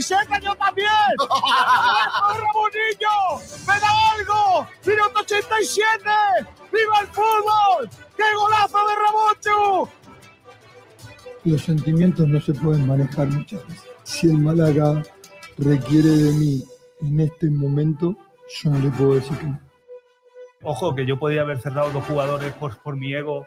camiseta, yo también. Ramonillo! ¡Me da algo! ¡Minuto 87! ¡Viva el fútbol! ¡Qué golazo de Ramoncho! Los sentimientos no se pueden manejar muchas veces. Si el Málaga requiere de mí en este momento, yo no le puedo decir que no. Ojo, que yo podía haber cerrado dos jugadores por, por mi ego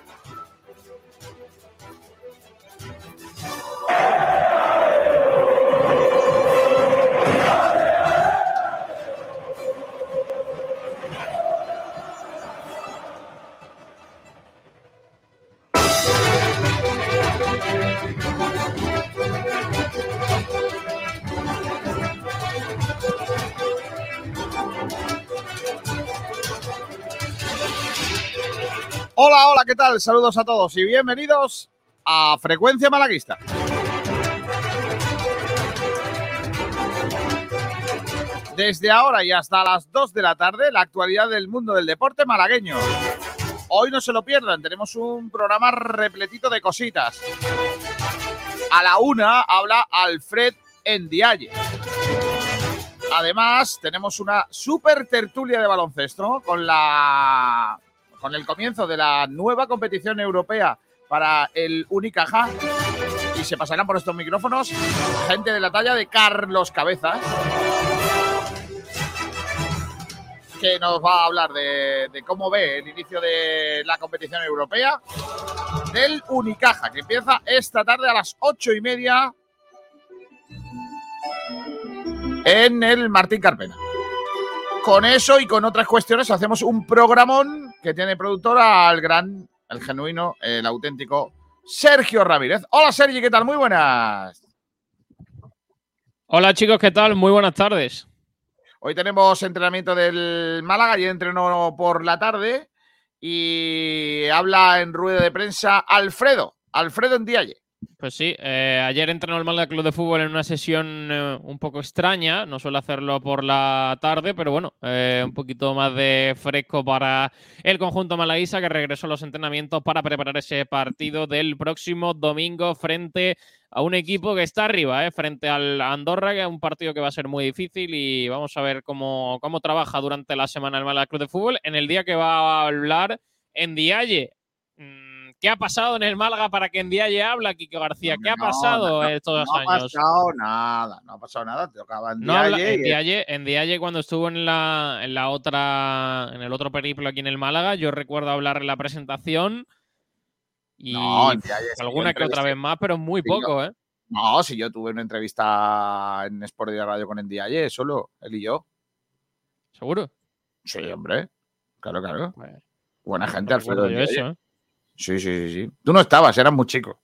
Hola, hola, ¿qué tal? Saludos a todos y bienvenidos a Frecuencia Malaguista. Desde ahora y hasta las 2 de la tarde, la actualidad del mundo del deporte malagueño. Hoy no se lo pierdan, tenemos un programa repletito de cositas. A la una habla Alfred Endiaye. Además, tenemos una super tertulia de baloncesto con la con el comienzo de la nueva competición europea para el Unicaja. Y se pasarán por estos micrófonos gente de la talla de Carlos Cabezas, que nos va a hablar de, cómo ve el inicio de la competición europea del Unicaja, que empieza esta tarde a las ocho y media en el Martín Carpena. Con eso y con otras cuestiones hacemos un programón que tiene productora al gran, el genuino, el auténtico Sergio Ramírez. Hola Sergi, ¿qué tal? Muy buenas. Hola chicos, ¿qué tal? Muy buenas tardes. Hoy tenemos entrenamiento del Málaga y entrenó por la tarde y habla en rueda de prensa Alfredo, Alfredo Ndiaye. Pues sí, eh, ayer entrenó el Málaga Club de Fútbol en una sesión eh, un poco extraña, no suele hacerlo por la tarde, pero bueno, eh, un poquito más de fresco para el conjunto malaguisa que regresó a los entrenamientos para preparar ese partido del próximo domingo frente a un equipo que está arriba, eh, frente al Andorra, que es un partido que va a ser muy difícil y vamos a ver cómo, cómo trabaja durante la semana el Málaga Club de Fútbol en el día que va a hablar en Dialle. Mm, ¿Qué ha pasado en el Málaga para que en Dialle habla, Kiko García? ¿Qué ha pasado no, no, estos No ha años? pasado nada, no ha pasado nada. Te tocaba en Dialle, en Dialle cuando estuvo en la, en la otra, en el otro periplo aquí en el Málaga, yo recuerdo hablar en la presentación y alguna que otra vez más, pero muy Sí, poco, ¿eh? No, si yo tuve una entrevista en Sport de Radio con Ndiaye, solo él y yo. Seguro. Sí, hombre. Claro, claro. Buena gente, Alfredo. eso, ¿eh? Sí, sí, sí, sí. Tú no estabas, eras muy chico.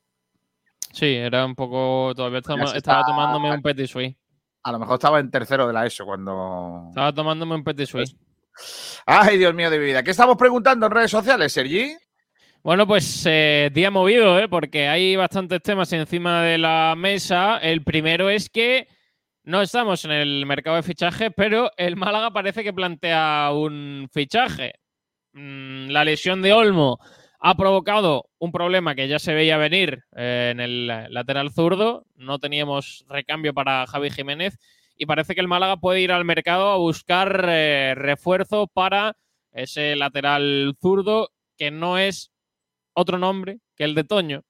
Sí, era un poco. Todavía estaba, estaba tomándome un petit suisse. A lo mejor estaba en tercero de la ESO cuando. Estaba tomándome un petit suisse. Ay, Dios mío de mi vida. ¿Qué estamos preguntando en redes sociales, Sergi? Bueno, pues eh, día movido, ¿eh? porque hay bastantes temas encima de la mesa. El primero es que no estamos en el mercado de fichajes, pero el Málaga parece que plantea un fichaje. Mm, la lesión de Olmo ha provocado un problema que ya se veía venir eh, en el lateral zurdo. No teníamos recambio para Javi Jiménez y parece que el Málaga puede ir al mercado a buscar eh, refuerzo para ese lateral zurdo que no es otro nombre que el de Toño.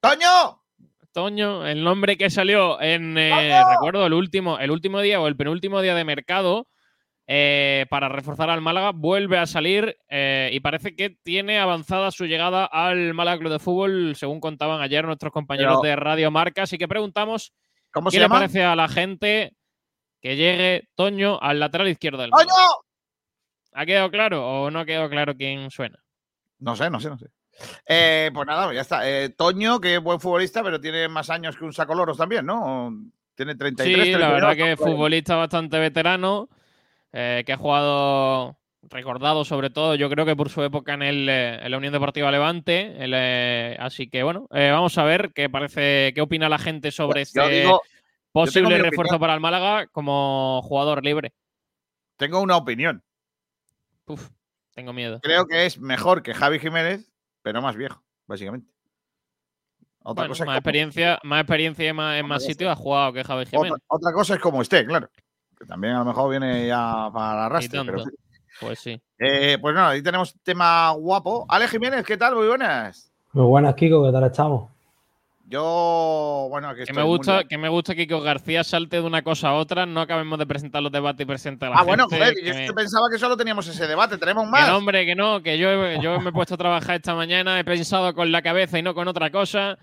¡Toño! Toño, el nombre que salió en, eh, recuerdo, el último, el último día o el penúltimo día de mercado eh, para reforzar al Málaga, vuelve a salir eh, y parece que tiene avanzada su llegada al Málaga Club de Fútbol, según contaban ayer nuestros compañeros Pero- de Radio Marca. Así que preguntamos ¿Cómo qué le llama? parece a la gente que llegue Toño al lateral izquierdo del Málaga. ¡Toño! ¿Ha quedado claro o no ha quedado claro quién suena? No sé, no sé, no sé. Eh, pues nada, ya está. Eh, Toño, que es buen futbolista, pero tiene más años que un saco loros también, ¿no? Tiene 33. Sí, la 32, verdad que es futbolista bastante veterano, eh, que ha jugado recordado sobre todo, yo creo que por su época en, el, eh, en la Unión Deportiva Levante. el, eh, así que bueno, eh, vamos a ver qué parece, qué opina la gente sobre este digo, posible refuerzo para el Málaga como jugador libre. Tengo una opinión. Uf, tengo miedo. Creo que es mejor que Javi Jiménez, pero más viejo, básicamente. Otra cosa más, experiencia, más experiencia en más, sitios ha jugado que Javi Jiménez. Otra, cosa es como esté, claro. Que también a lo mejor viene ya para la arrastre. Pues sí. Eh, pues nada, ahí tenemos tema guapo. Ale Jiménez, ¿qué tal? Muy buenas. Muy buenas, Kiko, ¿qué tal estamos? Yo, bueno, que me gusta que me gusta que García salte de una cosa a otra, no acabemos de presentar los debates y presentar a la Ah, bueno, joder, yo pensaba que solo teníamos ese debate, tenemos más. Que no, hombre, que no, que yo, yo me he puesto a trabajar esta mañana, he pensado con la cabeza y no con otra cosa.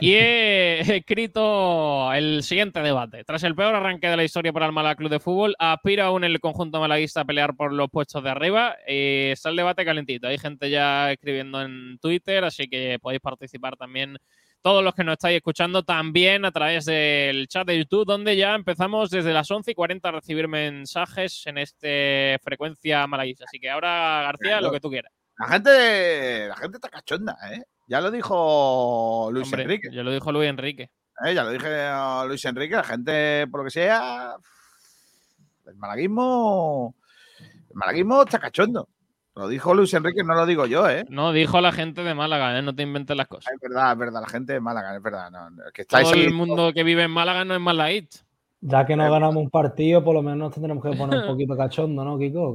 Y he escrito el siguiente debate. Tras el peor arranque de la historia para el Málaga Club de Fútbol, aspira aún el conjunto malaguista a pelear por los puestos de arriba. Y está el debate calentito. Hay gente ya escribiendo en Twitter, así que podéis participar también todos los que nos estáis escuchando también a través del chat de YouTube, donde ya empezamos desde las 11 y 40 a recibir mensajes en este frecuencia malaguista. Así que ahora, García, lo que tú quieras. La gente, la gente está cachonda, ¿eh? Ya lo dijo Luis Enrique. Ya lo dijo Luis Enrique. Eh, ya lo dije Luis Enrique. La gente, por lo que sea, el malaguismo, el malaguismo está cachondo. Lo dijo Luis Enrique, no lo digo yo, ¿eh? No, dijo la gente de Málaga, ¿eh? No te inventes las cosas. Es verdad, es verdad, la gente de Málaga, es verdad. que Todo el mundo que vive en Málaga no es malaguista. Ya que no ganamos un partido, por lo menos nos tendremos que poner un poquito cachondo, ¿no, Kiko?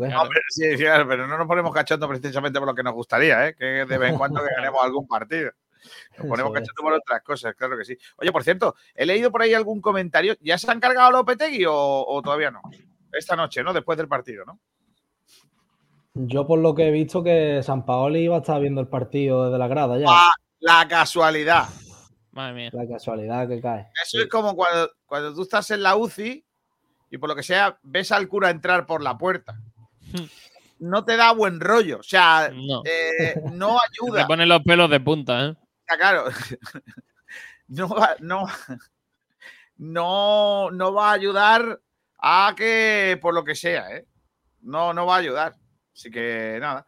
sí, sí, pero no nos ponemos cachondo precisamente por lo que nos gustaría, ¿eh? Que de vez en cuando que ganemos algún partido. Nos ponemos cachondo por otras cosas, claro que sí. Oye, por cierto, he leído por ahí algún comentario. ¿Ya se han cargado a Lopetegui o, o todavía no? Esta noche, ¿no? Después del partido, ¿no? Yo por lo que he visto que San Paoli iba a estar viendo el partido desde la grada ya. Ah, la casualidad. Madre mía. La casualidad que cae. Eso es como cuando, cuando tú estás en la UCI y por lo que sea ves al cura entrar por la puerta. No te da buen rollo. O sea, no, eh, no ayuda. Te ponen los pelos de punta, ¿eh? claro. no, no, no, no va a ayudar a que, por lo que sea, ¿eh? No, no va a ayudar. Así que nada.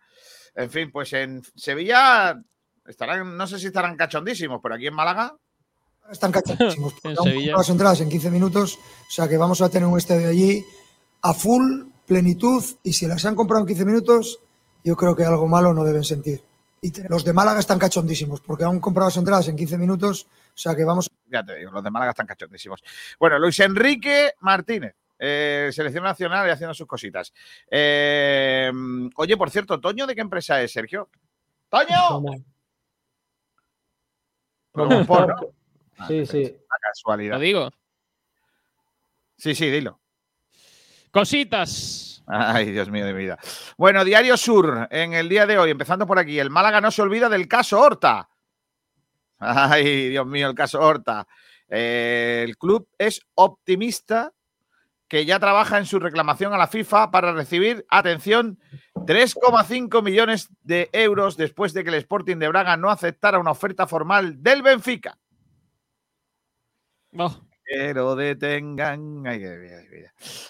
En fin, pues en Sevilla estarán, no sé si estarán cachondísimos, pero aquí en Málaga. Están cachondísimos. en. Las entradas en 15 minutos, o sea que vamos a tener un estadio allí a full, plenitud, y si las han comprado en 15 minutos, yo creo que algo malo no deben sentir. Y los de Málaga están cachondísimos, porque han comprado las entradas en 15 minutos, o sea que vamos. Ya te digo, los de Málaga están cachondísimos. Bueno, Luis Enrique Martínez. Eh, selección nacional y haciendo sus cositas. Eh, oye, por cierto, ¿Toño de qué empresa es, Sergio? ¡Toño! Sí, sí. La casualidad. ¿Lo digo? Sí, sí, dilo. Cositas. Ay, Dios mío de mi vida. Bueno, Diario Sur, en el día de hoy, empezando por aquí, el Málaga no se olvida del caso Horta. Ay, Dios mío, el caso Horta. Eh, el club es optimista que ya trabaja en su reclamación a la FIFA para recibir, atención, 3,5 millones de euros después de que el Sporting de Braga no aceptara una oferta formal del Benfica. Pero detengan. Ay,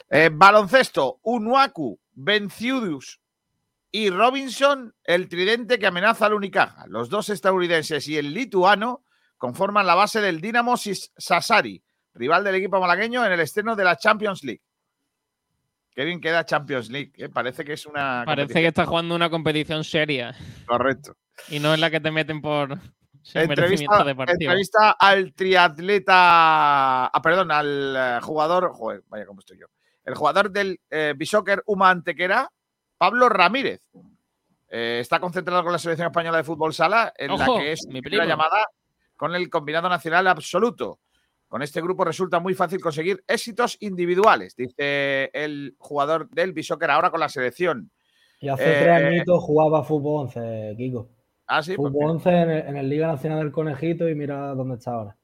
eh, baloncesto, Unuaku, Benciudus y Robinson, el tridente que amenaza al Unicaja. Los dos estadounidenses y el lituano conforman la base del Dinamo Sassari rival del equipo malagueño en el estreno de la Champions League. Qué bien queda Champions League, ¿eh? parece que es una. Parece que está jugando una competición seria. Correcto. Y no es la que te meten por. Entrevista, de entrevista al triatleta. Ah, perdón, al eh, jugador. Joder, vaya como estoy yo. El jugador del eh, Bishoker Uma Antequera, Pablo Ramírez. Eh, está concentrado con la selección española de fútbol sala, en la que es mi primera llamada con el combinado nacional absoluto. Con este grupo resulta muy fácil conseguir éxitos individuales, dice el jugador del Bishoker ahora con la selección. Y hace tres eh, añitos jugaba fútbol 11, Kiko. Ah, sí. Fútbol 11 en el, Liga Nacional del Conejito y mira dónde está ahora.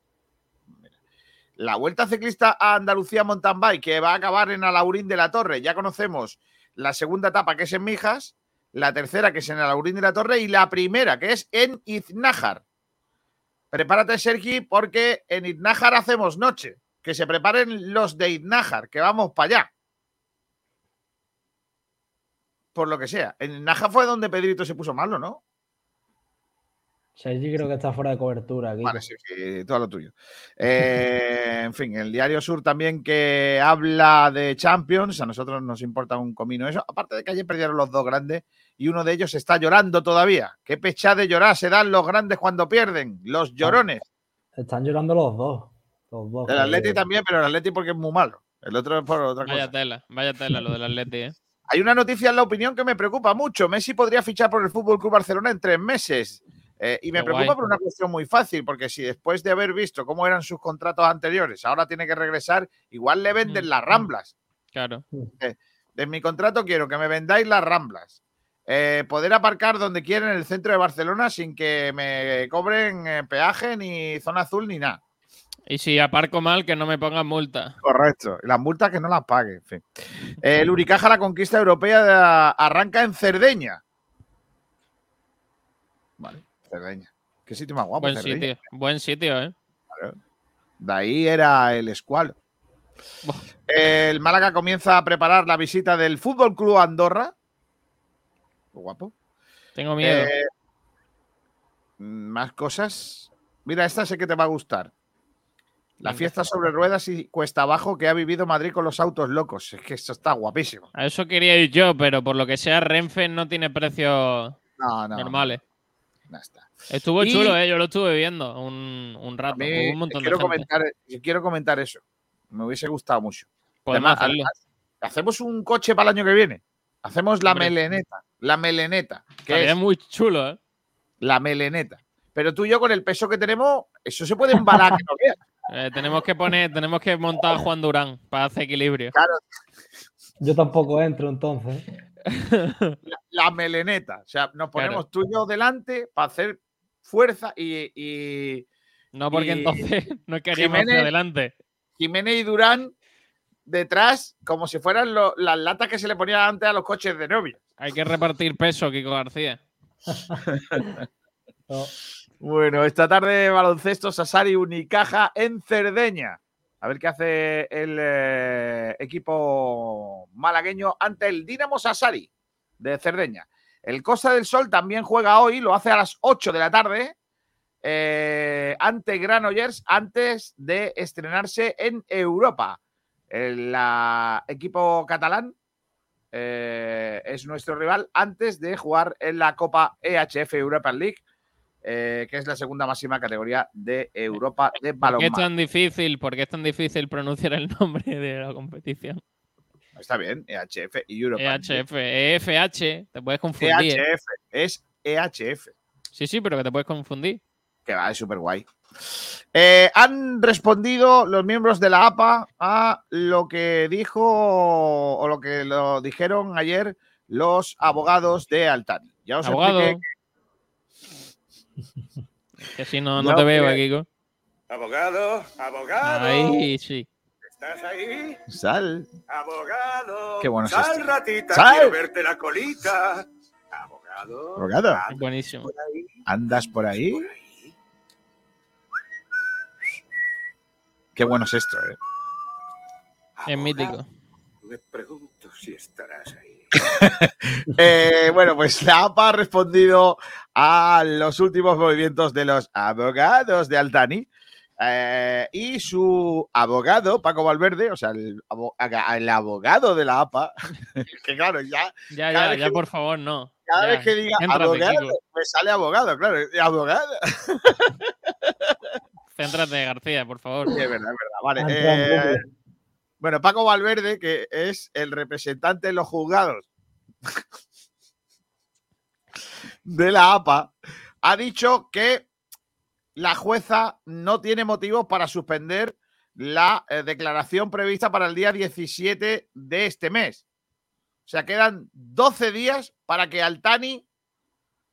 La Vuelta Ciclista a Andalucía Mountain Bike, que va a acabar en Alaurín de la Torre. Ya conocemos la segunda etapa, que es en Mijas, la tercera, que es en Alaurín de la Torre, y la primera, que es en Iznájar. Prepárate, Sergi, porque en Iznájar hacemos noche. Que se preparen los de Iznájar, que vamos para allá. Por lo que sea. En Iznájar fue donde Pedrito se puso malo, ¿no? Sergi creo que está fuera de cobertura aquí. Vale, sí, todo lo tuyo. Eh, en fin, el Diario Sur también que habla de Champions, a nosotros nos importa un comino eso, aparte de que ayer perdieron los dos grandes y uno de ellos está llorando todavía. Qué pecha de llorar se dan los grandes cuando pierden, los llorones. Están llorando los dos. el Atleti también, pero el Atleti porque es muy malo. El otro es por otra cosa. Vaya tela, vaya tela lo del Atleti, ¿eh? Hay una noticia en la opinión que me preocupa mucho. Messi podría fichar por el Fútbol Club Barcelona en tres meses. Eh, y me preocupa por una cuestión muy fácil, porque si después de haber visto cómo eran sus contratos anteriores, ahora tiene que regresar, igual le venden mm, las mm. ramblas. Claro. Eh, de mi contrato quiero que me vendáis las ramblas. Eh, poder aparcar donde quiera en el centro de Barcelona sin que me cobren peaje, ni zona azul, ni nada. Y si aparco mal, que no me pongan multa. Correcto. Las multas que no las pague. En fin. el Uricaja, la conquista europea, arranca en Cerdeña. Vale. Cerdeña. Qué sitio más guapo. Buen sitio, buen sitio, ¿eh? De ahí era el escualo. El Málaga comienza a preparar la visita del Fútbol Club Andorra. Guapo. Tengo miedo. Eh, más cosas. Mira, esta sé que te va a gustar. La fiesta sobre ruedas y cuesta abajo que ha vivido Madrid con los autos locos. Es que esto está guapísimo. A eso quería ir yo, pero por lo que sea, Renfe no tiene precios normales. Estuvo chulo, ¿eh? yo lo estuve viendo un, rato. un montón quiero, de comentar, quiero comentar eso. Me hubiese gustado mucho. Además, hacemos un coche para el año que viene. Hacemos la meleneta. La meleneta. Que es muy chulo, ¿eh? La meleneta. Pero tú y yo, con el peso que tenemos, eso se puede embalar que no veas. Eh, tenemos que poner, tenemos que montar a Juan Durán para hacer equilibrio. Claro. Yo tampoco entro entonces. La, meleneta. O sea, nos ponemos tú y yo delante para hacer fuerza y. no, porque entonces no queríamos hacia adelante. Jiménez y Durán detrás, como si fueran las latas que se le ponían antes a los coches de novia. Hay que repartir peso, Kiko García. Bueno, esta tarde baloncesto Sasari Unicaja en Cerdeña. A ver qué hace el eh, equipo malagueño ante el Dinamo Sassari de Cerdeña. El Costa del Sol también juega hoy, lo hace a las 8 de la tarde eh, ante Granollers antes de estrenarse en Europa. El equipo catalán eh, es nuestro rival antes de jugar en la Copa EHF Europa League eh, que es la segunda máxima categoría de Europa de balonmano. ¿Por qué es tan difícil, por qué es tan difícil pronunciar el nombre de la competición? Está bien, EHF y Europa. EHF, EFH, te puedes confundir. EHF, es EHF. Sí, sí, pero que te puedes confundir. Que va, es súper guay. Eh, han respondido los miembros de la APA a lo que dijo o lo que lo dijeron ayer los abogados de Altani. Ya os Abogado. expliqué que si no, no, te veo, Kiko. Abogado, abogado. Ahí sí. ¿Estás ahí? Sal. Abogado. Qué bueno Sal, ratita, Sal. quiero verte la colita. Abogado. Abogado. Buenísimo. ¿Andas por ahí? Qué bueno es esto, ¿eh? Es mítico. Me pregunto si estarás ahí. Eh, bueno, pues la APA ha respondido a los últimos movimientos de los abogados de Altani. Eh, y su abogado, Paco Valverde, o sea, el, abogado de la APA, que claro, ya. Ya, ya, ya, por favor, no. Cada vez que diga abogado, me sale abogado, claro, abogado. Céntrate, García, por favor. Sí, es verdad, es verdad. Vale. Eh, bueno, Paco Valverde, que es el representante de los juzgados de la APA, ha dicho que la jueza no tiene motivos para suspender la eh, declaración prevista para el día 17 de este mes. O sea, quedan 12 días para que Altani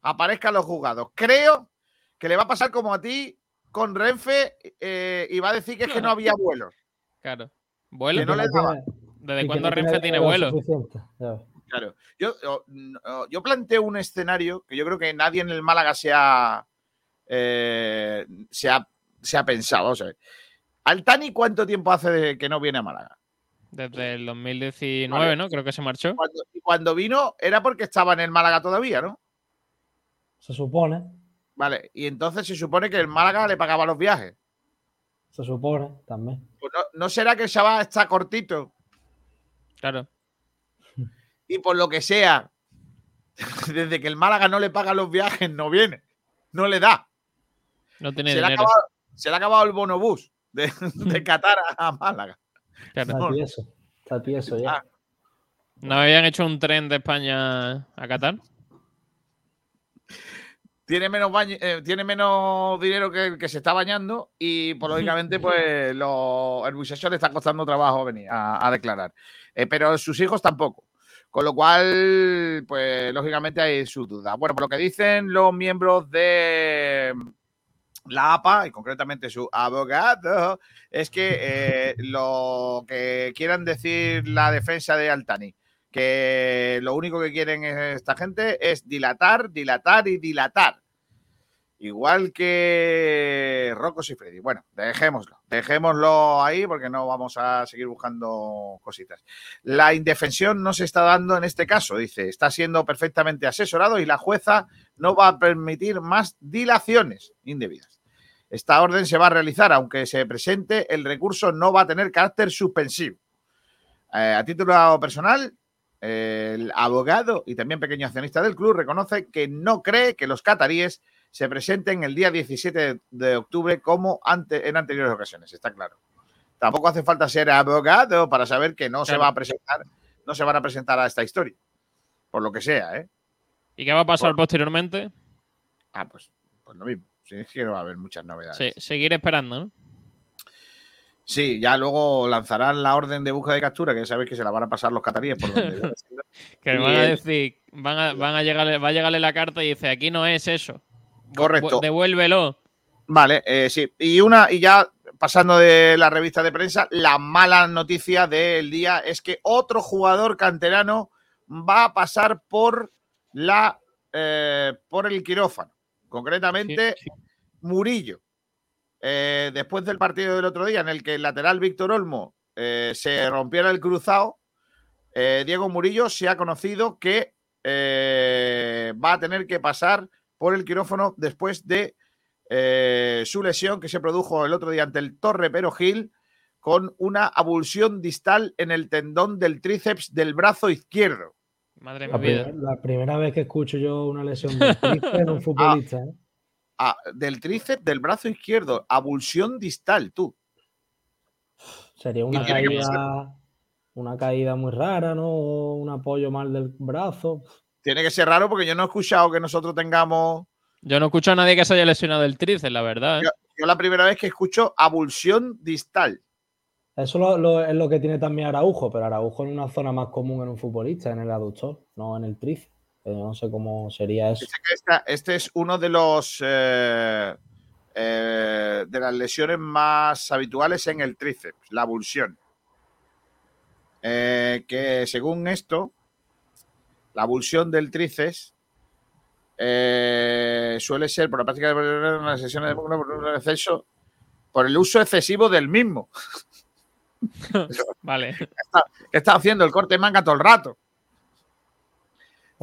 aparezca en los juzgados. Creo que le va a pasar como a ti con Renfe eh, y va a decir que es que no había vuelos. Claro. ¿Vuelo? ¿Desde cuándo Renfe tiene vuelo? Claro. Yo, yo, planteo un escenario que yo creo que nadie en el Málaga se ha, eh, se ha, pensado. O sea, ¿Altani cuánto tiempo hace de que no viene a Málaga? Desde el 2019, ¿no? Creo que se marchó. Cuando, cuando vino era porque estaba en el Málaga todavía, ¿no? Se supone. Vale, y entonces se supone que el Málaga le pagaba los viajes. Se supone, también. Pues no, ¿no será que el chaval está cortito Claro. y por lo que sea, desde que el Málaga no le paga los viajes, no viene, no le da. No tiene Se le, ha dinero. acabado, se le ha acabado el bonobús de, de Qatar a, a Málaga. Claro. Está tieso. Está tieso ya. Ah, ¿No habían hecho un tren de España a Qatar? Tiene menos, baño- eh, tiene menos dinero que el que se está bañando y, pues, lógicamente, pues lo- el muchacho le está costando trabajo venir a, a declarar. Eh, pero sus hijos tampoco. Con lo cual, pues, lógicamente hay sus dudas. Bueno, por lo que dicen los miembros de la APA, y concretamente su abogado, es que eh, lo que quieran decir la defensa de Altani, que lo único que quieren esta gente es dilatar, dilatar y dilatar. Igual que Rocco y Freddy. Bueno, dejémoslo. Dejémoslo ahí porque no vamos a seguir buscando cositas. La indefensión no se está dando en este caso, dice. Está siendo perfectamente asesorado y la jueza no va a permitir más dilaciones indebidas. Esta orden se va a realizar, aunque se presente, el recurso no va a tener carácter suspensivo. Eh, a título personal, el abogado y también pequeño accionista del club reconoce que no cree que los cataríes se presenten el día 17 de octubre como ante, en anteriores ocasiones, está claro. Tampoco hace falta ser abogado para saber que no se va a presentar, no se van a presentar a esta historia. Por lo que sea, ¿eh? ¿Y qué va a pasar posteriormente? Ah, pues, pues lo mismo. Sí, es que no va a haber muchas novedades. Se- seguir esperando, ¿no? Sí, ya luego lanzarán la orden de búsqueda y captura, que ya sabéis que se la van a pasar los cataríes por donde Que van a decir, van a, van a llegarle, va a llegarle la carta y dice, aquí no es eso. Correcto. Devuélvelo. Vale, eh, sí. Y una, y ya pasando de la revista de prensa, la mala noticia del día es que otro jugador canterano va a pasar por la eh, por el quirófano. Concretamente, Murillo. Eh, después del partido del otro día, en el que el lateral Víctor Olmo se rompiera el cruzado, Diego Murillo se ha conocido que va a tener que pasar por el quirófano después de eh, su lesión que se produjo el otro día ante el Torre Pero Gil con una abulsión distal en el tendón del tríceps del brazo izquierdo. Madre La, mía. primer- la primera vez que escucho yo una lesión de tríceps en un futbolista. ¿eh? Ah, del tríceps del brazo izquierdo, abulsión distal, tú. Sería una caída, una caída muy rara, ¿no? Un apoyo mal del brazo. Tiene que ser raro porque yo no he escuchado que nosotros tengamos. Yo no escucho a nadie que se haya lesionado el tríceps, la verdad. ¿eh? Yo, yo la primera vez que escucho abulsión distal. Eso lo- lo- es lo que tiene también Araujo, pero Araujo en una zona más común en un futbolista, en el aductor, no en el tríceps. Pero no sé cómo sería eso. Esta- este es uno de los eh, eh, de las lesiones más habituales en el tríceps, la abulsión. Eh, que según esto, la abulsión del tríceps eh, suele ser por la práctica de las sesiones de por un exceso, por el uso excesivo del mismo. Vale. está haciendo el corte de manga todo el rato.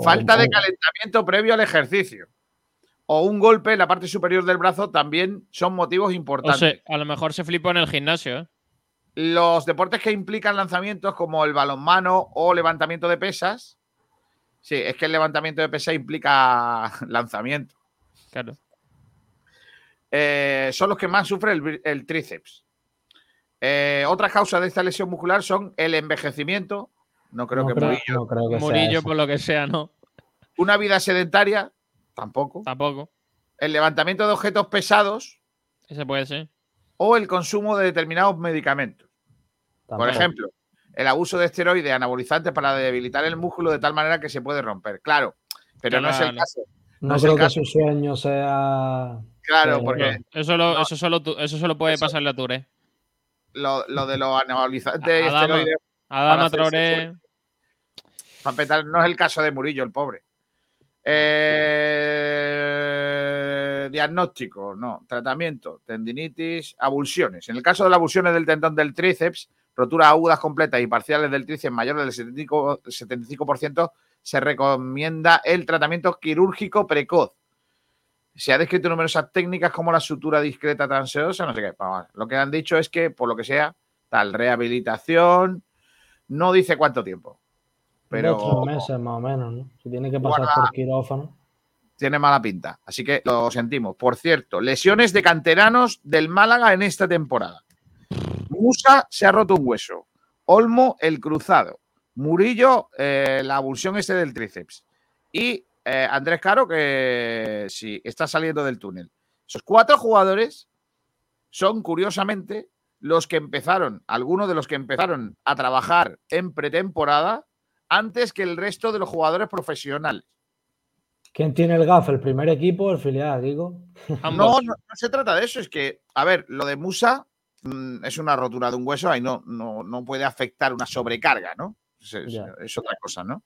Falta de calentamiento previo al ejercicio. O un golpe en la parte superior del brazo también son motivos O importantes. sea, a lo mejor se flipó en el gimnasio. ¿eh? Los deportes que implican lanzamientos como el balonmano o levantamiento de pesas. Sí, es que el levantamiento de pesas implica lanzamiento. Claro. Eh, son los que más sufre el, tríceps. Eh, otras causas de esta lesión muscular son el envejecimiento. No creo no, que creo, Murillo. no creo que sea Murillo, por lo que sea, no. Una vida sedentaria. Tampoco. Tampoco. El levantamiento de objetos pesados. Ese puede ser. o el consumo de determinados medicamentos. Por ejemplo, el abuso de esteroides anabolizantes para debilitar el músculo de tal manera que se puede romper. Claro, pero no es el caso. no no es creo el que caso. su sueño sea. Claro, porque Eso, lo- No. eso, solo, eso solo puede Eso- pasarle a Touré. lo, lo de los anabolizantes y Adama. esteroides Adama Traoré. para petar, no es el caso de Murillo, el pobre. Eh, diagnóstico, no. Tratamiento, tendinitis, abulsiones. En el caso de las abulsiones del tendón del tríceps, roturas agudas completas y parciales del tríceps mayores del 75%, 75%, se recomienda el tratamiento quirúrgico precoz. Se ha descrito numerosas técnicas como la sutura discreta transeosa, no sé qué. Lo que han dicho es que, por lo que sea, tal rehabilitación, no dice cuánto tiempo. Pero. Meses más o menos, ¿no? Si tiene que pasar por quirófano. Tiene mala pinta. Así que lo sentimos. Por cierto, lesiones de canteranos del Málaga en esta temporada. Musa se ha roto un hueso. Olmo el cruzado. Murillo, eh, la abulsión este del tríceps. Y eh, Andrés Caro, que sí, está saliendo del túnel. Esos cuatro jugadores son, curiosamente, los que empezaron, algunos de los que empezaron a trabajar en pretemporada antes que el resto de los jugadores profesionales. ¿Quién tiene el GAF? ¿El primer equipo el filial, digo? No, no, no, se trata de eso. Es que, a ver, lo de Musa es una rotura de un hueso, ahí no, no, no puede afectar una sobrecarga, ¿no? es, otra cosa, ¿no?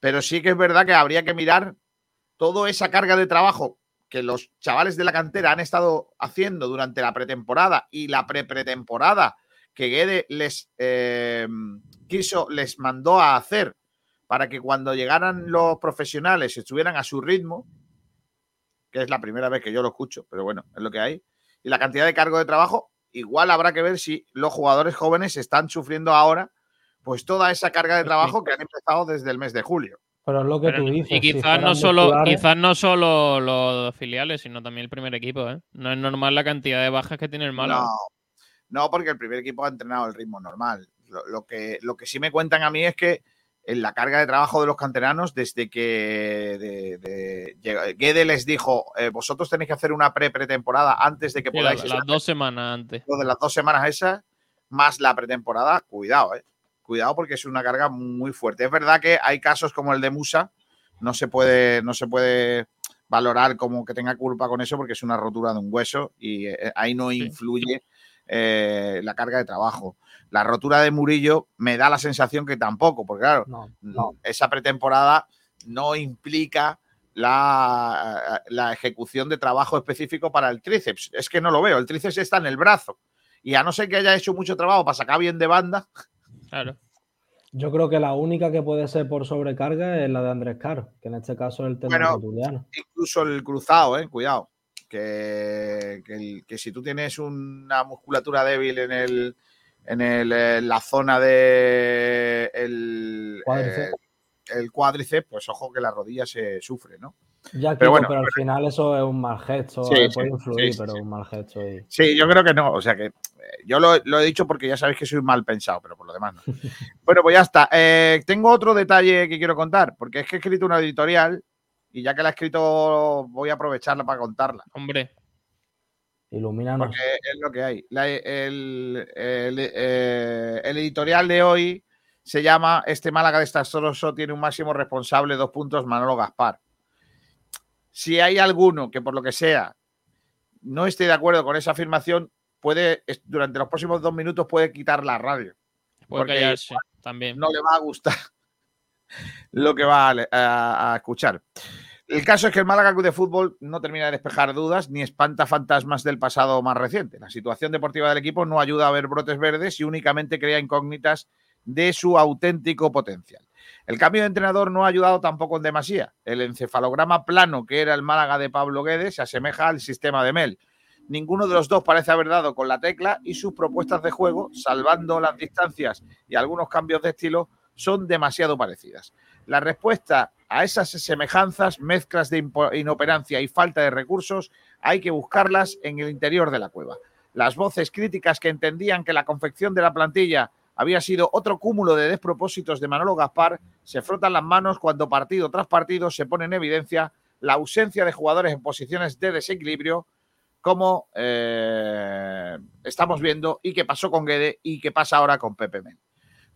Pero sí que es verdad que habría que mirar toda esa carga de trabajo que los chavales de la cantera han estado haciendo durante la pretemporada y la pre-pretemporada que Guede les eh, quiso, les mandó a hacer para que cuando llegaran los profesionales estuvieran a su ritmo, que es la primera vez que yo lo escucho, pero bueno, es lo que hay, y la cantidad de cargo de trabajo, igual habrá que ver si los jugadores jóvenes están sufriendo ahora pues toda esa carga de trabajo que han empezado desde el mes de julio. Pero es lo que tú dices. Y quizás, no solo, quizás no solo los filiales, sino también el primer equipo. ¿eh? No es normal la cantidad de bajas que tiene el Málaga. No, no porque el primer equipo ha entrenado el ritmo normal. Lo, que, lo que sí me cuentan a mí es que en la carga de trabajo de los canteranos, desde que de, Guede les dijo, eh, vosotros tenéis que hacer una pre-pretemporada antes de que podáis... las dos semanas antes. Lo de las dos semanas esas, más la pretemporada, cuidado, ¿eh? cuidado porque es una carga muy fuerte. Es verdad que hay casos como el de Musa, no se puede, no se puede valorar como que tenga culpa con eso porque es una rotura de un hueso y eh, ahí no influye eh, la carga de trabajo. La rotura de Murillo me da la sensación que tampoco, porque claro, esa pretemporada no implica la, la, ejecución de trabajo específico para el tríceps. Es que no lo veo, el tríceps está en el brazo. Y a no ser que haya hecho mucho trabajo para sacar bien de banda, Claro. Yo creo que la única que puede ser por sobrecarga es la de Andrés Caro, que en este caso es el tema bueno, Incluso el cruzado, eh, cuidado. Que, que, si tú tienes una musculatura débil en el en la zona de el cuádriceps. Eh, el cuádriceps, pues ojo que la rodilla se sufre, ¿no? Ya, pero, bueno, pero al final eso es un mal gesto, puede influir, pero un mal gesto. Sí, yo creo que no, o sea que eh, yo lo, he dicho porque ya sabéis que soy mal pensado, pero por lo demás no. bueno, pues ya está. Eh, tengo otro detalle que quiero contar, porque es que he escrito una editorial y ya que la he escrito voy a aprovecharla para contarla. Hombre. Ilumínanos. Porque es lo que hay. el, eh, el, editorial de hoy se llama Este Málaga desastroso tiene un máximo responsable, dos puntos, Manolo Gaspar si hay alguno que por lo que sea no esté de acuerdo con esa afirmación, puede, durante los próximos dos minutos puede quitar la radio. porque también. No le va a gustar lo que va a, escuchar. El caso es que el Málaga Club de Fútbol no termina de despejar dudas ni espanta fantasmas del pasado más reciente. La situación deportiva del equipo no ayuda a ver brotes verdes y únicamente crea incógnitas de su auténtico potencial. El cambio de entrenador no ha ayudado tampoco en demasía. El encefalograma plano que era el Málaga de Pablo Guedes se asemeja al sistema de Mel. Ninguno de los dos parece haber dado con la tecla y sus propuestas de juego, salvando las distancias y algunos cambios de estilo, son demasiado parecidas. La respuesta a esas semejanzas, mezclas de inoperancia y falta de recursos, hay que buscarlas en el interior de la cueva. Las voces críticas que entendían que la confección de la plantilla había sido otro cúmulo de despropósitos de Manolo Gaspar, se frotan las manos cuando partido tras partido se pone en evidencia la ausencia de jugadores en posiciones de desequilibrio, como eh, estamos viendo y que pasó con Guede y que pasa ahora con Pepe Men.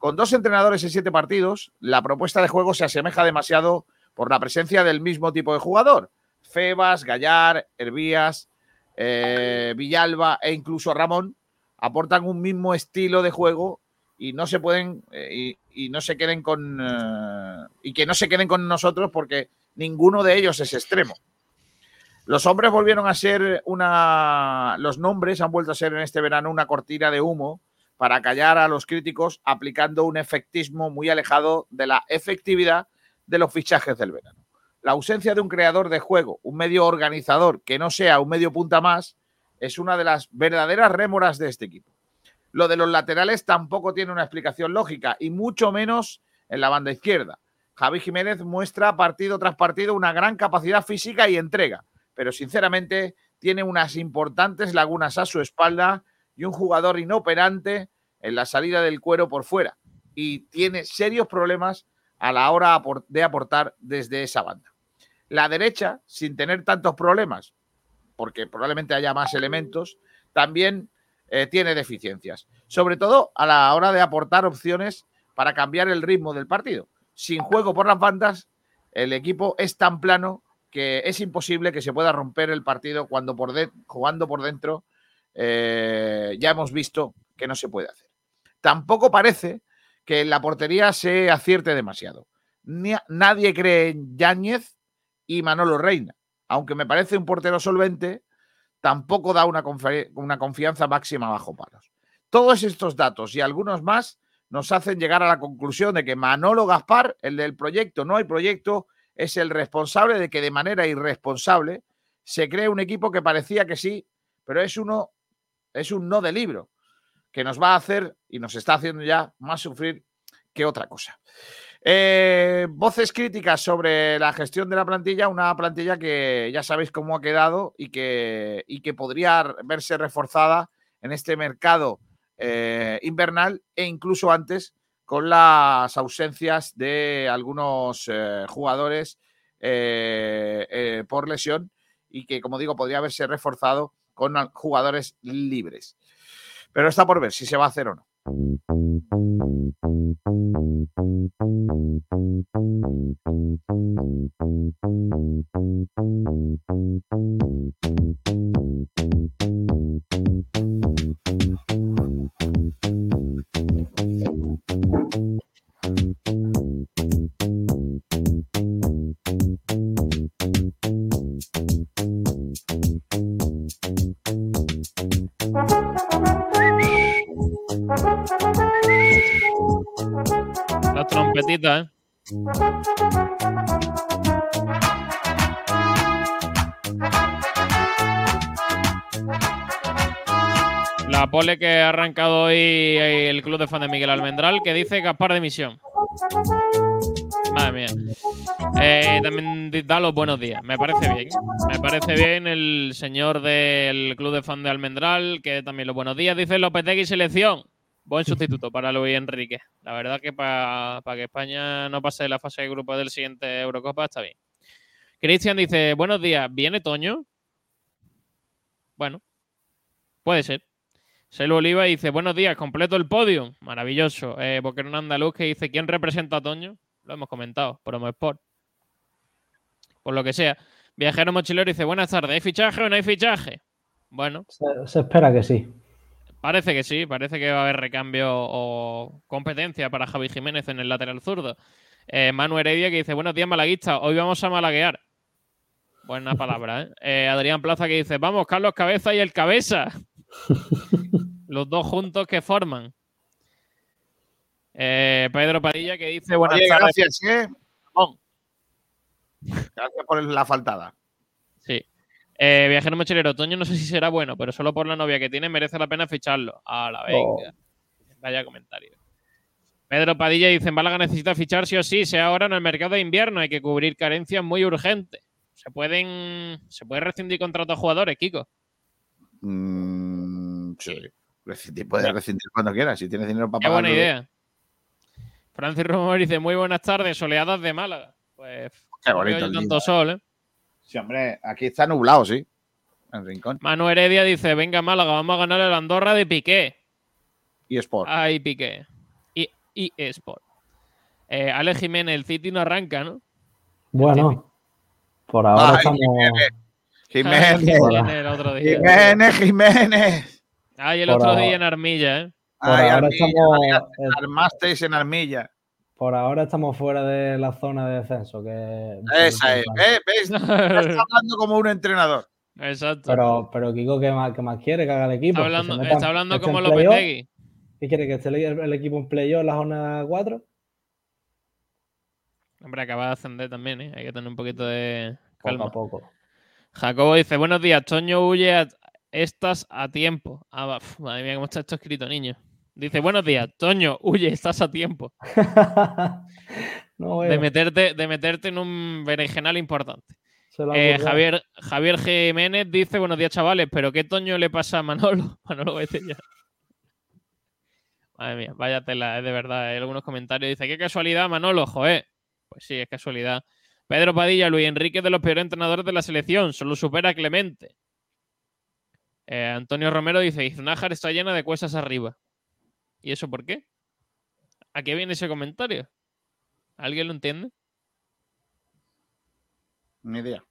Con dos entrenadores en siete partidos, la propuesta de juego se asemeja demasiado por la presencia del mismo tipo de jugador. Febas, Gallar, Hervías, eh, Villalba e incluso Ramón aportan un mismo estilo de juego y no se pueden eh, y, no se queden con eh, y que no se queden con nosotros porque ninguno de ellos es extremo. Los hombres volvieron a ser una los nombres han vuelto a ser en este verano una cortina de humo para callar a los críticos aplicando un efectismo muy alejado de la efectividad de los fichajes del verano. la ausencia de un creador de juego, un medio organizador que no sea un medio punta más, es una de las verdaderas rémoras de este equipo. Lo de los laterales tampoco tiene una explicación lógica y mucho menos en la banda izquierda. Javi Jiménez muestra partido tras partido una gran capacidad física y entrega, pero sinceramente tiene unas importantes lagunas a su espalda y un jugador inoperante en la salida del cuero por fuera y tiene serios problemas a la hora de aportar desde esa banda. La derecha, sin tener tantos problemas, porque probablemente haya más elementos, también eh, tiene deficiencias, sobre todo a la hora de aportar opciones para cambiar el ritmo del partido. Sin juego por las bandas, el equipo es tan plano que es imposible que se pueda romper el partido cuando por jugando por dentro eh, ya hemos visto que no se puede hacer. Tampoco parece que en la portería se acierte demasiado. nadie cree en Yáñez y Manolo Reina. Aunque me parece un portero solvente, tampoco da una, una confianza máxima bajo palos. Todos estos datos y algunos más nos hacen llegar a la conclusión de que Manolo Gaspar, el del proyecto No hay proyecto, es el responsable de que de manera irresponsable se cree un equipo que parecía que sí, pero es uno, es un no de libro, que nos va a hacer y nos está haciendo ya más sufrir que otra cosa. Eh, voces críticas sobre la gestión de la plantilla, una plantilla que ya sabéis cómo ha quedado y que, y que podría verse reforzada en este mercado eh, invernal e incluso antes con las ausencias de algunos eh, jugadores por lesión y que, como digo, podría haberse reforzado con jugadores libres. Pero está por ver si se va a hacer o no. ¿Eh? Pole que ha arrancado hoy el club de fan de Miguel Almendral, que dice Gaspar de misión. Madre mía. Eh, también da los buenos días. Me parece bien. Me parece bien el señor del club de fan de Almendral, que también los buenos días. Dice Lopetegui selección. Buen sustituto para Luis Enrique. La verdad que para que España no pase la fase de grupo del siguiente Eurocopa está bien. Cristian dice, buenos días, ¿viene Toño? Bueno, puede ser. Selo Oliva dice, buenos días, completo el podio. Maravilloso. Eh, un Andaluz que dice, ¿quién representa a Toño? Lo hemos comentado, Promo Sport. Por lo que sea. Viajero Mochilero dice, buenas tardes, ¿hay fichaje o no hay fichaje? Bueno. se espera que sí. Parece que sí, parece que va a haber recambio o competencia para Javi Jiménez en el lateral zurdo. Eh, Manu Heredia que dice, buenos días malaguista, hoy vamos a malaguear. Buena palabra, ¿eh? ¿eh? Adrián Plaza que dice, vamos, Carlos Cabeza y el Cabeza. Los dos juntos que forman. Eh, Pedro Padilla que dice, buenas tardes. Gracias, ¿eh? Gracias por la faltada. Sí. Eh, viajero mochilero, otoño no sé si será bueno, pero solo por la novia que tiene merece la pena ficharlo. A la venga. Vaya comentario. Pedro Padilla dice: en Málaga necesita fichar sí o sí, sea ahora en el mercado de invierno. Hay que cubrir carencias muy urgentes. Se pueden. Se puede rescindir contratos a jugadores, Kiko. Mm, sí. puedes rescindir cuando quieras, si tienes dinero para pagar. Qué buena idea. Francis Romero dice: Muy buenas tardes, soleadas de Málaga. Pues. Qué bonito. tanto sol, ¿eh? Sí, hombre, aquí está nublado, sí. En Rincón. Manu Heredia dice: Venga, Málaga, vamos a ganar el Andorra de Piqué. Y Sport. Ay, Piqué. Y, y Sport. Eh, Ale Jiménez, el City no arranca, ¿no? Bueno, por ahora estamos. Jiménez. Jiménez, el otro día. Jiménez, Jiménez. Ay, el otro día en Armilla, ¿eh? Ahora estamos. Armasteis en Armilla. Por ahora estamos fuera de la zona de descenso. Que Esa es. ¿Eh? ¿Ves? Estás hablando como un entrenador. Exacto. Pero, pero Kiko, ¿qué más, qué más quiere que haga el equipo? Está hablando, está hablando como Lopetegui. ¿Qué quiere? ¿Que esté el, equipo en playoff en la jornada 4? Hombre, acaba de ascender también, ¿eh? Hay que tener un poquito de calma. Poco a poco. Jacobo dice, buenos días, Toño huye a... Estás a tiempo. Ah, madre mía, cómo está esto escrito, niño. Dice, buenos días, Toño, huye, estás a tiempo. de, meterte, de meterte en un berenjenal importante. Eh, Javier, Javier Jiménez dice, buenos días, chavales, pero ¿qué Toño le pasa a Manolo? Manolo, vete ya. Madre mía, vaya tela, es de verdad. Hay algunos comentarios. Dice, qué casualidad, Manolo, joder. Pues sí, es casualidad. Pedro Padilla, Luis Enrique de los peores entrenadores de la selección, solo supera Clemente. Eh, Antonio Romero dice, Iznájar está llena de cuestas arriba. ¿Y eso por qué? ¿A qué viene ese comentario? ¿Alguien lo entiende? Ni idea.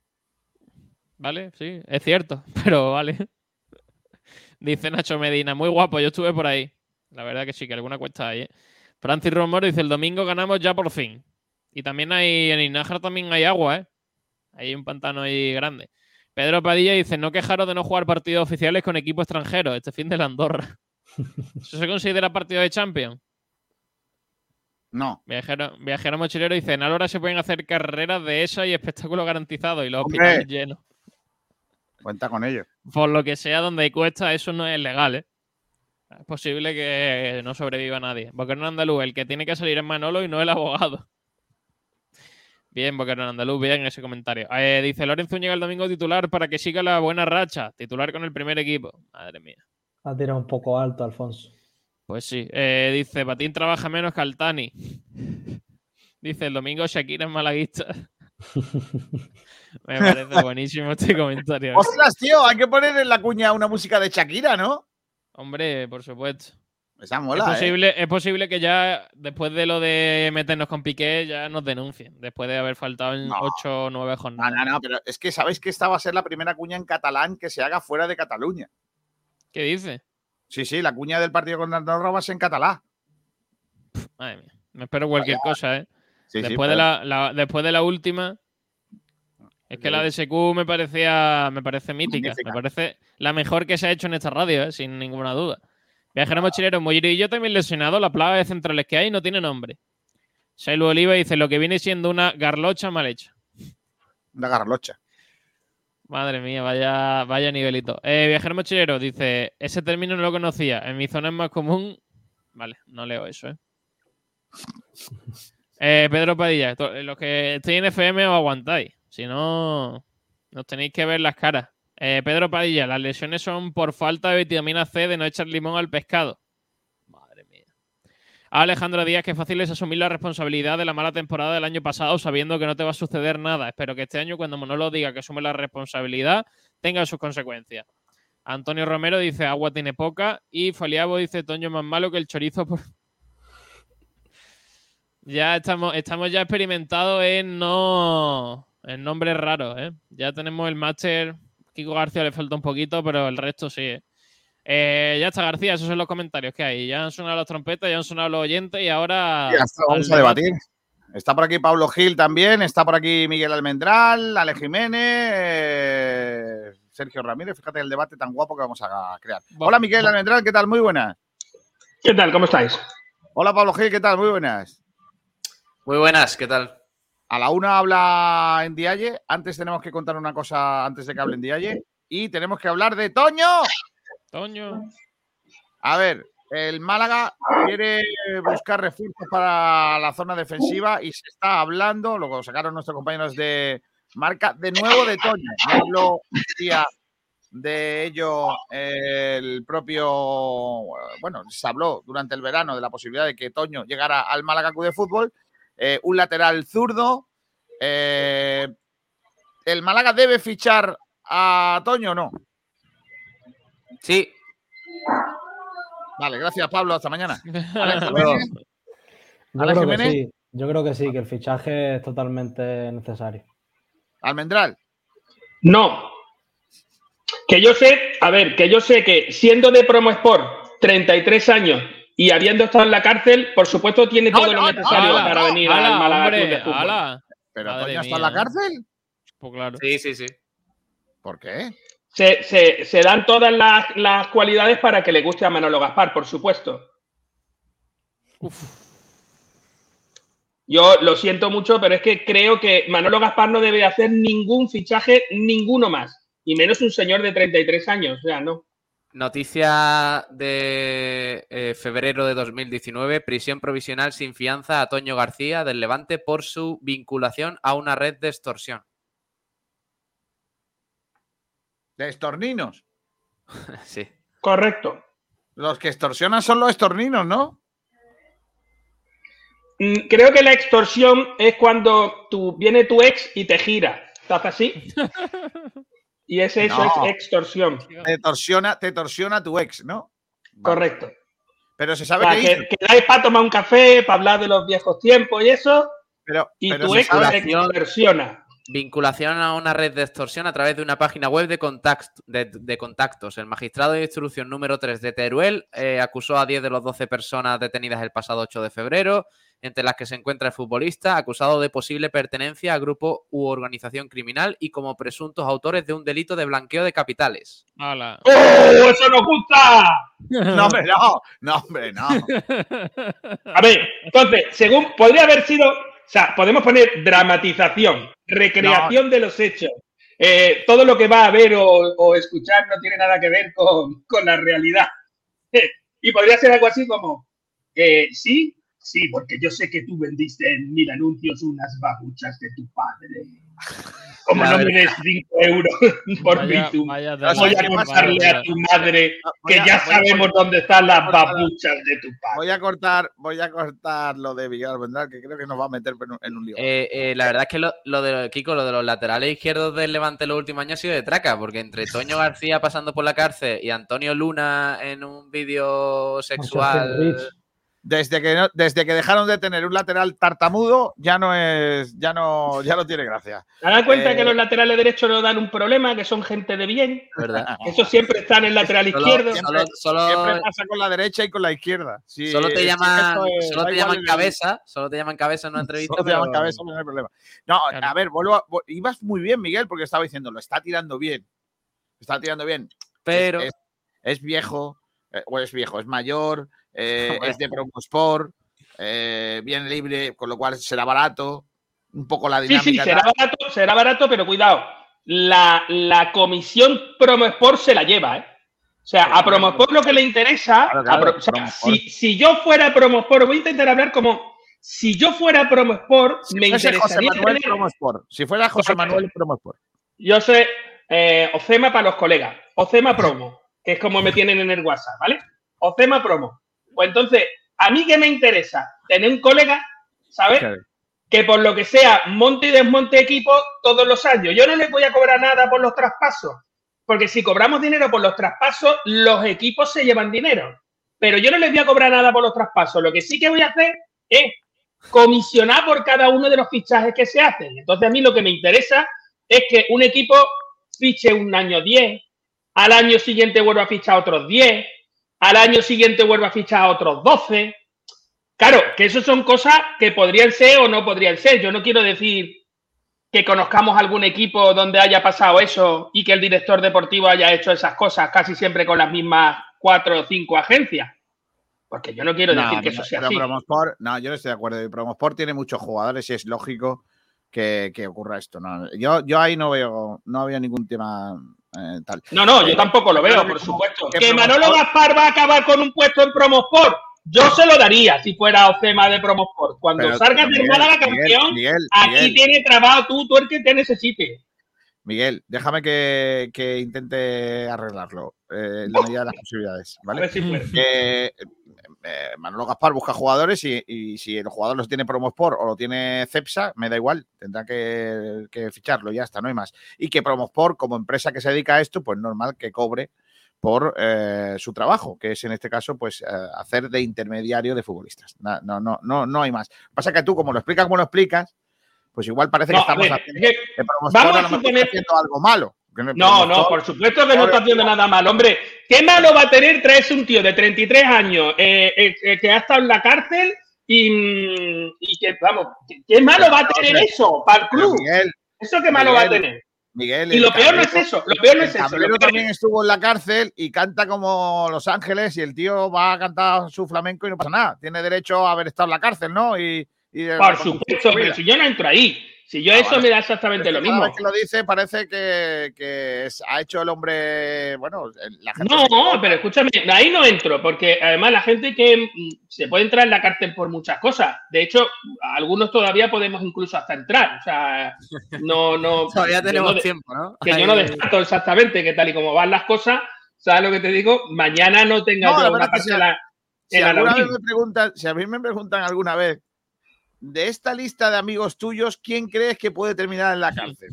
Vale, sí, es cierto, pero vale. dice Nacho Medina, muy guapo, yo estuve por ahí. La verdad que sí, que alguna cuesta hay, ¿eh? Francis Romero dice, el domingo ganamos ya por fin. Y también hay, en Iznájar también hay agua, ¿eh? Hay un pantano ahí grande. Pedro Padilla dice, no quejaros de no jugar partidos oficiales con equipo extranjero este fin de la Andorra. ¿Eso se considera partido de Champions? No. Viajero, viajero mochilero dice, en Alora se pueden hacer carreras de esa y espectáculos garantizados y los hospitales llenos. Cuenta con ello. Por lo que sea donde hay cuesta, eso no es legal, ¿eh? Es posible que no sobreviva nadie. Porque no andaluz, el que tiene que salir es Manolo y no el abogado. Bien, Boquerón Andaluz, bien ese comentario. Eh, dice Lorenzo llega el domingo titular para que siga la buena racha. Titular con el primer equipo. Madre mía. Ha tirado un poco alto, Alfonso. Pues sí. Eh, dice, Patín trabaja menos que Altani. dice, el domingo Shakira es malaguista. Me parece buenísimo este comentario. Ostras, tío, hay que poner en la cuña una música de Shakira, ¿no? Hombre, por supuesto. Esa mola, es, ¿eh? posible, es posible que ya, después de lo de meternos con Piqué, ya nos denuncien. Después de haber faltado en 8 o 9 jornadas. No, no, no, pero es que sabéis que esta va a ser la primera cuña en catalán que se haga fuera de Cataluña. ¿Qué dice? Sí, sí, la cuña del partido contra Andorra va a ser en catalán. Madre mía. Me espero cualquier cosa, ¿eh? después, de la, después de la última. Es que la de SQ me parecía. Me parece mítica. Me parece la mejor que se ha hecho en esta radio, ¿eh? sin ninguna duda. Viajero mochilero, yo también lesionado. La plaga de centrales que hay no tiene nombre. Sailu Oliva dice lo que viene siendo una garlocha mal hecha. Una garlocha. Madre mía, vaya, vaya nivelito. Eh, viajero mochilero dice: Ese término no lo conocía. En mi zona es más común. Vale, no leo eso, ¿eh? eh Pedro Padilla, los que estoy en FM os aguantáis. Si no, nos tenéis que ver las caras. Eh, Pedro Padilla, las lesiones son por falta de vitamina C de no echar limón al pescado. Madre mía. Alejandro Díaz, que fácil es asumir la responsabilidad de la mala temporada del año pasado sabiendo que no te va a suceder nada. Espero que este año, cuando Monolo diga que asume la responsabilidad, tenga sus consecuencias. Antonio Romero dice agua tiene poca y Faliabo dice Toño más malo que el chorizo por... Ya estamos, estamos ya experimentados en no en nombres raros, ¿eh? Ya tenemos el máster Kiko García le falta un poquito, pero el resto sí. ¿eh? Eh, ya está, García, esos son los comentarios que hay. Ya han sonado las trompetas, ya han sonado los oyentes y ahora. Ya está, vamos a debatir. Está por aquí Pablo Gil también, está por aquí Miguel Almendral, Ale Jiménez, eh, Sergio Ramírez. Fíjate el debate tan guapo que vamos a crear. Hola Miguel Almendral, ¿qué tal? Muy buenas. ¿Qué tal? ¿Cómo estáis? Hola Pablo Gil, ¿qué tal? Muy buenas. Muy buenas, ¿qué tal? A la una habla en Dialle. Antes tenemos que contar una cosa antes de que hable en Dialle. Y tenemos que hablar de Toño. Toño. A ver, el Málaga quiere buscar refuerzos para la zona defensiva y se está hablando, lo sacaron nuestros compañeros de marca, de nuevo de Toño. Habló día de ello el propio, bueno, se habló durante el verano de la posibilidad de que Toño llegara al Málaga Club de Fútbol eh, un lateral zurdo. Eh, ¿El Málaga debe fichar a Toño o no? Sí. Vale, gracias Pablo, hasta mañana. Yo creo que sí, yo creo que sí, que el fichaje es totalmente necesario. Almendral. No. Que yo sé, a ver, que yo sé que siendo de Promo Sport 33 años y habiendo estado en la cárcel, por supuesto, tiene todo lo necesario para venir al Málaga de Fútbol. ¿Pero Toño está en la cárcel? Pues claro. Sí, sí, sí. ¿Por qué? Se, dan todas las, cualidades para que le guste a Manolo Gaspar, por supuesto. Yo lo siento mucho, pero es que creo que Manolo Gaspar no debe hacer ningún fichaje, ninguno más. Y menos un señor de 33 años. O sea, no. Noticia de eh, febrero de 2019, prisión provisional sin fianza a Toño García del Levante por su vinculación a una red de extorsión. ¿De estorninos? sí. Correcto. Los que extorsionan son los estorninos, ¿no? Mm, creo que la extorsión es cuando tú, viene tu ex y te gira. ¿Estás así? Y ese eso No. es extorsión. Te torsiona, te torsiona tu ex, ¿no? Vale. Correcto. Pero se O sabe sea, que, que, hizo. que dais para tomar un café, para hablar de los viejos tiempos y eso, Pero, y pero tu ex extorsiona. Vinculación a una red de extorsión a través de una página web de, de, de contactos. El magistrado de instrucción número 3 de Teruel eh, acusó a 10 de las 12 personas detenidas el pasado 8 de febrero, entre las que se encuentra el futbolista, acusado de posible pertenencia a grupo u organización criminal y como presuntos autores de un delito de blanqueo de capitales. Hala. ¡Oh, eso nos gusta! No, hombre, no. No, hombre, no. A ver, entonces, según podría haber sido, o sea, podemos poner dramatización, recreación de los hechos. Eh, todo lo que va a ver o, o escuchar no tiene nada que ver con, con la realidad. y podría ser algo así como, eh, sí, sí, porque yo sé que tú vendiste en mil anuncios unas babuchas de tu padre. Como no me des 5 euros por No, voy ¿sabes a contarle a tu madre Voy que a- ya a sabemos cortar- dónde están las cortar- babuchas de tu padre. Voy a cortar, voy a cortar lo de Miguel Almendral, que creo que nos va a meter en un, en un lío. Eh, eh, la verdad es que lo, lo de Kiko, lo de los laterales izquierdos del Levante los últimos años ha sido de traca, porque entre Toño García pasando por la cárcel y Antonio Luna en un vídeo sexual. Desde que, no- desde que dejaron de tener un lateral tartamudo, ya no es, ya no, ya no tiene gracia. ¿Te das cuenta Eh, que los laterales derechos no dan un problema, que son gente de bien? ¿verdad? Eso siempre está en el lateral Solo- izquierdo. solo- solo- Siempre pasa con la derecha y con la izquierda. Sí, Solo te llaman, es- solo te llaman el- cabeza, solo te llaman cabeza en una entrevista. Solo te llaman pero- cabeza, no hay problema. No, Claro. a ver, vuelvo a- ibas muy bien, Miguel, porque estaba diciendo, lo está tirando bien. Está tirando bien. Pero es, es viejo, eh, o es viejo, es mayor, eh, es de Promosport, eh, bien libre, con lo cual será barato. Un poco la Sí, dinámica. sí, será barato, será barato, pero cuidado. La, la comisión Promosport se la lleva, ¿eh? O sea, a Promosport lo que le interesa. Claro, claro, a Pro- o sea, Promosport. si, si yo fuera Promosport, voy a intentar hablar como. Si yo fuera Promosport, Si me fuese José interesaría Manuel tener- Promosport. Si fuera José. Manuel Promosport. Yo sé, eh, Ocema para los colegas, Ocema Promo, que es como me tienen en el WhatsApp, ¿vale? Ocema Promo. Pues entonces, a mí que me interesa tener un colega, ¿sabes? Claro. Que por lo que sea, monte y desmonte equipo todos los años. Yo no les voy a cobrar nada por los traspasos, porque si cobramos dinero por los traspasos, los equipos se llevan dinero. Pero yo no les voy a cobrar nada por los traspasos. Lo que sí que voy a hacer es comisionar por cada uno de los fichajes que se hacen. Entonces, a mí lo que me interesa es que un equipo fiche un año 10, al año siguiente vuelva a fichar otros 10, al año siguiente vuelva a fichar otros 12. Claro, que eso son cosas que podrían ser o no podrían ser. Yo no quiero decir que conozcamos algún equipo donde haya pasado eso y que el director deportivo haya hecho esas cosas casi siempre con las mismas cuatro o cinco agencias. Porque yo no quiero No, decir que eso sea pero así. Promosport, no, yo no estoy de acuerdo. Promosport tiene muchos jugadores y es lógico que, que ocurra esto. No, yo, yo ahí no veo, no había ningún tema eh, tal. No, no, yo tampoco lo veo, por supuesto. que Manolo Gaspar va a acabar con un puesto en Promosport. Yo se lo daría si fuera Ocema de Promosport. Cuando Pero- salgas Miguel, Málaga campeón, Miguel, aquí Miguel, tiene trabajo tú, tú el que te necesite. Miguel, déjame que, que intente arreglarlo eh, en la medida de las posibilidades, A ¿vale? ver si puede. Que eh, Manolo Gaspar busca jugadores y, y si el jugador los tiene Promosport o lo tiene Cepsa, me da igual, tendrá que, que ficharlo, ya está, no hay más. Y que Promosport, como empresa que se dedica a esto, pues normal que cobre por eh, su trabajo, que es en este caso, pues eh, hacer de intermediario de futbolistas. No, no, no, no hay más. Pasa que tú, como lo explicas, como lo explicas, pues igual parece No, que estamos ver, haciendo que- vamos a suponer- haciendo algo malo. No, no, por supuesto que no está haciendo nada mal. Hombre, ¿qué malo va a tener traerse un tío de 33 años eh, eh, eh, que ha estado en la cárcel y, mm, y que, vamos, ¿qué- ¿qué malo va a tener eso para el club? Miguel, ¿Eso qué malo va a tener? Miguel, Y lo peor no es eso, lo peor no El es eso. Lo también estuvo en la cárcel y canta como Los Ángeles y el tío va a cantar su flamenco y no pasa nada. Tiene derecho a haber estado en la cárcel, ¿no? Y, Por supuesto, pero si yo no entro ahí. Si yo ah, eso me da exactamente lo mismo. Vez que lo dice, parece que, que, ha hecho el hombre. Bueno, la gente. No, pero escúchame, ahí no entro, porque además la gente que mm, se puede entrar en la cárcel por muchas cosas. De hecho, algunos todavía podemos incluso hasta entrar. O sea, no. no todavía tenemos tiempo, ¿no? Que yo no descarto exactamente que tal y como van las cosas, ¿sabes lo que te digo? Mañana no tenga una parte si, la. Si, alguna vez me preguntan, si a mí me preguntan alguna vez de esta lista de amigos tuyos, ¿quién crees que puede terminar en la cárcel?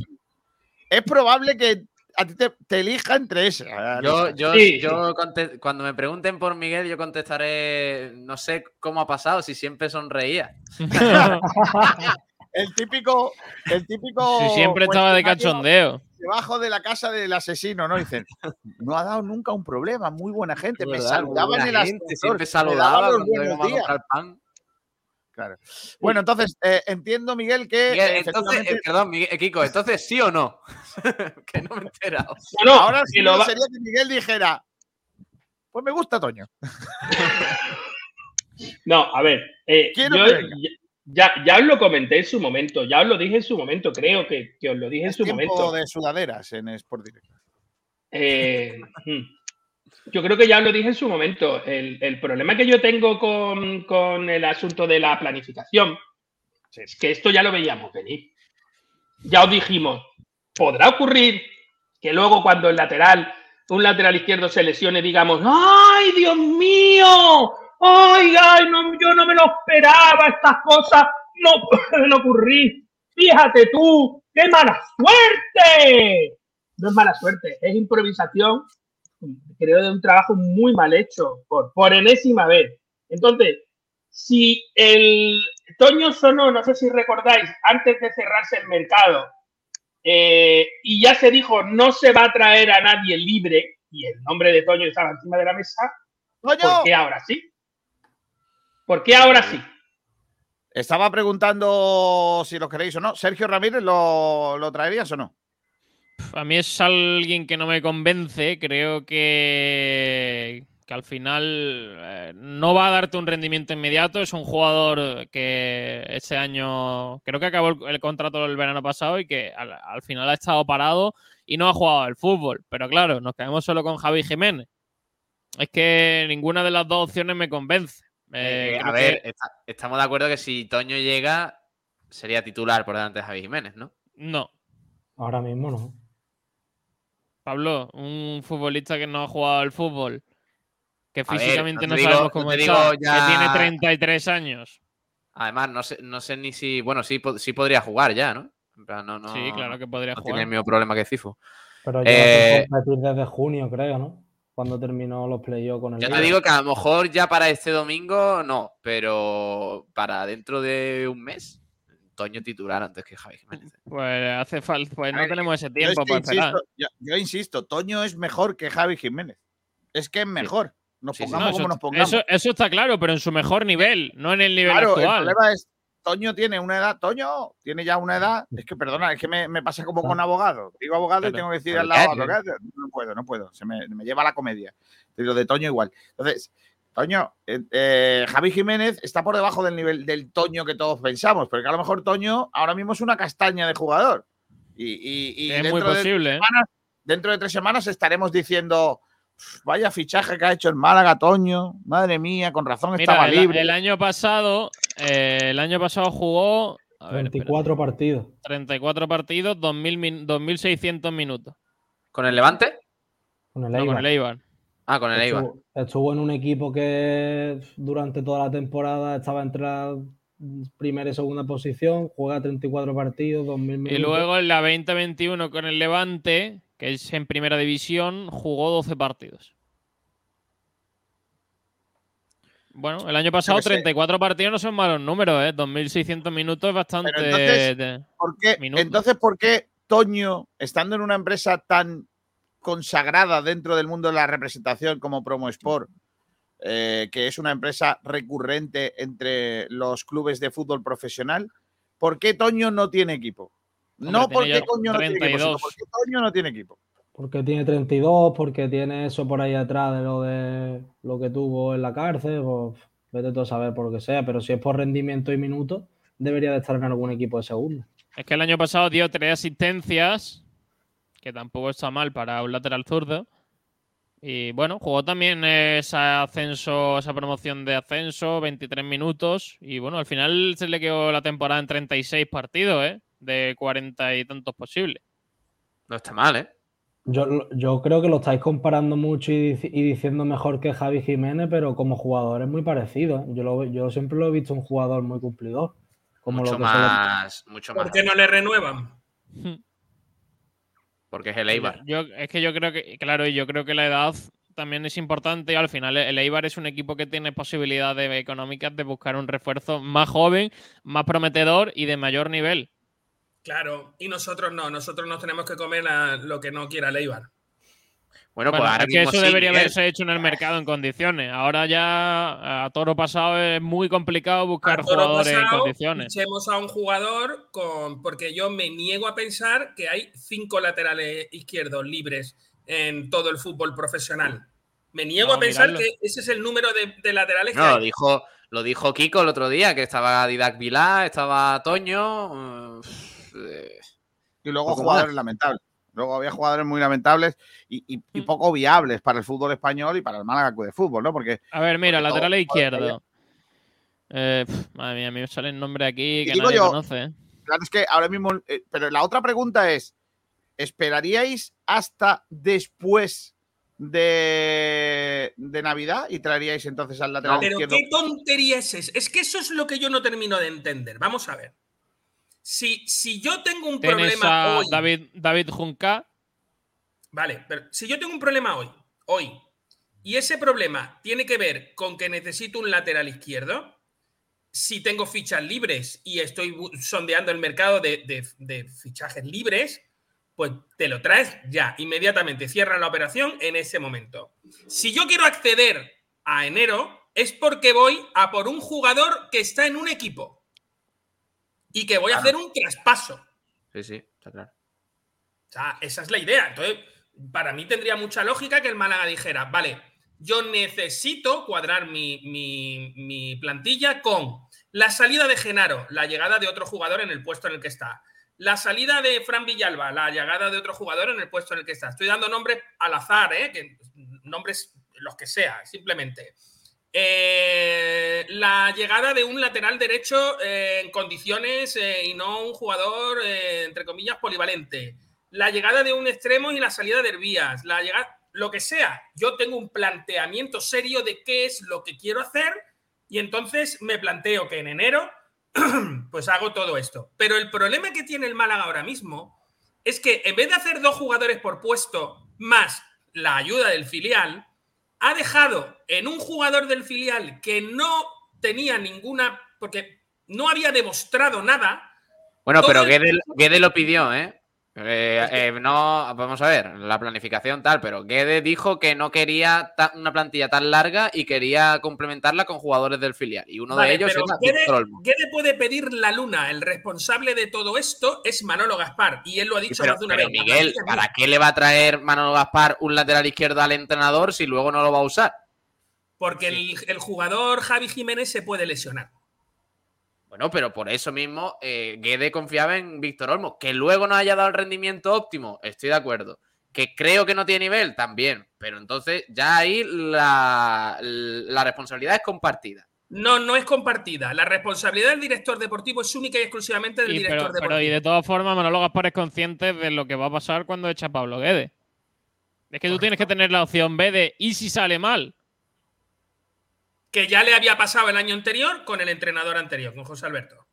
Es probable que a ti te, elija entre ese. Yo, yo, yo cuando me pregunten por Miguel, yo contestaré, no sé cómo ha pasado, si siempre sonreía. el típico, el típico. Si siempre estaba de cachondeo. Debajo de la casa del asesino, ¿no? Dicen, no ha dado nunca un problema, muy buena gente. Me saludaban en la siempre saludaba cuando íbamos a comprar pan. Bueno, entonces, eh, entiendo, Miguel, que. Eh, entonces, eh, perdón, Miguel, Kiko, entonces sí o no? que no me he enterado. ahora sí lo sería que Miguel dijera: Pues me gusta Toño. no, a ver. ya, ya, os lo comenté en su momento, ya os lo dije en su momento, creo que, os lo dije en su momento. de sudaderas en Sport Direct. Hmm. Yo creo que ya lo dije en su momento. El, problema que yo tengo con, el asunto de la planificación es que esto ya lo veíamos venir. Ya os dijimos, podrá ocurrir que luego cuando el lateral, un lateral izquierdo se lesione, digamos, ¡ay, Dios mío! ¡Ay, ay! No, yo no me lo esperaba, estas cosas no pueden ocurrir. Fíjate tú, qué mala suerte. No es mala suerte, es improvisación creo de un trabajo muy mal hecho, por, por enésima vez. Entonces, si el Toño sonó, no sé si recordáis, antes de cerrarse el mercado, eh, y ya se dijo no se va a traer a nadie libre, y el nombre de Toño estaba encima de la mesa, ¿por qué ahora sí? ¿Por qué ahora sí? Estaba preguntando si lo queréis o no. Sergio Ramírez, ¿lo, lo traerías o no? A mí es alguien que no me convence. Creo que, que al final eh, no va a darte un rendimiento inmediato. Es un jugador que ese año creo que acabó el, contrato el verano pasado y que al, final ha estado parado y no ha jugado al fútbol. Pero claro, nos quedamos solo con Javi Jiménez. Es que ninguna de las dos opciones me convence. Eh, eh, a ver, estamos de acuerdo que si Toño llega, sería titular por delante de Javi Jiménez, ¿no? No. Ahora mismo no. Pablo, un futbolista que no ha jugado al fútbol, que físicamente no sabemos cómo está, que tiene 33 años. Además, no sé, no sé ni si. Bueno, sí, sí podría jugar ya, ¿no? sí, claro que podría jugar. Tiene el mismo problema que Cifu. Pero ya eh, desde junio, creo, ¿no? Cuando terminó los playoffs con el. Yo te digo que a lo mejor ya para este domingo no, pero para dentro de un mes Toño titular antes que Javi Jiménez. Pues hace falta, pues no tenemos ese tiempo para esperar. yo, insisto, Toño es mejor que Javi Jiménez. Es que es mejor. Nos pongamos como nos pongamos. Eso, está claro, pero en su mejor nivel, no en el nivel actual. El problema es, Toño tiene una edad, Toño tiene ya una edad, es que perdona, es que me, pasa como con abogado. Digo abogado y tengo que decir al lado, no puedo, no puedo, se me, me lleva la comedia. Lo de Toño igual. Entonces, Toño, eh, eh, Javi Jiménez está por debajo del nivel del Toño que todos pensamos, porque a lo mejor Toño ahora mismo es una castaña de jugador. Y, es muy posible. ¿eh? dentro de tres semanas estaremos diciendo, vaya fichaje que ha hecho el Málaga, Toño, madre mía, con razón estaba libre. El año pasado, el año pasado jugó... 24 partidos. 34 partidos, 2.600 minutos. ¿Con el Levante? Con el Eibar. con el Eibar. Ah, con el Eibar. Estuvo, en un equipo que durante toda la temporada estaba entre la primera y segunda posición, juega 34 partidos, 2000 minutos. Y luego en la 2021 con el Levante, que es en primera división, jugó 12 partidos. Bueno, el año pasado 34 partidos no son malos números, ¿eh? 2.600 minutos es bastante. entonces, ¿por qué, entonces, ¿por qué Toño, estando en una empresa tan consagrada dentro del mundo de la representación como Promo Sport, eh, que es una empresa recurrente entre los clubes de fútbol profesional, ¿por qué Toño no tiene equipo? no porque Toño no tiene equipo, sino porque Toño no tiene equipo. Porque tiene 32, porque tiene eso por ahí atrás de lo de lo que tuvo en la cárcel, pues vete tú a saber por lo que sea, pero si es por rendimiento y minutos, debería de estar en algún equipo de segundo. Es que el año pasado dio tres asistencias, que tampoco está mal para un lateral zurdo. Y bueno, jugó también ese ascenso, esa promoción de ascenso, 23 minutos. Y bueno, al final se le quedó la temporada en 36 partidos, ¿eh? De 40 y tantos posibles. No está mal, ¿eh? Yo, yo creo que lo estáis comparando mucho y, diciendo mejor que Javi Jiménez, pero como jugador es muy parecido. ¿eh? Yo, lo, yo siempre lo he visto un jugador muy cumplidor. Como mucho más, mucho ¿Por qué no le renuevan? Porque es el Eibar. Yo, es que yo creo que, claro, yo creo que la edad también es importante. Al final, el Eibar es un equipo que tiene posibilidades económicas de buscar un refuerzo más joven, más prometedor y de mayor nivel. Claro, y nosotros no, nosotros nos tenemos que comer lo que no quiera Leibar. Bueno, pues ahora que eso debería haberse hecho en el mercado en condiciones. Ahora ya a toro pasado es muy complicado buscar jugadores en condiciones. Echemos a un jugador con. Porque yo me niego a pensar que hay cinco laterales izquierdos libres en todo el fútbol profesional. Me niego a pensar que ese es el número de, laterales no, Lo dijo, lo dijo Kiko el otro día, que estaba Didac Vilá, estaba Toño. Y luego jugadores lamentables. Luego había jugadores muy lamentables y, mm. poco viables para el fútbol español y para el Málaga de Fútbol, ¿no? Porque. A ver, mira, lateral izquierdo. Eh, madre mía, a mí me sale el nombre aquí que nadie conoce. ¿eh? Claro, es que ahora mismo. Eh, pero la otra pregunta es: ¿esperaríais hasta después de, de, Navidad y traeríais entonces al lateral izquierdo? Pero qué tontería es Es que eso es lo que yo no termino de entender. Vamos a ver. Si, yo tengo un problema hoy. David, David Junca. Vale, pero si yo tengo un problema hoy, hoy, y ese problema tiene que ver con que necesito un lateral izquierdo, si tengo fichas libres y estoy sondeando el mercado de, de, fichajes libres, pues te lo traes ya, inmediatamente. Cierra la operación en ese momento. Si yo quiero acceder a enero, es porque voy a por un jugador que está en un equipo y que voy a hacer un traspaso. Sí, sí, está claro. O sea, esa es la idea. Entonces, para mí tendría mucha lógica que el Málaga dijera, vale, yo necesito cuadrar mi, plantilla con la salida de Genaro, la llegada de otro jugador en el puesto en el que está. La salida de Fran Villalba, la llegada de otro jugador en el puesto en el que está. Estoy dando nombres al azar, ¿eh? Que, nombres los que sea, simplemente. Eh, la llegada de un lateral derecho eh, en condiciones eh, y no un jugador, entre comillas, polivalente. La llegada de un extremo y la salida de Hervías. La llegada, lo que sea. Yo tengo un planteamiento serio de qué es lo que quiero hacer y entonces me planteo que en enero pues hago todo esto. Pero el problema que tiene el Málaga ahora mismo es que en vez de hacer dos jugadores por puesto más la ayuda del filial, ha dejado en un jugador del filial que no tenía ninguna, porque no había demostrado nada. Bueno, pero Guede, lo pidió, ¿eh? Eh, ¿eh? no, vamos a ver, la planificación tal, pero Guede dijo que no quería una plantilla tan larga y quería complementarla con jugadores del filial. Y uno de ellos es Guede, Guede, puede pedir la luna. El responsable de todo esto es Manolo Gaspar. Y él lo ha dicho más de una vez. Miguel, ¿para qué le va a traer Manolo Gaspar un lateral izquierdo al entrenador si luego no lo va a usar? Porque el, jugador Javi Jiménez se puede lesionar. Bueno, pero por eso mismo eh, Guede confiaba en Víctor Olmo. Que luego no haya dado el rendimiento óptimo, estoy de acuerdo. Que creo que no tiene nivel, también. Pero entonces ya ahí la, responsabilidad es compartida. No, no es compartida. La responsabilidad del director deportivo es única y exclusivamente del director deportivo. Pero y de todas formas, Manolo Gaspar es consciente de lo que va a pasar cuando echa a Pablo Guede. Es que tú tienes que tener la opción B de ¿y si sale mal? Que ya le había pasado el año anterior con el entrenador anterior, con José Alberto.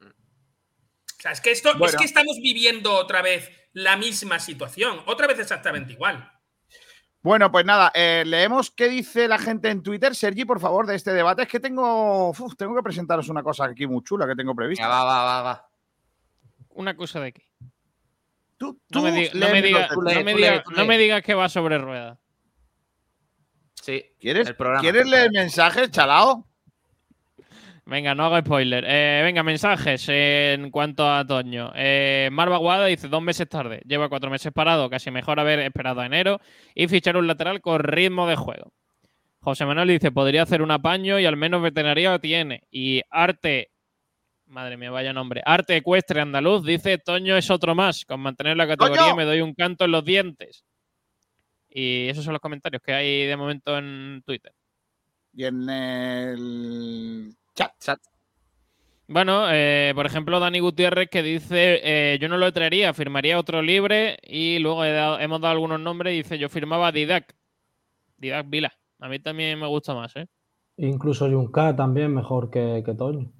O sea, es que esto es que estamos viviendo otra vez la misma situación, otra vez exactamente igual. Bueno, pues nada, eh, leemos qué dice la gente en Twitter. Sergi, por favor, de este debate. Es que tengo, tengo que presentaros una cosa aquí muy chula que tengo prevista. va, va, va, va. Una cosa de qué. Tú, no, me, digas que va sobre ruedas. ¿Quieres, ¿quieres leer mensajes, chalao? Venga, no hago spoiler. Eh, venga, mensajes en cuanto a Toño. Eh, Marva Guada dice dos meses tarde. Lleva cuatro meses parado. Casi mejor haber esperado a enero y fichar un lateral con ritmo de juego. José Manuel dice, podría hacer un apaño y al menos veterinario tiene. Y Arte Madre mía, vaya nombre. Arte ecuestre andaluz dice: Toño es otro más. Con mantener la categoría me doy un canto en los dientes. Y esos son los comentarios que hay de momento en Twitter. Y en el chat. Chat. Bueno, eh, por ejemplo, Dani Gutiérrez que dice: eh, Yo no lo traería, firmaría otro libre. Y luego he dado- hemos dado algunos nombres y dice: Yo firmaba Didac. Didac Vila. A mí también me gusta más, ¿eh? Incluso Junca también mejor que, que Toño.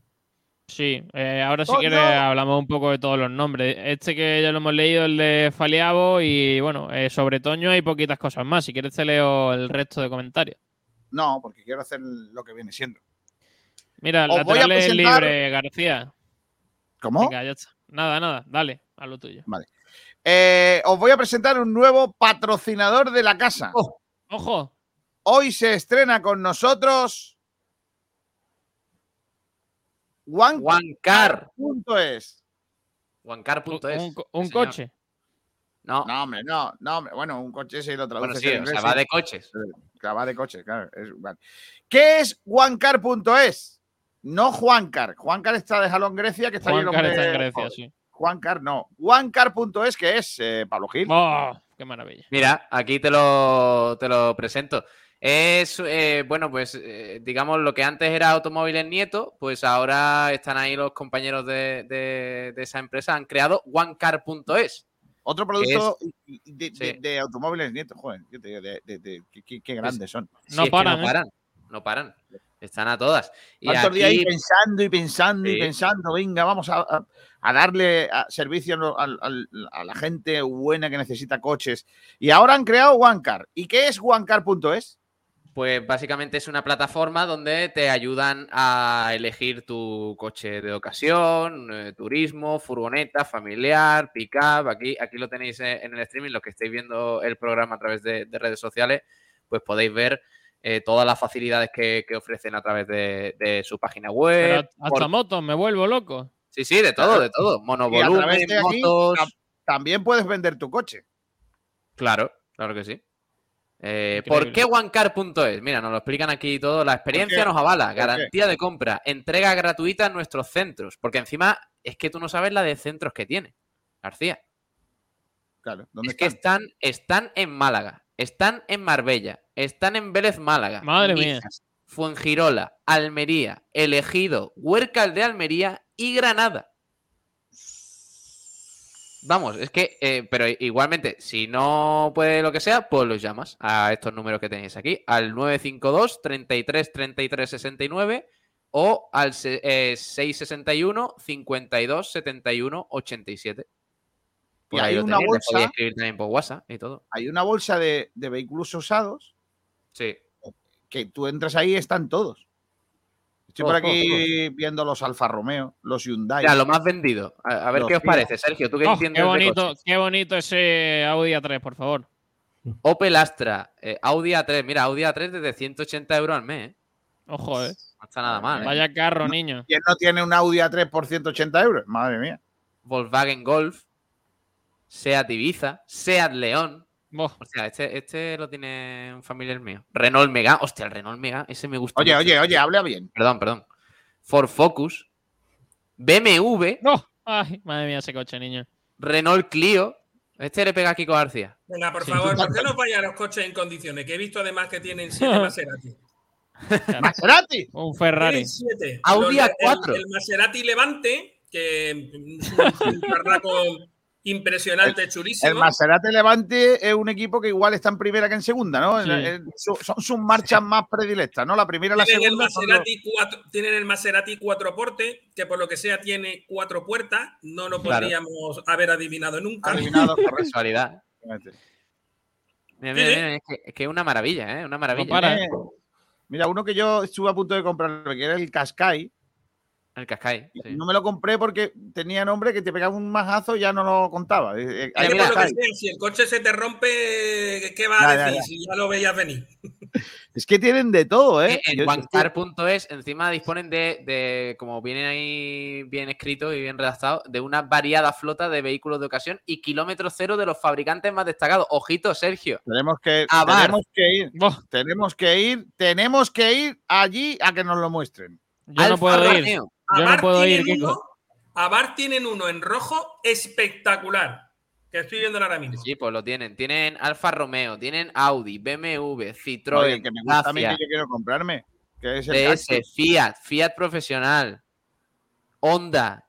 Sí, eh, ahora si ¡Toño! quieres hablamos un poco de todos los nombres. Este que ya lo hemos leído, el de Faliabo, y bueno, eh, sobre Toño hay poquitas cosas más. Si quieres te leo el resto de comentarios. No, porque quiero hacer lo que viene siendo. Mira, Os a laterales presentar- libre, García. ¿Cómo? Venga, ya está. Nada, nada, dale, a lo tuyo. Eh, os voy a presentar un nuevo patrocinador de la casa. Ojo, Hoy se estrena con nosotros Juancar. OneCar.es. Juancar.es. un, un sí, coche. No, No, hombre, no, no, hombre. Bueno, un coche si lo traduces bueno, sí, o sea, va sí. de coches. Claro, va de coche, claro. es- vale. ¿Qué es OneCar.es? No Juancar. Juancar está de Jalón Grecia, que está Juan allí el Car hombre- está en Grecia, sí. Juancar, no. OneCar.es, que es eh, Pablo Gil. ¡Oh! ¡Qué maravilla! Mira, aquí te lo, te lo presento. Es, eh, bueno, pues eh, digamos lo que antes era Automóviles Nieto, pues ahora están ahí los compañeros de, de- de esa empresa, han creado OneCar.es. Otro producto de, de- Sí. de automóviles nietos, joder. yo te digo, de- de- de- qué- qué, qué grandes son. No es que paran, no ¿eh? paran, no paran. Están a todas. Y Tantos días ahí aquí, pensando y pensando y pensando, venga, vamos a, a- a darle a- servicio a la gente buena que necesita coches. Y ahora han creado OneCar. ¿Y qué es OneCar.es? Pues básicamente es una plataforma donde te ayudan a elegir tu coche de ocasión, eh, turismo, furgoneta, familiar, pick-up. Aquí, aquí lo tenéis eh, en el streaming, los que estáis viendo el programa a través de, de redes sociales, pues podéis ver eh, todas las facilidades que, que ofrecen a través de, de su página Pero web. hasta por- motos, me vuelvo loco. Sí, sí, de todo, de todo. Y a Monovolumen, través de aquí motos. tam- también puedes vender tu coche. Claro, claro que sí. Eh. ¿Por qué OneCar.es? Mira, nos lo explican aquí todo. La experiencia nos avala. Garantía de compra. Entrega gratuita en nuestros centros. Porque encima es que tú no sabes la de centros que tiene, García. Claro, ¿dónde Es que están? están, están en Málaga, están en Marbella, están en Vélez Málaga. Madre mía. Fuengirola, Almería, Elegido, Huércal de Almería y Granada. Vamos, es que, eh, pero igualmente, si no puede lo que sea, pues los llamas a estos números que tenéis aquí, al 952 33 33 69 o al eh, 661 52 71 87. Por Y ahí hay lo una tenéis, bolsa- escribir también por WhatsApp y todo. Hay una bolsa de, de vehículos usados Sí. que tú entras ahí y están todos. Estoy por aquí viendo los Alfa Romeo, los Hyundai. Mira, lo más vendido. A, a ver Los qué os parece, Sergio. Tú que Oh, entiendes qué de bonito, qué bonito ese Audi A3, por favor. Opel Astra, eh, Audi A3. Mira, Audi A3 desde 180 euros al mes. ¿eh? Ojo, eh. No está nada mal. ¿eh? Vaya carro, niño. ¿Quién no tiene un Audi A3 por 180 euros? Madre mía. Volkswagen Golf, Seat Ibiza, Seat León. Boh, Hostia, este, este lo tiene un familiar mío. Renault Mega. Hostia, el Renault Mega, ese me gusta. Oye, mucho. oye, oye, habla bien. Perdón, perdón. Ford Focus, BMW, no. Ay, madre mía, ese coche, niño. Renault Clio. Este le pega a Kiko García. Venga, por Sí. favor, ¿por qué no vayan los coches en condiciones? Que he visto además que tienen siete Maserati. Maserati. Un Ferrari. Siete. Audi Los- A4. El, el Maserati Levante, que es un, un impresionante, chulísimo. El Maserati Levante es un equipo que igual está en primera que en segunda, ¿no? Sí. Son sus marchas más predilectas, ¿no? La primera y la Tienen el, segunda. los- Maserati cuatro, tienen el Maserati cuatro porte, que por lo que sea tiene cuatro puertas. No lo Claro. podríamos haber adivinado nunca. adivinados, correcto. Casualidad. Mira, mira, mira, es, que, es que es una maravilla, ¿eh? Una maravilla. para. Eh, Mira, uno que yo estuve a punto de comprar, que era el Cascai, El Cascai. sí. no me lo compré porque tenía nombre que te pegaba un majazo y ya no lo contaba. Eh, eh, lo que sea, si el coche se te rompe, ¿qué va a Ya, decir? ya. Si ya lo veías venir. Es que tienen de todo, ¿eh? En Yo- OneCar.es encima disponen de, de, como viene ahí bien escrito y bien redactado, de una variada flota de vehículos de ocasión y kilómetro cero de los fabricantes más destacados. Ojito, Sergio. Tenemos que, tenemos que ir, tenemos que ir, tenemos que ir allí a que nos lo muestren. yo no puedo ir. Yo no puedo ir, Kiko. a Bar tienen uno en rojo espectacular. Que estoy viendo ahora mismo. Sí, pues lo tienen. Tienen Alfa Romeo, tienen Audi, BMW, Citroën, que me gusta a mí que yo quiero comprarme. Que es el DS, Fiat, Fiat profesional, Honda,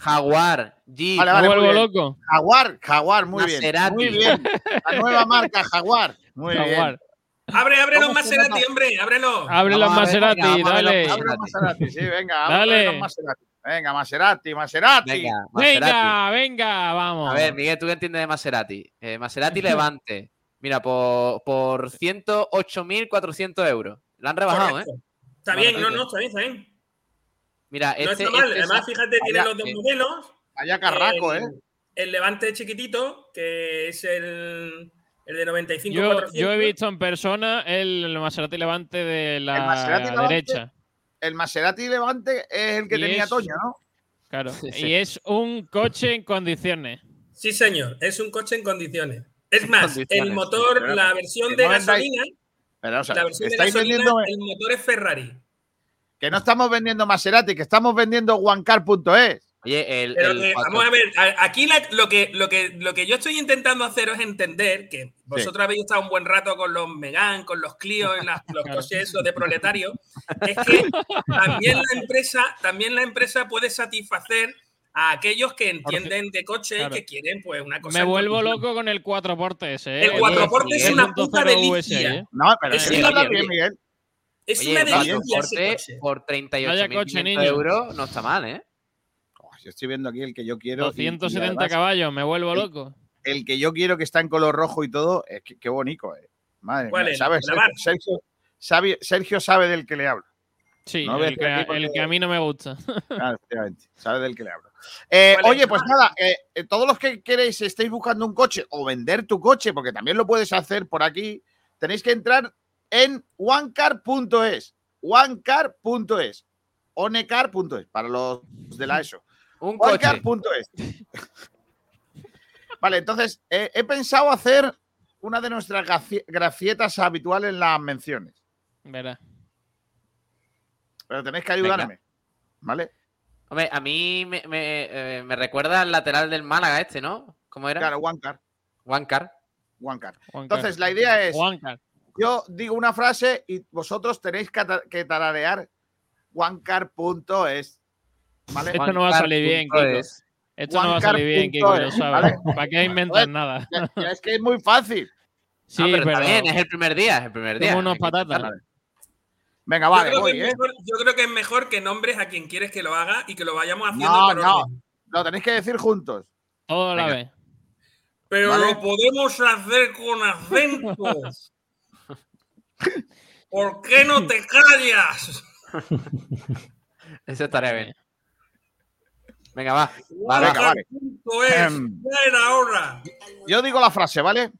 Jaguar, Jeep. Vale, vale, vuelvo loco. Jaguar, Jaguar, muy bien. Muy bien. La nueva marca, Jaguar. Muy bien. Abre, abre los Maserati, hombre, ábrelo. Abre los Maserati, dale. Abre los Maserati, sí, venga, dale. los Maserati. Venga, Maserati, Maserati. Venga, venga, venga, vamos. A ver, Miguel, ¿tú qué entiendes de Maserati? Eh, Maserati Levante. Mira, por, por 108.400 euros. La han rebajado, ¿eh? Está bien, no, no, está bien, está bien. Mira, no este, está mal. Este Además, fíjate, tiene los dos modelos. Vaya carraco, ¿eh? El Levante chiquitito, que es el, el de 95 yo, yo he visto en persona el, Maserati Levante de la derecha. el Maserati Levante es el que tenía Toño, ¿no? Claro. Y es un coche en condiciones. Sí, señor. Es un coche en condiciones. Es más, el motor, la versión de gasolina. la versión de gasolina, el motor es Ferrari. Que no estamos vendiendo Maserati, que estamos vendiendo OneCar.es. Oye, el, vamos a ver, aquí lo, que, lo, que, lo que yo estoy intentando hacer es entender que vosotros habéis estado un buen rato con los Megan, con los Clio, en los coches esos de proletario, es que también la empresa, también la empresa puede satisfacer a aquellos que entienden de coche y que quieren pues una cosa. Me vuelvo loco con el 4x ¿eh? El 4x es una puta delicia. ¿eh? No, pero es, una bien, Miguel. Es una delicia. Por 38 euros no está mal, ¿eh? Yo estoy viendo aquí el que yo quiero. 270 caballos, me vuelvo loco. El que yo quiero que está en color rojo y todo, es que qué bonito, eh. Madre mía, ¿sabes? Sergio, sabe, Sergio sabe del que le hablo. Sí, el, que, a mí no me gusta. Claro, efectivamente, sabe del que le hablo. Eh, oye, pues nada, eh, eh, todos los que queréis, estéis buscando un coche o vender tu coche, porque también lo puedes hacer por aquí, tenéis que entrar en onecar.es, onecar.es, onecar.es, para los de la ESO. Un coche. vale, entonces he pensado hacer una de nuestras grafietas habituales en las menciones. Verá. Pero tenéis que ayudarme. ¿Vale? Hombre, a mí me, eh, me, recuerda al lateral del Málaga este, ¿no? ¿Cómo era? Claro, Wancar. Wancar. Wancar. Entonces, la idea es. Yo digo una frase y vosotros tenéis que, tararear wancar.es. Esto no va a salir bien, Kiko. Esto no va a salir bien, Kiko, lo sabes. ¿Para qué inventar nada? es que es muy fácil. Sí, pero, también es el primer día, es el primer día. Como unos patatas. Venga, vale, yo creo, voy, ¿eh? yo creo que es mejor que nombres a quien quieres que lo haga y que lo vayamos haciendo. No, no, lo tenéis que decir juntos. Todo a la vez. Pero lo podemos hacer con acentos. ¿Por qué no te callas? Eso estaría bien. Venga, va. venga, vale. Em, ahora. Yo digo la frase, ¿vale?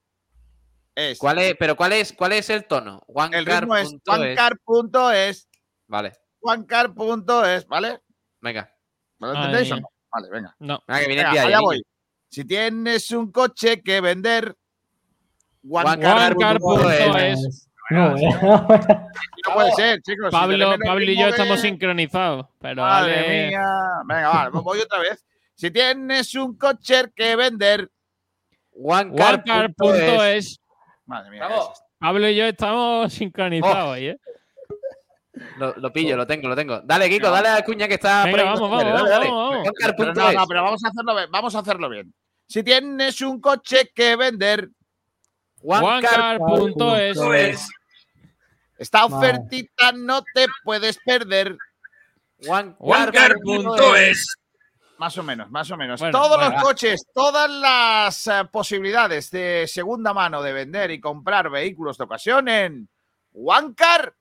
Es. ¿Cuál es, pero cuál es, cuál es el tono? el ritmo es juancar.es. Vale. Juancar.es, ¿vale? Venga. ¿Lo entendéis o no? Vale, venga. No. Venga, que viene venga, allá voy. Si tienes un coche que vender, juancar.es. No, eh. no puede ser, chicos. Pablo, Pablo y yo estamos sincronizados. Pero Madre mía. Venga, vale, voy otra vez. Si tienes un coche que vender, OneCar.es. Madre mía. Pablo y yo estamos sincronizados ahí, ¿eh? Lo, pillo, lo tengo, lo tengo. Dale, Kiko, dale a la cuña que está. Venga, vamos, vamos, dale, dale. vamos, Pero no, no, pero vamos a hacerlo bien. Vamos a hacerlo bien. Si tienes un coche que vender, OneCar.es. Esta ofertita no te puedes perder. OneCar.es. Más o menos, más o menos. Todos los coches, todas las eh, posibilidades de segunda mano de vender y comprar vehículos de ocasión en OneCar.es.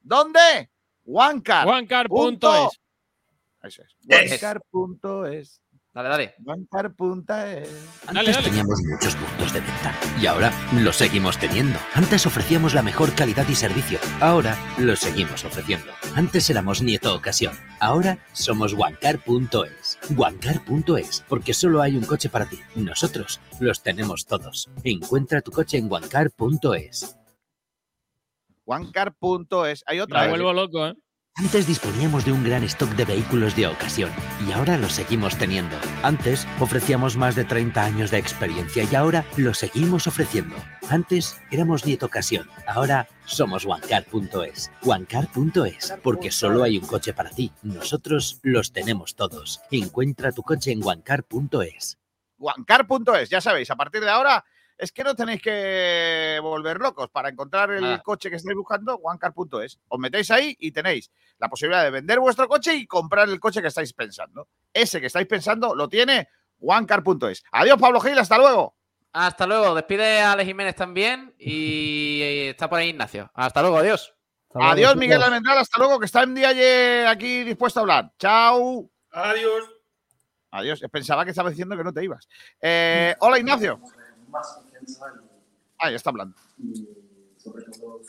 ¿Dónde? OneCar. OneCar.es. Eso es. OneCar.es. Dale, dale. Antes teníamos muchos puntos de venta y ahora los seguimos teniendo. Antes ofrecíamos la mejor calidad y servicio. Ahora los seguimos ofreciendo. Antes éramos Nieto Ocasión. Ahora somos OneCar.es. OneCar.es, porque solo hay un coche para ti. Nosotros los tenemos todos. Encuentra tu coche en OneCar.es. OneCar.es. Hay otra. Me vuelvo loco, ¿eh? Antes disponíamos de un gran stock de vehículos de ocasión y ahora los seguimos teniendo. Antes ofrecíamos más de 30 años de experiencia y ahora lo seguimos ofreciendo. Antes éramos Nieto Ocasión, ahora somos OneCar.es. OneCar.es, porque solo hay un coche para ti. Nosotros los tenemos todos. Encuentra tu coche en OneCar.es. OneCar.es, ya sabéis, a partir de ahora es que no tenéis que volver locos para encontrar el Ah. coche que estáis buscando, OneCar.es. Os metéis ahí y tenéis la posibilidad de vender vuestro coche y comprar el coche que estáis pensando. Ese que estáis pensando lo tiene OneCar.es. Adiós, Pablo Gil, hasta luego. Hasta luego. Despide a Ale Jiménez también y está por ahí Ignacio. Hasta luego, adiós. Adiós, Miguel Almendral, hasta luego, que está en día aquí dispuesto a hablar. Chao. Adiós. Adiós. Pensaba que estaba diciendo que no te ibas. Eh, hola, Ignacio. Ah, ya está hablando. y, sobre todo.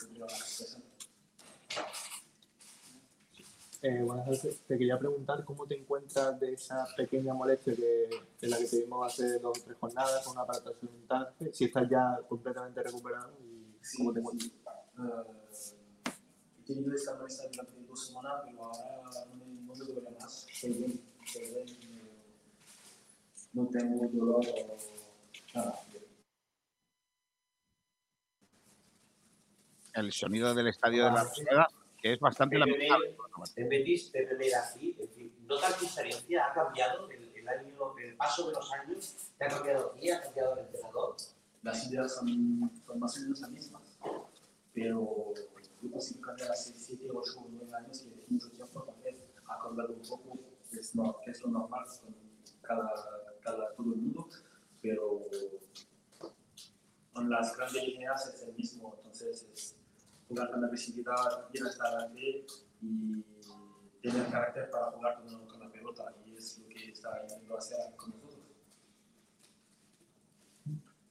Eh, buenas tardes. Te quería preguntar cómo te encuentras de esa pequeña molestia que, de la que tuvimos hace dos o tres jornadas con una aparato mental, si estás ya completamente recuperado y cómo te encuentras. Eh, he tenido esta molestia durante dos semanas, pero ahora no me, no me duele más. Estoy bien, estoy bien. No tengo dolor o nada. El sonido del estadio de la Rosaleda, que es bastante lamentable. En Betis de tener así, es decir, ¿notas diferencia? ¿Ha cambiado el, el año, el paso de los años? ¿Te ha cambiado a ti? ¿Ha cambiado el entrenador? Las ideas son, son más o menos las mismas, pero yo consigo cambiar hace 7, 8 o 9 años y es mucho tiempo, entonces ha cambiado un poco, es, no, que es lo normal con cada, cada, todo el mundo, pero con las grandes líneas es el mismo, entonces es jugar con agresividad, ir hasta adelante y tener carácter para jugar con, con la pelota, y es lo que está intentando hacer con nosotros.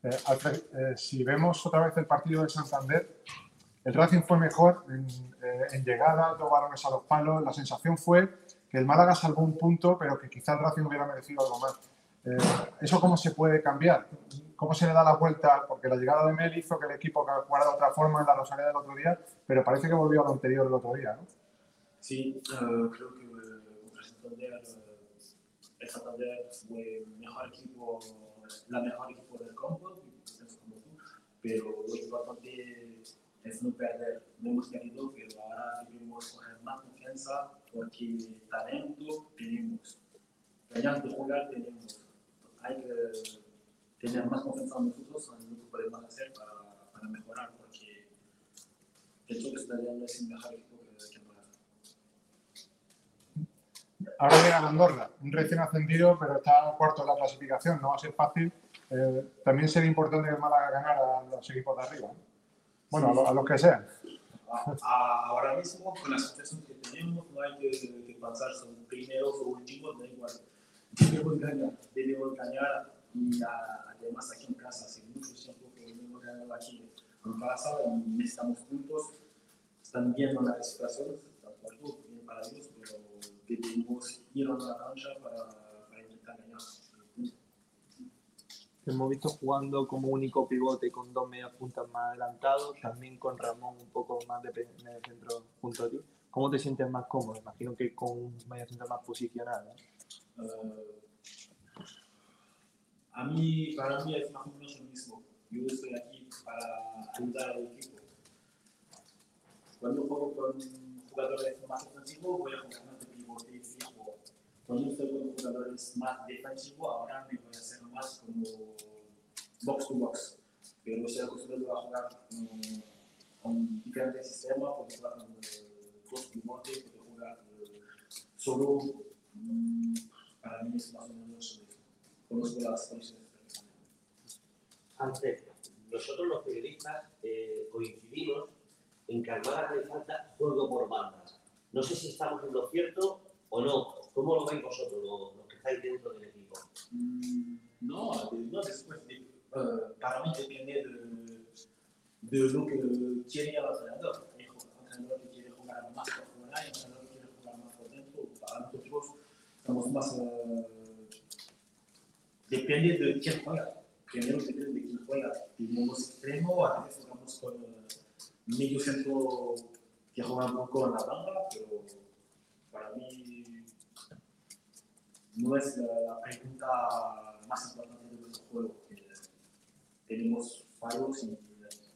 Eh, Alfred, eh, si vemos otra vez el partido de Santander, el Racing fue mejor en, eh, llegada, dos balones a los palos. La sensación fue que el Málaga salvó un punto, pero que quizá el Racing hubiera merecido algo más. Eh, ¿Eso cómo se puede cambiar? ¿Cómo se le da la vuelta? Porque la llegada de Mel hizo que el equipo jugara de otra forma en la Rosaleda del otro día, pero parece que volvió a lo anterior el otro día. ¿no? Sí, eh, creo que eh, contra Santander, eh, el Santander fue el mejor equipo, la mejor equipo del campo, como tú, pero lo importante es no perder. No hemos perdido, pero ahora debemos coger más confianza porque talento tenemos, ganas de jugar tenemos. Hay que tener más confianza en nosotros, en lo que podemos hacer para, para mejorar, porque pienso que Santander es el mejor equipo que, que. Ahora llega a Andorra, un recién ascendido, pero está cuarto en la clasificación, no va a ser fácil. Eh, también sería importante que el Málaga ganara a los equipos de arriba. ¿no? Bueno, a, lo- a los que sean. A- a- ahora mismo, con la situación que tenemos, no hay que, que pensar son primeros o últimos, da igual. Debemos ganar, debemos ganar y además aquí en casa, hace mucho tiempo que debemos ganar aquí en casa y necesitamos puntos. Están viendo la situación, están cuarto, bien para ellos, pero debemos ir a la cancha para, para intentar ganar. Hemos visto jugando como único pivote con dos medias puntas más adelantados, también con Ramón un poco más de centro junto a ti. ¿Cómo te sientes más cómodo? Imagino que con un medio centro más posicionado. ¿no? Eh, a mí, para mí es más o menos lo mismo. Yo estoy aquí para ayudar al equipo. Cuando juego con jugadores más ofensivos, voy a jugar más de pivote fijo. Cuando estoy con jugadores más defensivos, ahora me voy a hacer más como box to box. Pero estoy acostumbrado a jugar con, con diferentes sistemas, puedo jugar con dos pivotes, puedo jugar solo. mm, para mí es más o menos. Conozco las condiciones. Ante nosotros los periodistas eh, coincidimos en que al Málaga le falta juego por bandas. No sé si estamos en lo cierto o no. ¿Cómo lo veis vosotros, los, los que estáis dentro del equipo? Mm, No, no después de, eh, para mí depende de, de lo que quiere el entrenador. Un entrenador que quiere jugar más por fuera, hay un entrenador que quiere jugar más por dentro. Para nosotros estamos más... eh, depende de quién juega. Primero depende de quién juega. Tenemos extremo, a veces jugamos con eh, medio centro que juega un poco en la banda, pero para mí no es la, pregunta más importante de nuestro juego. tenemos fallos y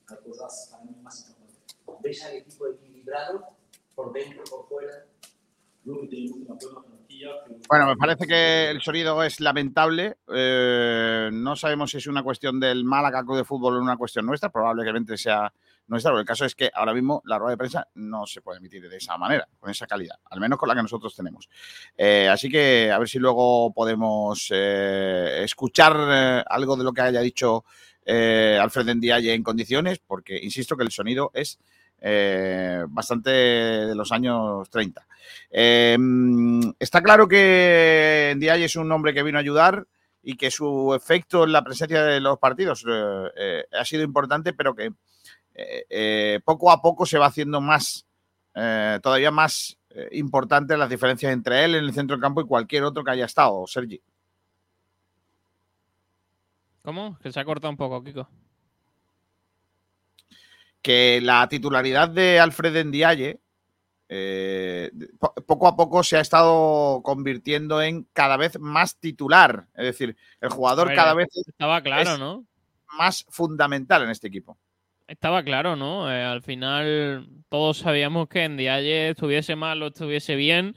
hay cosas para mí más importantes. ¿Ves al equipo equilibrado por dentro, por fuera? Creo que tenemos una buena. Bueno, me parece que el sonido es lamentable. Eh, no sabemos si es una cuestión del Málaga Club de Fútbol o una cuestión nuestra. Probablemente sea nuestra. Pero el caso es que ahora mismo la rueda de prensa no se puede emitir de esa manera, con esa calidad, al menos con la que nosotros tenemos. Eh, así que a ver si luego podemos eh, escuchar algo de lo que haya dicho Alfred Ndiaye en condiciones, porque insisto que el sonido es eh, bastante de los años 30. Em, está claro que Ndiaye es un hombre que vino a ayudar y que su efecto en la presencia de los partidos eh, eh, ha sido importante, pero que poco a poco se va haciendo más, todavía más importante las diferencias entre él en el centro del campo y cualquier otro que haya estado, Sergi. ¿Cómo? Que se ha cortado un poco, Kiko que la titularidad de Alfred Ndiaye eh, poco a poco se ha estado convirtiendo en cada vez más titular. Es decir, el jugador cada vez estaba claro, ¿no? más fundamental en este equipo. Estaba claro, ¿no? Eh, al final todos sabíamos que Ndiaye estuviese mal o estuviese bien.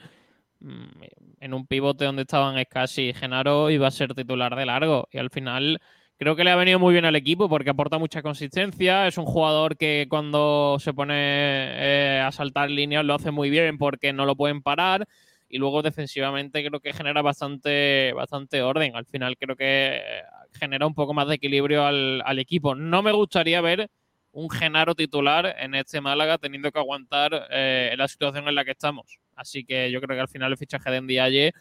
Mm, en un pivote donde estaban Scassi y Genaro iba a ser titular de largo. Y al final Creo que le ha venido muy bien al equipo porque aporta mucha consistencia. Es un jugador que cuando se pone eh, a saltar líneas lo hace muy bien porque no lo pueden parar. Y luego defensivamente creo que genera bastante, bastante orden. Al final creo que eh, genera un poco más de equilibrio al, equipo. No me gustaría ver un Genaro titular en este Málaga teniendo que aguantar eh, la situación en la que estamos. Así que yo creo que al final el fichaje de Ndiaye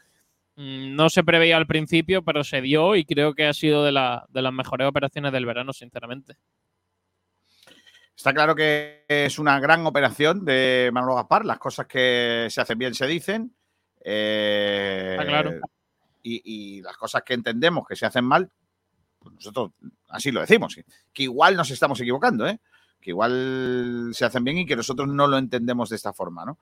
no se preveía al principio, pero se dio y creo que ha sido de, las mejores operaciones del verano, sinceramente. Está claro que es una gran operación de Manolo Gaspar. Las cosas que se hacen bien se dicen. Eh, claro. Y, las cosas que entendemos que se hacen mal, pues nosotros así lo decimos. Que igual nos estamos equivocando, ¿eh? que igual se hacen bien y que nosotros no lo entendemos de esta forma. ¿no?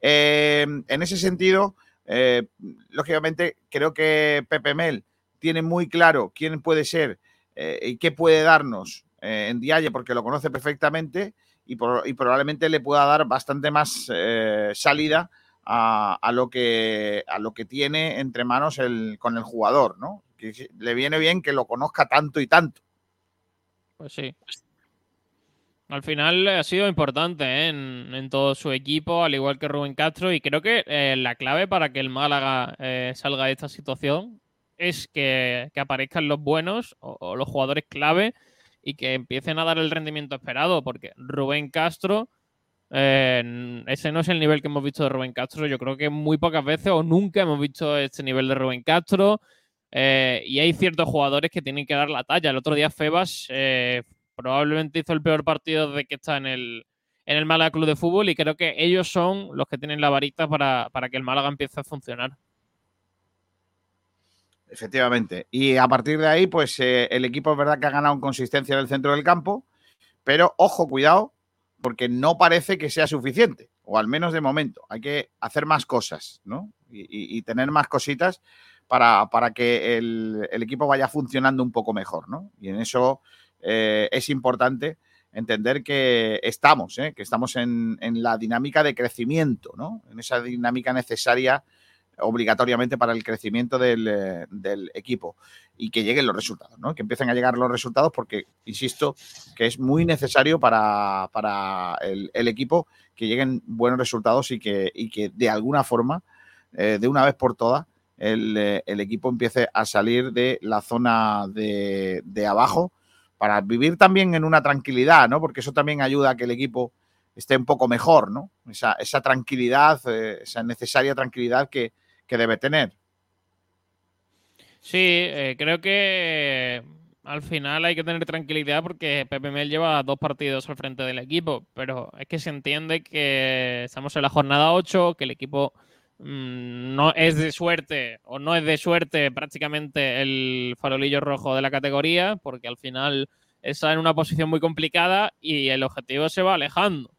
Eh, en ese sentido, eh, lógicamente, creo que Pepe Mel tiene muy claro quién puede ser eh, y qué puede darnos eh, en Dialle, porque lo conoce perfectamente y, probablemente le pueda dar bastante más salida a, lo que, tiene entre manos el, con el jugador, ¿no? Le viene bien que lo conozca tanto y tanto. Pues sí. Al final ha sido importante ¿eh? en, todo su equipo, al igual que Rubén Castro, y creo que eh, la clave para que el Málaga eh, salga de esta situación es que, aparezcan los buenos o, los jugadores clave y que empiecen a dar el rendimiento esperado, porque Rubén Castro, ese no es el nivel que hemos visto de Rubén Castro, yo creo que muy pocas veces o nunca hemos visto este nivel de Rubén Castro. y hay ciertos jugadores que tienen que dar la talla. El otro día Febas probablemente hizo el peor partido de que está en el, en el Málaga Club de Fútbol y creo que ellos son los que tienen la varita para, que el Málaga empiece a funcionar. Efectivamente. Y a partir de ahí, pues eh, el equipo es verdad que ha ganado en consistencia en el centro del campo, pero ojo, cuidado, porque no parece que sea suficiente, o al menos de momento. Hay que hacer más cosas, ¿no? Y, tener más cositas para, que el, el, equipo vaya funcionando un poco mejor, ¿no? Y en eso eh, es importante entender que estamos, ¿eh? que estamos en, la dinámica de crecimiento, ¿no? en esa dinámica necesaria obligatoriamente para el crecimiento del, eh, equipo y que lleguen los resultados, ¿no? que empiecen a llegar los resultados porque, insisto, que es muy necesario para, el, equipo que lleguen buenos resultados y que, que de alguna forma, de una vez por todas, el, equipo empiece a salir de la zona de, de abajo para vivir también en una tranquilidad, ¿no? Porque eso también ayuda a que el equipo esté un poco mejor, ¿no? Esa, tranquilidad, eh, esa necesaria tranquilidad que, debe tener. Sí, eh, creo que al final hay que tener tranquilidad porque Pepe Mel lleva dos partidos al frente del equipo, pero es que se entiende que estamos en la jornada 8, que el equipo no es de suerte o no es de suerte prácticamente el farolillo rojo de la categoría, porque al final está en una posición muy complicada y el objetivo se va alejando.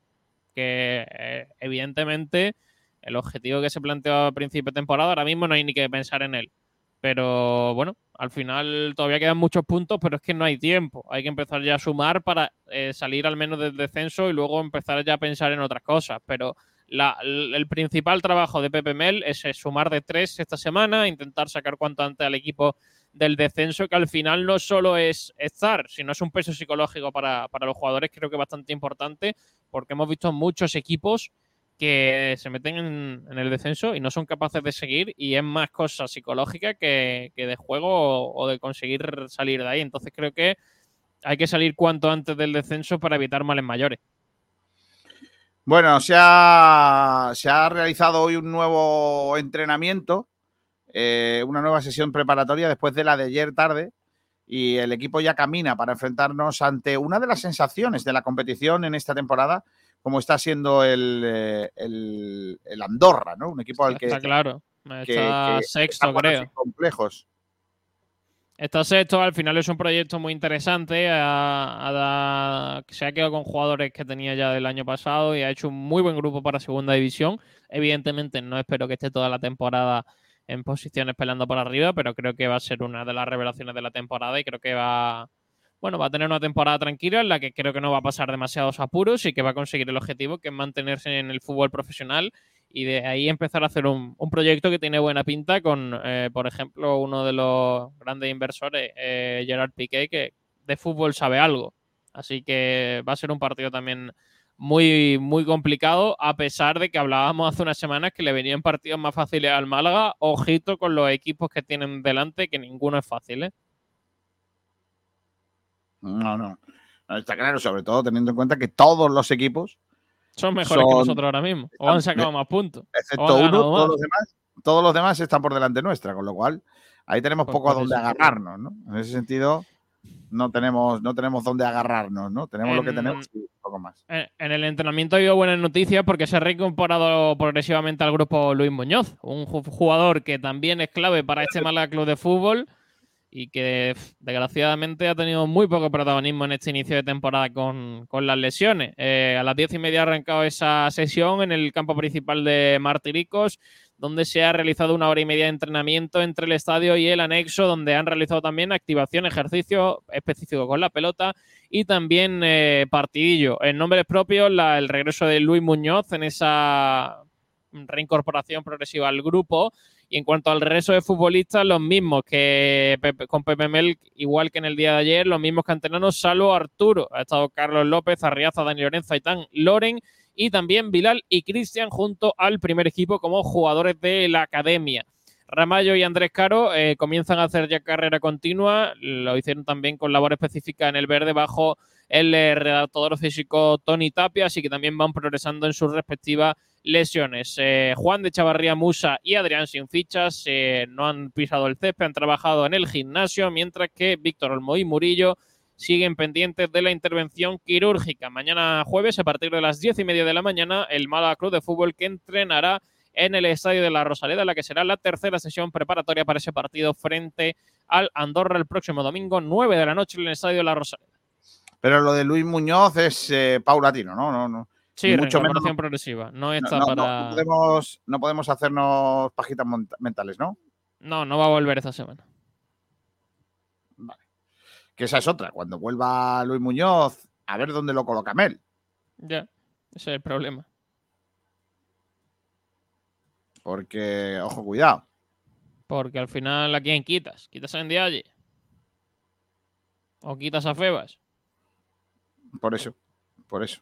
Que eh, evidentemente el objetivo que se planteó a principio de temporada, ahora mismo no hay ni que pensar en él. Pero bueno, al final todavía quedan muchos puntos, pero es que no hay tiempo. Hay que empezar ya a sumar para eh, salir al menos del descenso y luego empezar ya a pensar en otras cosas. Pero el principal trabajo de Pepe Mel es, sumar de tres esta semana, intentar sacar cuanto antes al equipo del descenso, que al final no solo es estar, sino es un peso psicológico para, para los jugadores, creo que bastante importante, porque hemos visto muchos equipos que se meten en, el descenso y no son capaces de seguir y es más cosa psicológica que, de juego o, de conseguir salir de ahí. Entonces creo que hay que salir cuanto antes del descenso para evitar males mayores. Bueno, se ha, se ha realizado hoy un nuevo entrenamiento, eh, una nueva sesión preparatoria después de la de ayer tarde y el equipo ya camina para enfrentarnos ante una de las sensaciones de la competición en esta temporada, como está siendo el, eh, el, Andorra, ¿no? Un equipo al que. Está claro. Está sexto, creo. Complejos. Está sexto, al final es un proyecto muy interesante. se ha quedado con jugadores que tenía ya del año pasado y ha hecho un muy buen grupo para segunda división. Evidentemente, no espero que esté toda la temporada en posiciones peleando por arriba, pero creo que va a ser una de las revelaciones de la temporada y creo que va, bueno, va a tener una temporada tranquila en la que creo que no va a pasar demasiados apuros y que va a conseguir el objetivo, que es mantenerse en el fútbol profesional y de ahí empezar a hacer un, proyecto que tiene buena pinta con, eh, por ejemplo, uno de los grandes inversores, eh, Gerard Piqué, que de fútbol sabe algo. Así que va a ser un partido también muy, muy complicado, a pesar de que hablábamos hace unas semanas que le venían partidos más fáciles al Málaga. Ojito con los equipos que tienen delante, que ninguno es fácil, ¿eh? No, no. Está claro, sobre todo teniendo en cuenta que todos los equipos son mejores que nosotros ahora mismo. O han sacado más puntos. Excepto uno, todos los, demás, todos los demás están por delante nuestra, con lo cual ahí tenemos pues poco a donde agarrarnos, ¿no? En ese sentido, no tenemos, no tenemos dónde agarrarnos, ¿no? Tenemos lo que tenemos y poco más. En, el entrenamiento ha habido buenas noticias porque se ha reincorporado progresivamente al grupo Luis Muñoz, un jugador que también es clave para este Málaga Club de Fútbol y que desgraciadamente ha tenido muy poco protagonismo en este inicio de temporada con, las lesiones. Eh, a las diez y media ha arrancado esa sesión en el campo principal de Martiricos, donde se ha realizado una hora y media de entrenamiento entre el estadio y el anexo, donde han realizado también activación, ejercicio específico con la pelota y también eh, partidillo. En nombres propios, el regreso de Luis Muñoz en esa reincorporación progresiva al grupo y en cuanto al resto de futbolistas, los mismos que con Pepe Mel, igual que en el día de ayer, los mismos canteranos, salvo Arturo. Ha estado Carlos López, Arriaza, Dani Lorenzo, Aitán, Loren y también Bilal y Cristian junto al primer equipo como jugadores de la academia. Ramallo y Andrés Caro eh, comienzan a hacer ya carrera continua, lo hicieron también con labor específica en el verde bajo el eh, redactor físico Tony Tapia, así que también van progresando en sus respectivas lesiones. Eh, Juan de Chavarría Musa y Adrián Sin Fichas no han pisado el césped, han trabajado en el gimnasio, mientras que Víctor Olmo y Murillo siguen pendientes de la intervención quirúrgica. Mañana jueves, a partir de las diez y media de la mañana, el Málaga Club de Fútbol que entrenará en el Estadio de la Rosaleda, la que será la tercera sesión preparatoria para ese partido frente al Andorra el próximo domingo, 9 de la noche en el Estadio de la Rosaleda. Pero lo de Luis Muñoz es eh, paulatino, ¿no? no, no. Sí, mucho menos progresiva. No está para. No podemos, no podemos hacernos pajitas mentales, ¿no? No, no va a volver esta semana. Vale. Que esa es otra. Cuando vuelva Luis Muñoz, a ver dónde lo coloca Mel. Ya, ese es el problema. Porque, ojo, cuidado. Porque al final, ¿a quién quitas? ¿Quitas a allí? ¿O quitas a Febas? Por eso, por eso.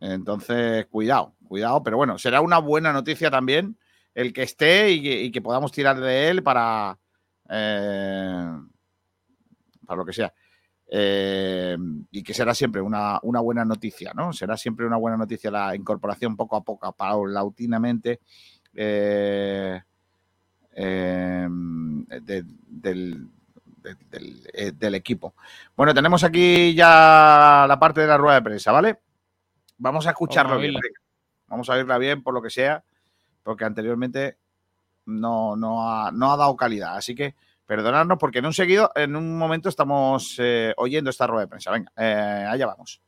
Entonces, cuidado, cuidado, pero bueno, será una buena noticia también el que esté y que, podamos tirar de él para, eh, para lo que sea. Eh, y que será siempre una, buena noticia, ¿no? Será siempre una buena noticia la incorporación poco a poco, paulatinamente, eh, del, del, equipo. Bueno, tenemos aquí ya la parte de la rueda de prensa, ¿vale? Vamos a escucharlo bien. Vamos a oírla bien por lo que sea, porque anteriormente no, no, ha, dado calidad. Así que perdonadnos porque en un seguido, en un momento estamos eh, oyendo esta rueda de prensa. Venga, eh, allá vamos.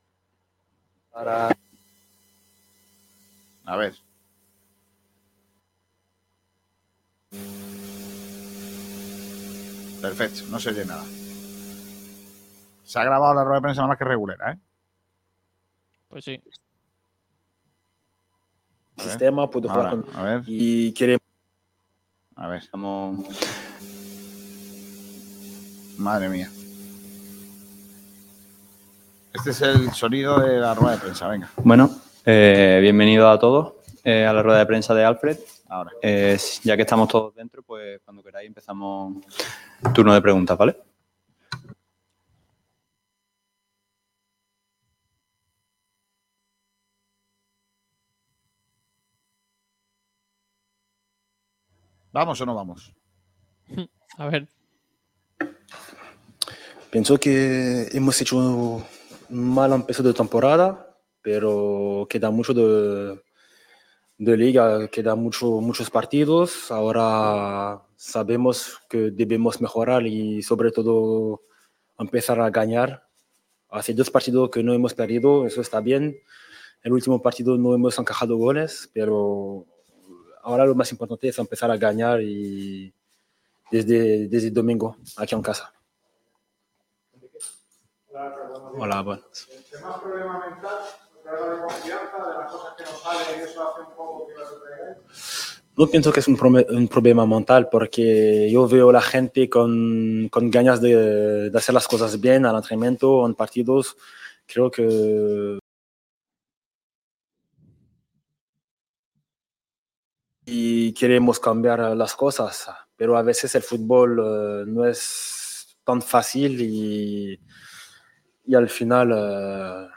A ver. Perfecto, no se oye nada. Se ha grabado la rueda de prensa más que regular, ¿eh? Pues sí. Sistema, puedo jugar con- a ver. Y queremos. A ver. Madre mía. Este es el sonido de la rueda de prensa, venga. Bueno, eh, bienvenido a todos eh, a la rueda de prensa de Alfred. Ahora. Eh, ya que estamos todos dentro, pues cuando queráis empezamos turno de preguntas, ¿vale? ¿Vamos o no vamos? A ver. Pienso que hemos hecho un mal empiezo de temporada, pero queda mucho de, de liga, queda mucho, muchos partidos. Ahora sabemos que debemos mejorar y sobre todo empezar a ganar. Hace dos partidos que no hemos perdido, eso está bien. El último partido no hemos encajado goles, pero ahora lo más importante es empezar a ganar y desde, desde el domingo aquí en casa. Hola, bueno. ¿El más problema mental? ¿Problema de confianza? ¿De las cosas que no salen y eso hace un poco que no se No pienso que es un, problema mental porque yo veo la gente con, con ganas de, de hacer las cosas bien al entrenamiento, en partidos. Creo que y queremos cambiar las cosas, pero a veces el fútbol eh, no es tan fácil y, y al final, eh,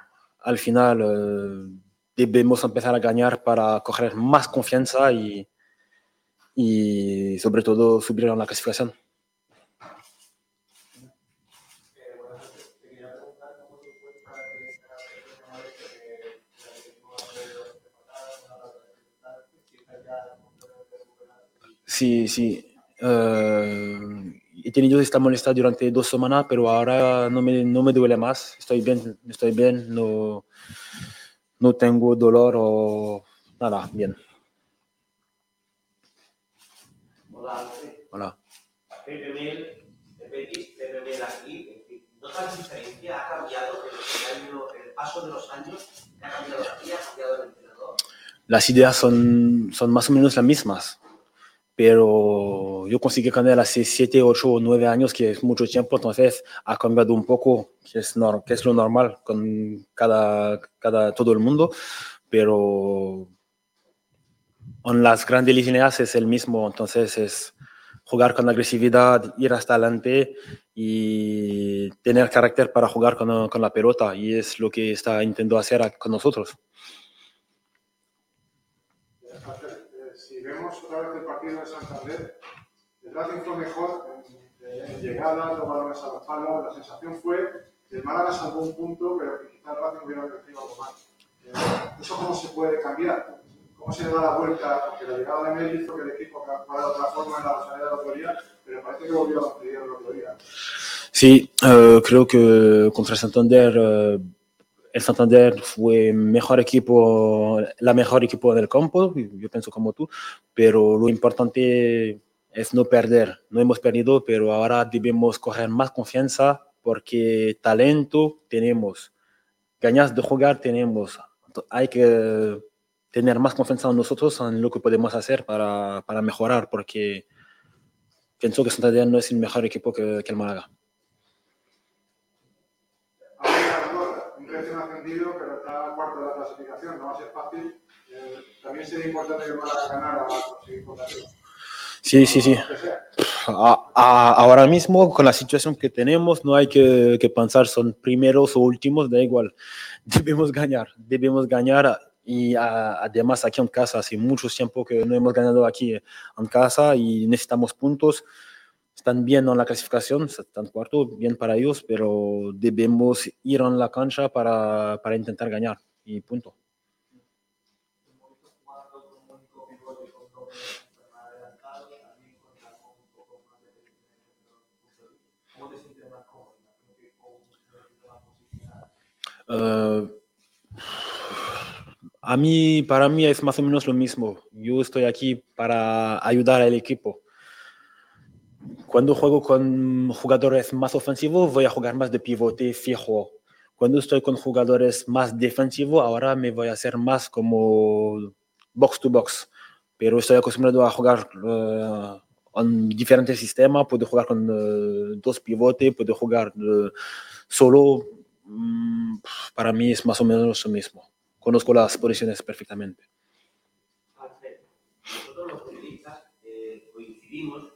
al final eh, debemos empezar a ganar para coger más confianza y, y sobre todo subir en la clasificación. Sí, sí. Eh, he tenido esta molestia durante dos semanas, pero ahora no me, no me duele más. Estoy bien, estoy bien, no, no tengo dolor o nada, bien. Hola. Hola. ¿Ha cambiado el, el año, el paso de los años? ¿Ha cambiado la vida? ¿Ha cambiado el entrenador? Las ideas son, son más o menos las mismas, pero yo conseguí cambiar hace 7, 8 o 9 años, que es mucho tiempo, entonces ha cambiado un poco, que es, nor- que es lo normal con cada, cada, todo el mundo, pero en las grandes líneas es el mismo, entonces es jugar con agresividad, ir hasta adelante y tener carácter para jugar con, con la pelota, y es lo que está intentando hacer con nosotros. Eh, Si vemos otra vez el partido de Santander, el Racing fue mejor en, llegadas, los balones a los palos. La sensación fue que el Málaga salvó un punto, pero que quizá el Racing hubiera crecido algo más. Eh, ¿Eso cómo se puede cambiar? ¿Cómo se le da la vuelta? Porque la llegada de Mel hizo que el equipo jugara de otra forma en la Rosaleda del otro día, pero parece que volvió a que dio el. Sí, eh, creo que contra Santander, eh, el Santander fue mejor equipo, la mejor equipo del campo, yo pienso como tú, pero lo importante es no perder. No hemos perdido, pero ahora debemos coger más confianza porque talento tenemos, ganas de jugar tenemos. Hay que tener más confianza en nosotros, en lo que podemos hacer para, para mejorar, porque pienso que Santander no es el mejor equipo que, que el Málaga. pero está cuarto de la clasificación, no va a ser fácil. Eh, también sería importante que Málaga ganara conseguir posición. Sí, sí, sí. Ahora mismo, con la situación que tenemos, no hay que, que pensar son primeros o últimos, da igual. Debemos ganar, debemos ganar. Y a- además aquí en casa, hace mucho tiempo que no hemos ganado aquí en casa y necesitamos puntos. Están bien en la clasificación, están cuarto, bien para ellos, pero debemos ir en la cancha para, para intentar ganar y punto. Eh, a mí, para mí es más o menos lo mismo. Yo estoy aquí para ayudar al equipo. Cuando juego con jugadores más ofensivos, voy a jugar más de pivote fijo. Cuando estoy con jugadores más defensivos, ahora me voy a hacer más como box to box. Pero estoy acostumbrado a jugar uh, en diferentes sistemas. Puedo jugar con uh, dos pivotes, puedo jugar uh, solo. Mm, para mí es más o menos lo mismo. Conozco las posiciones perfectamente. Nosotros los periodistas eh, coincidimos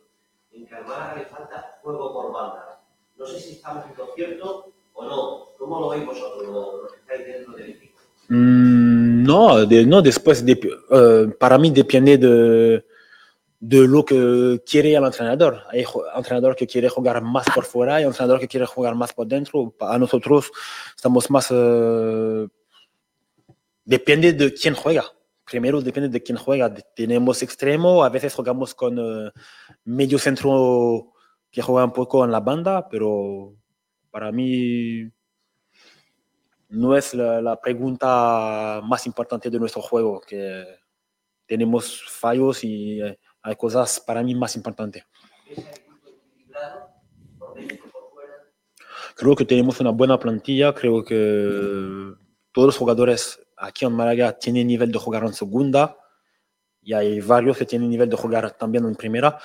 en que al Málaga le falta juego por banda. No sé si estamos en lo cierto o no. ¿Cómo lo veis vosotros, los que estáis dentro del equipo? Mm, no, de, no, después, de, uh, para mí depende de, de lo que quiere el entrenador. Hay entrenador que quiere jugar más por fuera y entrenador que quiere jugar más por dentro. A nosotros estamos más... Uh, depende de quién juega primero depende de quién juega. Tenemos extremo, a veces jugamos con uh, medio centro que juega un poco en la banda, pero para mí no es la, la, pregunta más importante de nuestro juego, que tenemos fallos y eh, hay cosas para mí más importantes. Creo que tenemos una buena plantilla, creo que todos los jugadores aquí en Málaga tiene nivel de jugar en segunda y hay varios que tienen nivel de jugar también en primera.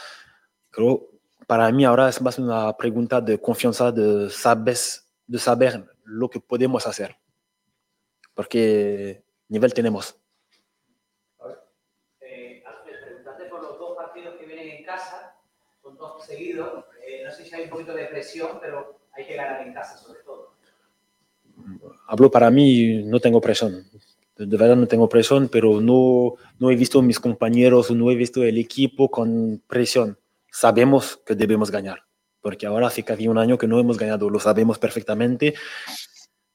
Creo, para mí ahora es más una pregunta de confianza, de, sabes, de saber lo que podemos hacer. Porque nivel tenemos. Eh, preguntarte por los dos partidos que vienen en casa, Eh, no sé si hay un poquito de presión, pero hay que ganar en casa sobre todo. Hablo para mí, no tengo presión de verdad no tengo presión, pero no, no he visto a mis compañeros, no he visto el equipo con presión. Sabemos que debemos ganar, porque ahora hace casi un año que no hemos ganado, lo sabemos perfectamente.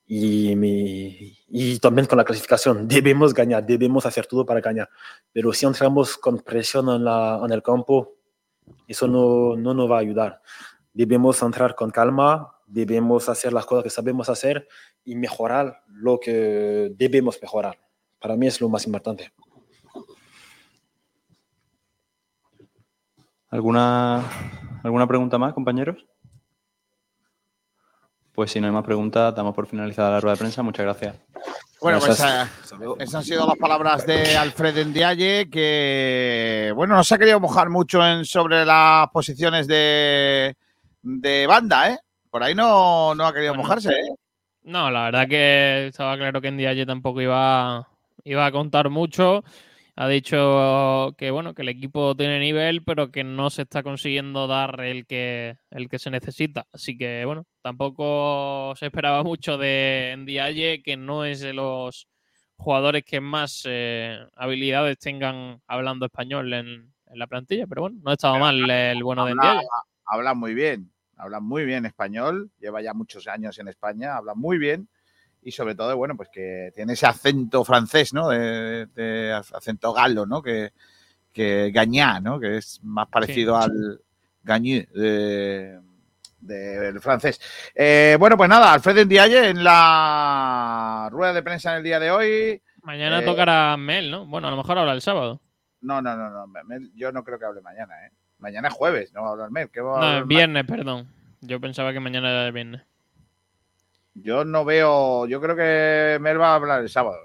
Y, mi, y también con la clasificación, debemos ganar, debemos hacer todo para ganar. Pero si entramos con presión en, la, en el campo, eso no, no nos va a ayudar. Debemos entrar con calma, debemos hacer las cosas que sabemos hacer y mejorar lo que debemos mejorar. Para mí es lo más importante. ¿Alguna, ¿alguna pregunta más, compañeros? Pues si no hay más preguntas, damos por finalizada la rueda de prensa. Muchas gracias. Bueno, pues eh, esas han sido las palabras de Alfred Ndiaye, que bueno, no se ha querido mojar mucho en, sobre las posiciones de, de banda, ¿eh? Por ahí no, no ha querido mojarse, ¿eh? No, la verdad que estaba claro que en Dialle tampoco iba, iba a contar mucho. Ha dicho que bueno, que el equipo tiene nivel, pero que no se está consiguiendo dar el que, el que se necesita. Así que bueno, tampoco se esperaba mucho de Ndiaye, que no es de los jugadores que más eh, habilidades tengan hablando español en, la plantilla, pero bueno, no ha estado mal el bueno de Ndiaye. Habla muy bien habla muy bien español, lleva ya muchos años en España, habla muy bien y sobre todo, bueno, pues que tiene ese acento francés, ¿no? De, acento galo, ¿no? Que, que gañá, ¿no? Que es más parecido al gañé del francés. Eh, bueno, pues nada, Alfredo Ndiaye en la rueda de prensa en el día de hoy. Mañana eh, tocará Mel, ¿no? Bueno, a lo mejor habla el sábado. No, no, no, no. Mel, yo no creo que hable mañana, ¿eh? Mañana es jueves, no va a hablar Mel. ¿Qué va a no, viernes, perdón. Yo pensaba que mañana era el viernes. Yo no veo. Yo creo que Mel va a hablar el sábado.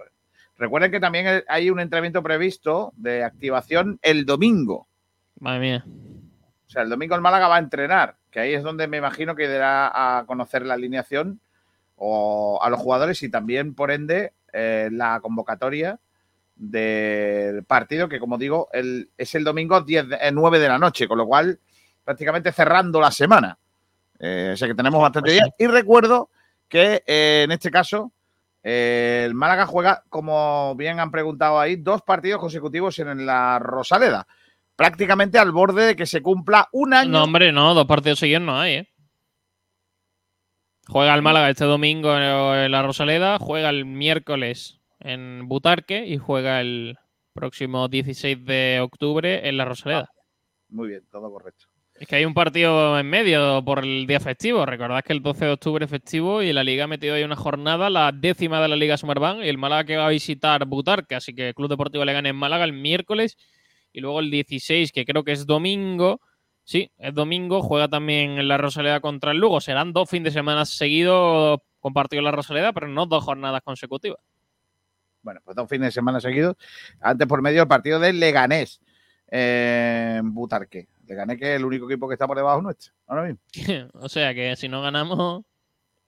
Recuerden que también hay un entrenamiento previsto de activación el domingo. Madre mía. O sea, el domingo el Málaga va a entrenar, que ahí es donde me imagino que dará a conocer la alineación o a los jugadores y también, por ende, eh, la convocatoria del partido, que como digo, el, es el domingo 10, 9 de la noche, con lo cual prácticamente cerrando la semana. Eh, o sea que tenemos bastante días. Y recuerdo que eh, en este caso eh, el Málaga juega, como bien han preguntado ahí, dos partidos consecutivos en la Rosaleda. Prácticamente al borde de que se cumpla un año. No, hombre, no, dos partidos seguidos no hay, ¿eh? Juega el Málaga este domingo en la Rosaleda, juega el miércoles en Butarque y juega el próximo 16 de octubre en la Rosaleda. Muy bien, todo correcto. Es que hay un partido en medio por el día festivo. Recordad que el 12 de octubre es festivo y la Liga ha metido ahí una jornada, la décima de la Liga Summerbank, y el Málaga que va a visitar Butarque. Así que el Club Deportivo le gana en Málaga el miércoles y luego el 16, que creo que es domingo, Sí, es domingo, juega también la Rosaleda contra el Lugo. Serán dos fines de semana seguidos compartido la Rosaleda, pero no dos jornadas consecutivas. Bueno, pues dos fines de semana seguidos. Antes por medio el partido del Leganés en Butarque. Leganés que es el único equipo que está por debajo nuestro, ahora mismo. o sea que si no ganamos...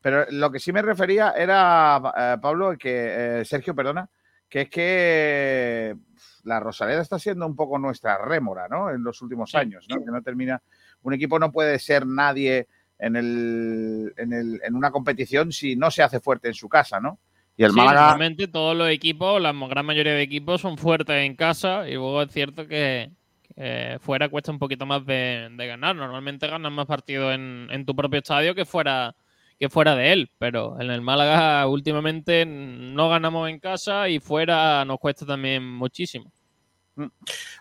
Pero lo que sí me refería era, eh, Pablo, que eh, Sergio, perdona, que es que la Rosaleda está siendo un poco nuestra rémora, ¿no? En los últimos años, ¿no? Que no termina. Un equipo no puede ser nadie en, el, en, el, en una competición si no se hace fuerte en su casa, ¿no? Y el Sí, Málaga. Normalmente todos los equipos, la gran mayoría de equipos son fuertes en casa y luego es cierto que, que fuera cuesta un poquito más de, ganar. Normalmente ganas más partidos en, en tu propio estadio que fuera que fuera de él, pero en el Málaga últimamente no ganamos en casa y fuera nos cuesta también muchísimo.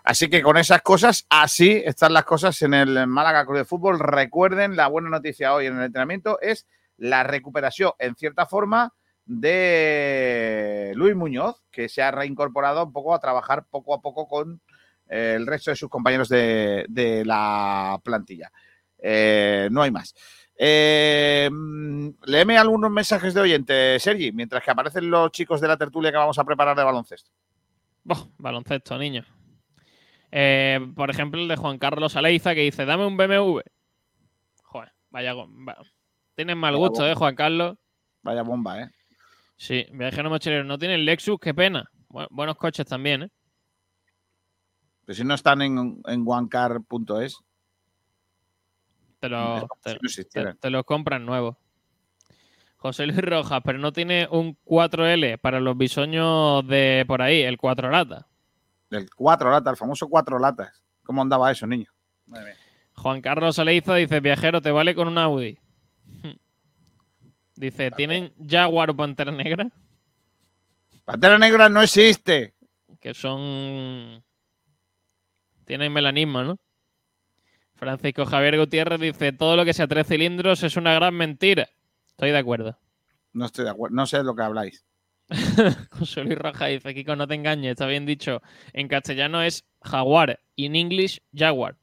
Así que con esas cosas, así están las cosas en el Málaga Club de Fútbol. Recuerden, la buena noticia hoy en el entrenamiento es la recuperación, en cierta forma, de Luis Muñoz, que se ha reincorporado un poco a trabajar poco a poco con eh, el resto de sus compañeros de, de la plantilla. Eh, no hay más. Eh, mm, léeme algunos mensajes de oyente, Sergi, mientras que aparecen los chicos de la tertulia que vamos a preparar de baloncesto. Boh, baloncesto, niño. Eh, por ejemplo, el de Juan Carlos Aleiza que dice, dame un BMW. Joder, vaya... va- Tienes mal Vaya gusto, bomba. ¿eh, Juan Carlos? Vaya bomba, ¿eh? Sí, viajero mochilero. No tiene el Lexus, qué pena. Bu- buenos coches también, ¿eh? Pero si no están en, en onecar.es. Te lo, te, si no existieran. te- te los compran nuevos. José Luis Rojas, pero no tiene un 4L para los bisoños de por ahí, el 4 lata. El cuatro latas, el famoso cuatro latas. ¿Cómo andaba eso, niño? Madre. Juan Carlos Aleiza dice, viajero, te vale con un Audi. Dice, ¿tienen Jaguar o Pantera Negra? Pantera Negra no existe. Que son... Tienen melanismo, ¿no? Francisco Javier Gutiérrez dice, todo lo que sea tres cilindros es una gran mentira. Estoy de acuerdo. No estoy de acuerdo. No sé de lo que habláis. José Luis Roja dice, Kiko, no te engañes, está bien dicho. En castellano es jaguar, in English, jaguar.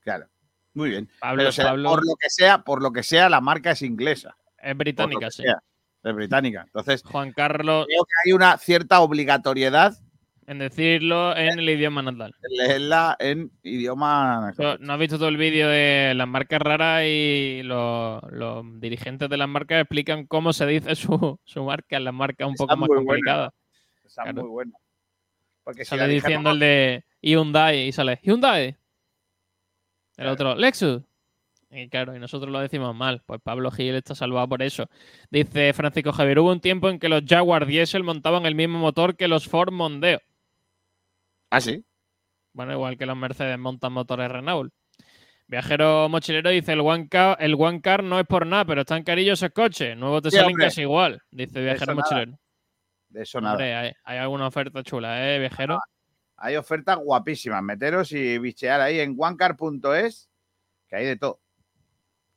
Claro. Muy bien. Pablo- Pero, o sea, Pablo- Por lo que sea, por lo que sea, la marca es inglesa. Es británica, sí. sea. Es británica. Entonces, Juan Carlos, creo que hay una cierta obligatoriedad en decirlo en el idioma natal. en leerla en idioma. Yo- ¿No has visto todo el vídeo de las marcas raras y los, los dirigentes de las marcas explican cómo se dice su, su marca? Las marcas un poco más complicadas. Está Claro. muy bueno. Porque Sale diciendo el de Hyundai y sale Hyundai. El otro, Lexus. Y claro, y nosotros lo decimos mal. Pues Pablo Gil está salvado por eso. Dice Francisco Javier, hubo un tiempo en que los Jaguar Diesel montaban el mismo motor que los Ford Mondeo. Ah, sí. Bueno, igual que los Mercedes montan motores Renault. Viajero mochilero dice, el One Car, el One Car no es por nada, pero están carillos esos coches. Nuevos te Sí, salen hombre. casi igual, dice Viajero nada. mochilero. De eso nada. Hombre, hay, hay alguna oferta chula, ¿eh, Viajero? Hay ofertas guapísimas. Meteros y bichear ahí en onecar.es, que hay de todo.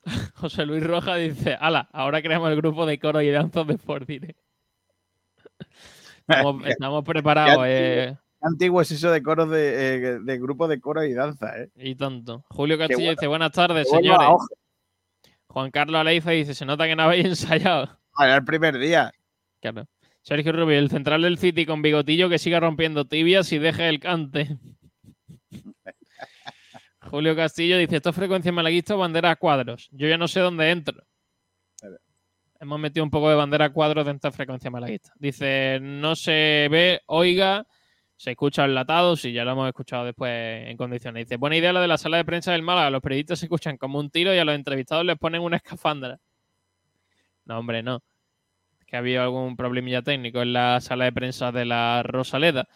José Luis Roja dice, ala, ahora creamos el grupo de coro y danzas de Ford Direct". Estamos, estamos preparados, eh, antiguo es eso de coros de, eh, de grupo de coro y danza, ¿eh? y tanto. Julio Castillo bueno. dice, buenas tardes, señores. Juan Carlos Aleiza dice, se nota que no habéis ensayado. Era el primer día. Claro. Sergio Rubio, el central del City con bigotillo que siga rompiendo tibias y deje el cante. Julio Castillo dice, esto es frecuencia malaguista o bandera a cuadros. Yo ya no sé dónde entro. Hemos metido un poco de bandera a cuadros dentro de frecuencia malaguista. Dice, no se ve, oiga, se escucha enlatado, sí, ya lo hemos escuchado después en condiciones. Dice, buena idea la de la sala de prensa del Málaga. Los periodistas se escuchan como un tiro y a los entrevistados les ponen una escafandra. No, hombre, no que ha habido algún problemilla técnico en la sala de prensa de la Rosaleda.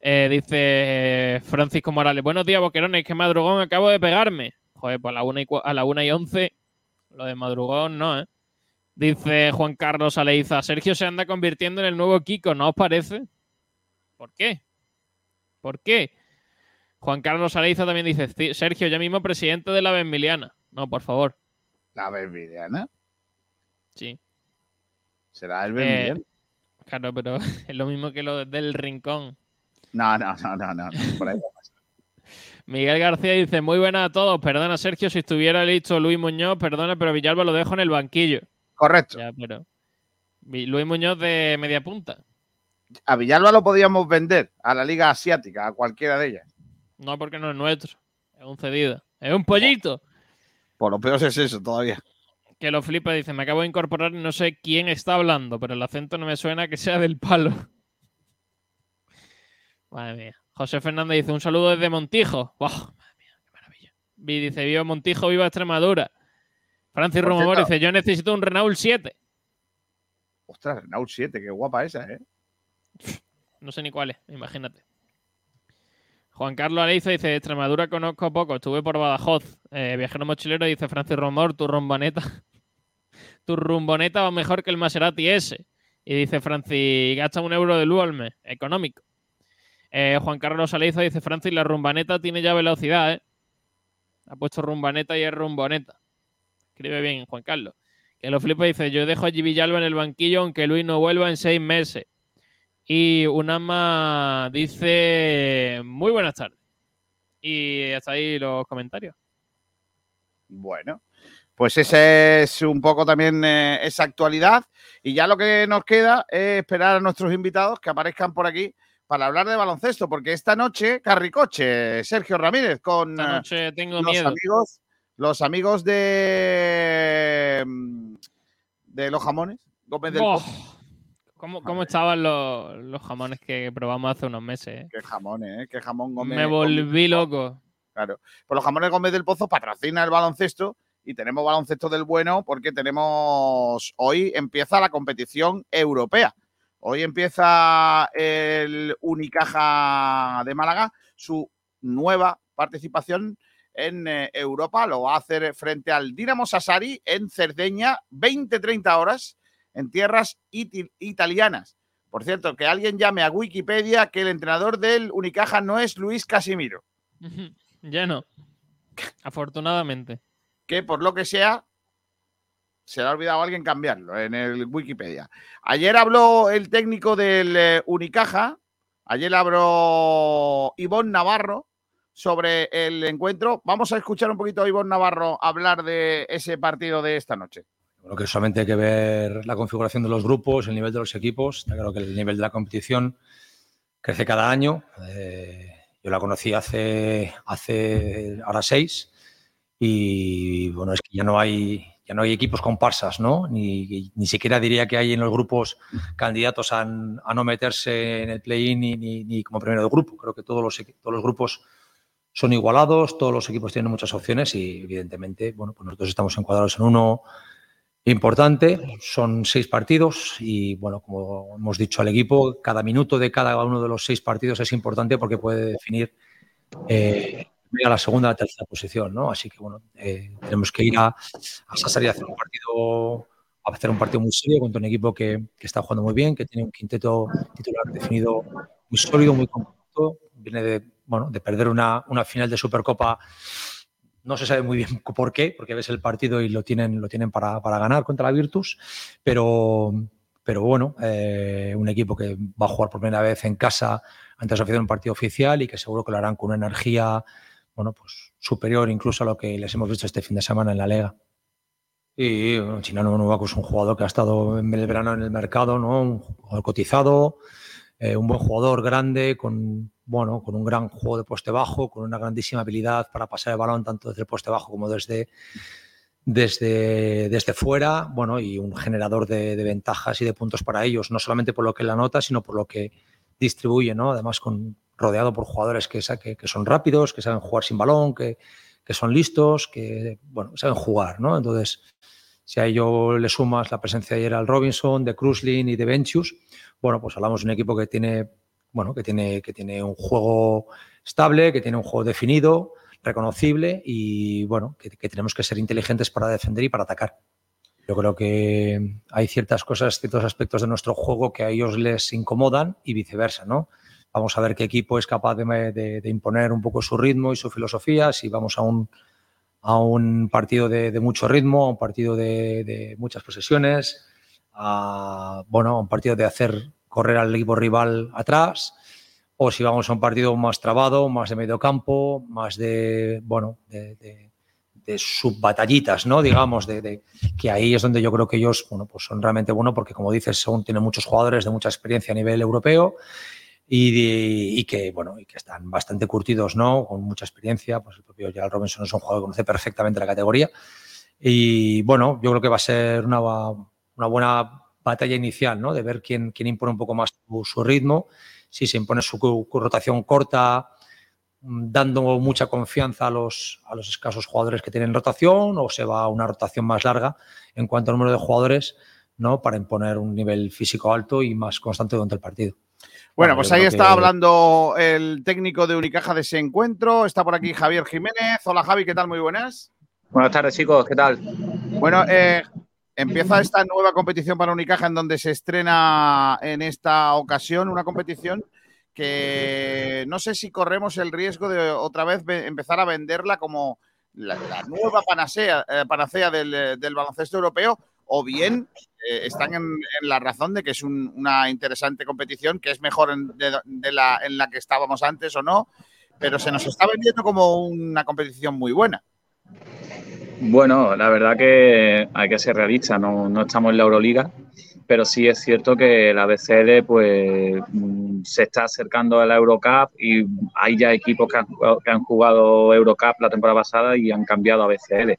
Eh, dice eh, Francisco Morales, buenos días, boquerones, que madrugón acabo de pegarme. Joder, pues a la una y, a la una y once, lo de madrugón no, ¿eh? Dice Juan Carlos Aleiza, Sergio se anda convirtiendo en el nuevo Kiko, ¿no os parece? ¿Por qué? ¿Por qué? Juan Carlos Aleiza también dice, "Sí, Sergio, ya mismo presidente de la Benmiliana. No, por favor. La Benvidiana. Sí. Será el Eh, Benvidiana. claro, pero es lo mismo que lo del rincón. No, no, no, no, no. Por ahí. Miguel García dice, muy buena a todos. Perdona, Sergio, si estuviera listo Luis Muñoz, perdona, pero Villalba lo dejo en el banquillo. Correcto. Ya, pero... Luis Muñoz de media punta. A Villalba lo podíamos vender a la Liga Asiática, a cualquiera de ellas. No, porque no es nuestro. Es un cedido. Es un pollito. Por lo peor es eso todavía. Que lo flipa, dice, me acabo de incorporar y no sé quién está hablando, pero el acento no me suena que sea del palo. Madre mía. José Fernández dice, un saludo desde Montijo. ¡Wow! Madre mía, qué maravilla. dice, viva Montijo, viva Extremadura. Francis Romamor dice, yo necesito un Renault 7. Ostras, Renault 7, qué guapa esa, ¿eh? No sé ni cuál es, imagínate. Juan Carlos Aleizo dice, Extremadura conozco poco, estuve por Badajoz. Eh, viajero mochilero dice, Francis Romor, tu rumboneta. tu rumboneta va mejor que el Maserati S. Y dice Francis, gasta un euro de luz al mes, económico. Eh, Juan Carlos Aleizo dice, Francis, la rumbaneta tiene ya velocidad, ¿eh? Ha puesto rumbaneta y es rumboneta. Escribe bien, Juan Carlos. Que lo flipa dice, yo dejo a Villalba en el banquillo aunque Luis no vuelva en seis meses. Y Unama dice, muy buenas tardes. Y hasta ahí los comentarios. Bueno, pues esa es un poco también eh, esa actualidad. Y ya lo que nos queda es esperar a nuestros invitados que aparezcan por aquí para hablar de baloncesto, porque esta noche, Carricoche, Sergio Ramírez, con esta tengo los miedo. amigos, los amigos de, mm, de los jamones, Gómez del Oh. ¿Cómo, cómo estaban los, los jamones que probamos hace unos meses? eh? Qué jamones, ¿eh? Qué jamón Gómez. Me volví loco. Claro. Pues los jamones Gómez del Pozo patrocina el baloncesto y tenemos baloncesto del bueno porque tenemos. Hoy empieza la competición europea. Hoy empieza el Unicaja de Málaga su nueva participación en eh, Europa. Lo va a hacer frente al Dinamo Sassari en Cerdeña, 20-30 horas en tierras italianas. Por cierto, que alguien llame a Wikipedia que el entrenador del Unicaja no es Luis Casimiro. ya no. Afortunadamente. que por lo que sea se le ha olvidado a alguien cambiarlo en el Wikipedia. Ayer habló el técnico del eh, Unicaja, ayer habló Ivonne Navarro sobre el encuentro. Vamos a escuchar un poquito a Ivonne Navarro hablar de ese partido de esta noche. Creo que solamente hay que ver la configuración de los grupos, el nivel de los equipos. Está claro que el nivel de la competición crece cada año. Eh, yo la conocí hace, hace ahora seis y bueno, es que ya no hay, ya no hay equipos comparsas, ¿no? Ni, ni siquiera diría que hay en los grupos candidatos a, a no meterse en el play-in ni, ni, como primero de grupo. Creo que todos los, todos los grupos son igualados, todos los equipos tienen muchas opciones y evidentemente, bueno, pues nosotros estamos encuadrados en uno importante. Son seis partidos y, bueno, como hemos dicho al equipo, cada minuto de cada uno de los seis partidos es importante porque puede definir eh, a la segunda o la tercera posición, ¿no? Así que, bueno, eh, tenemos que ir a, a a hacer un partido a hacer un partido muy serio contra un equipo que, está jugando muy bien, que tiene un quinteto titular definido muy sólido, muy compacto. Viene de, bueno, de perder una final de Supercopa no se sabe muy bien por qué, porque ves el partido y lo tienen, lo tienen para, para ganar contra la Virtus, pero, pero bueno, eh, un equipo que va a jugar por primera vez en casa ante su afición un partido oficial y que seguro que lo harán con una energía bueno, pues superior incluso a lo que les hemos visto este fin de semana en la Liga. Y bueno, Chinano es un jugador que ha estado en el verano en el mercado, ¿no? un jugador cotizado, eh, un buen jugador grande, con, bueno, con un gran juego de poste bajo, con una grandísima habilidad para pasar el balón tanto desde el poste bajo como desde, desde, desde fuera, bueno, y un generador de, ventajas y de puntos para ellos, no solamente por lo que la nota, sino por lo que distribuye, ¿no? Además, con, rodeado por jugadores que, que, que son rápidos, que saben jugar sin balón, que, que son listos, que, bueno, saben jugar, ¿no? Entonces, si a ello le sumas la presencia de Gerald Robinson, de Cruzlin y de Ventius, bueno, pues hablamos de un equipo que tiene, bueno, que tiene, que tiene un juego estable, que tiene un juego definido, reconocible y, bueno, que, que tenemos que ser inteligentes para defender y para atacar. Yo creo que hay ciertas cosas, ciertos aspectos de nuestro juego que a ellos les incomodan y viceversa, ¿no? Vamos a ver qué equipo es capaz de, de- de imponer un poco su ritmo y su filosofía, si vamos a un, a un partido de, de mucho ritmo, a un partido de, muchas posesiones, a, bueno, a un partido de hacer correr al equipo rival atrás, o si vamos a un partido más trabado, más de medio campo, más de, bueno, de, de, de subbatallitas, ¿no? Digamos, de, que ahí es donde yo creo que ellos, bueno, pues son realmente buenos porque, como dices, son, tienen muchos jugadores de mucha experiencia a nivel europeo y, que, bueno, y que están bastante curtidos, ¿no? Con mucha experiencia, pues el propio Gerald Robinson es un jugador que conoce perfectamente la categoría y, bueno, yo creo que va a ser una buena batalla inicial, ¿no? De ver quién, quién impone un poco más su, su ritmo si se impone su rotación corta, mm, dando mucha confianza a los, a los escasos jugadores que tienen rotación o se va a una rotación más larga en cuanto al número de jugadores ¿no? para imponer un nivel físico alto y más constante durante el partido. Bueno, bueno pues ahí está que... hablando el técnico de Unicaja de ese encuentro. Está por aquí Javier Jiménez. Hola Javi, ¿qué tal? Muy buenas. Buenas tardes chicos, ¿qué tal? Bueno, eh, Empieza esta nueva competición para Unicaja en donde se estrena en esta ocasión una competición que no sé si corremos el riesgo de otra vez empezar a venderla como la, la nueva panacea, eh, panacea del, del, baloncesto europeo o bien eh, están en, en, la razón de que es un, una interesante competición, que es mejor en, de, de la, en la que estábamos antes o no, pero se nos está vendiendo como una competición muy buena. Bueno, la verdad que hay que ser realista, no, no, estamos en la Euroliga, pero sí es cierto que la BCL pues se está acercando a la Eurocup y hay ya equipos que han, jugado, que han jugado Eurocup la temporada pasada y han cambiado a BCL.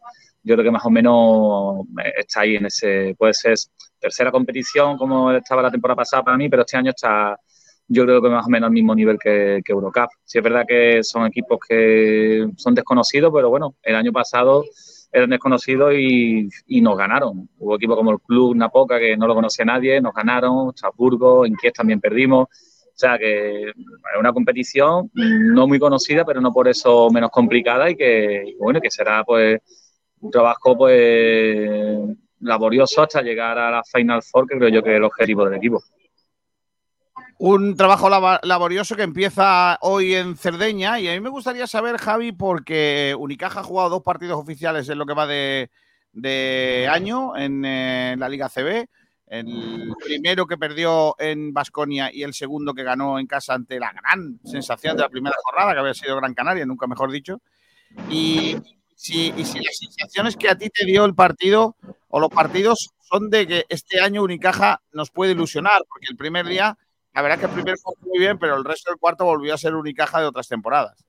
Yo creo que más o menos está ahí en ese, puede ser tercera competición como estaba la temporada pasada para mí, pero este año está yo creo que más o menos al mismo nivel que, que Eurocup. Sí es verdad que son equipos que son desconocidos, pero bueno, el año pasado eran desconocidos y, y, nos ganaron. Hubo equipos como el Club Napoca, que no lo conocía nadie, nos ganaron, Chaburgo, Inquies también perdimos. O sea que es una competición no muy conocida, pero no por eso menos complicada y que, bueno, que será pues un trabajo pues laborioso hasta llegar a la Final Four, que creo yo que es el objetivo del equipo. Un trabajo laborioso que empieza hoy en Cerdeña y a mí me gustaría saber, Javi, porque Unicaja ha jugado dos partidos oficiales en lo que va de, año en eh, la Liga CB. El primero que perdió en Basconia y el segundo que ganó en casa ante la gran sensación de la primera jornada, que había sido Gran Canaria, nunca mejor dicho. Y si, y si las sensaciones que a ti te dio el partido o los partidos son de que este año Unicaja nos puede ilusionar, porque el primer día la verdad es que el primer fue muy bien, pero el resto del cuarto volvió a ser Unicaja de otras temporadas.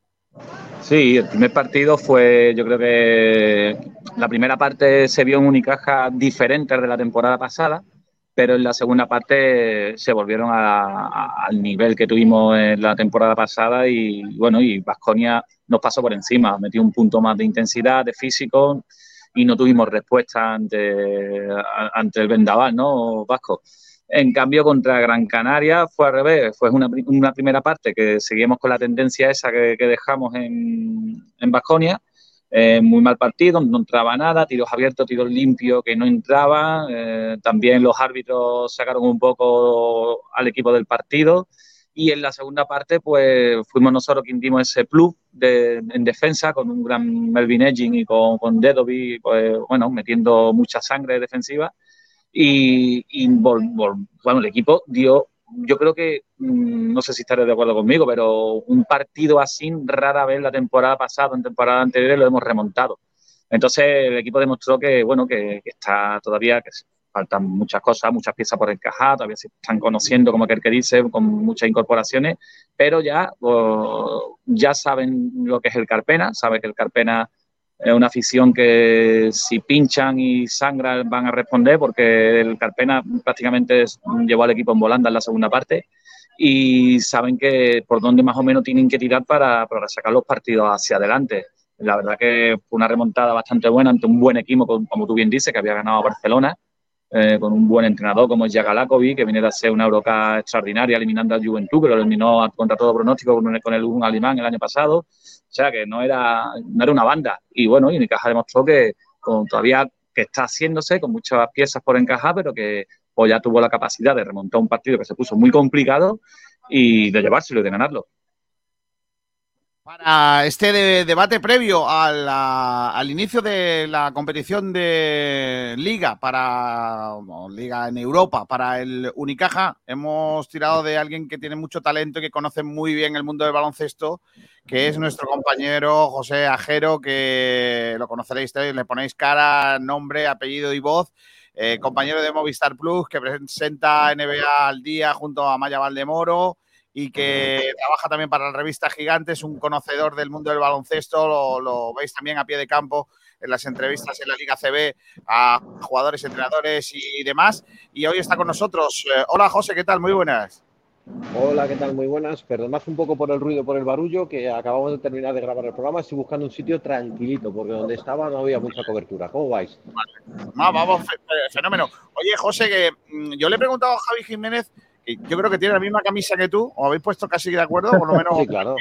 Sí, el primer partido fue, yo creo que la primera parte se vio en Unicaja diferente de la temporada pasada, pero en la segunda parte se volvieron al nivel que tuvimos en la temporada pasada y bueno, y Vasconia nos pasó por encima, metió un punto más de intensidad, de físico y no tuvimos respuesta ante, ante el vendaval, ¿no, Vasco? En cambio, contra Gran Canaria fue al revés. Fue una, primera parte que seguimos con la tendencia esa que, dejamos en, en Baskonia. Eh, muy mal partido, no entraba nada, tiros abiertos, tiros limpios que no entraban. Eh, también los árbitros sacaron un poco al equipo del partido. Y en la segunda parte, pues fuimos nosotros quien dimos ese plus en defensa con un gran Melvin Edging y con, con Dedovi, pues bueno, metiendo mucha sangre defensiva y, vol, bueno, el equipo dio, yo creo que, mmm, no sé si estaré de acuerdo conmigo, pero un partido así rara vez la temporada pasada, en temporada anterior lo hemos remontado. Entonces el equipo demostró que, bueno, que, está todavía, que faltan muchas cosas, muchas piezas por encajar, todavía se están conociendo, como aquel que dice, con muchas incorporaciones, pero ya, oh, ya saben lo que es el Carpena, sabe que el Carpena es una afición que si pinchan y sangran van a responder porque el Carpena prácticamente llevó al equipo en volanda en la segunda parte y saben que por dónde más o menos tienen que tirar para, para sacar los partidos hacia adelante. La verdad que fue una remontada bastante buena ante un buen equipo, como tú bien dices, que había ganado a Barcelona, eh, con un buen entrenador como es Jagalakovic, que viene a ser una Eurocup extraordinaria, eliminando al Juventud, que lo eliminó contra todo pronóstico con el, un alemán el año pasado. O sea, que no era, no era una banda. Y bueno, y Unicaja demostró que todavía que está haciéndose, con muchas piezas por encajar, pero que pues, ya tuvo la capacidad de remontar un partido que se puso muy complicado y de llevárselo y de ganarlo. Para este debate previo al inicio de la competición de Liga para Liga en Europa para el Unicaja, hemos tirado de alguien que tiene mucho talento y que conoce muy bien el mundo del baloncesto, que es nuestro compañero José Ajero, que lo conoceréis, le ponéis cara, nombre, apellido y voz. Eh, compañero de Movistar Plus, que presenta NBA al día junto a Maya Valdemoro y que trabaja también para la revista Gigantes, un conocedor del mundo del baloncesto, lo, veis también a pie de campo en las entrevistas en la Liga CB a jugadores, entrenadores y demás. Y hoy está con nosotros. Eh, hola José, ¿qué tal? Muy buenas. Hola, ¿qué tal? Muy buenas. Perdonad un poco por el ruido, por el barullo, que acabamos de terminar de grabar el programa. Estoy buscando un sitio tranquilito, porque donde estaba no había mucha cobertura. ¿Cómo vais? vamos, fenómeno. Oye, José, que mm, yo le he preguntado a Javi Jiménez yo creo que tiene la misma camisa que tú, o habéis puesto casi de acuerdo, por lo menos. sí, claro.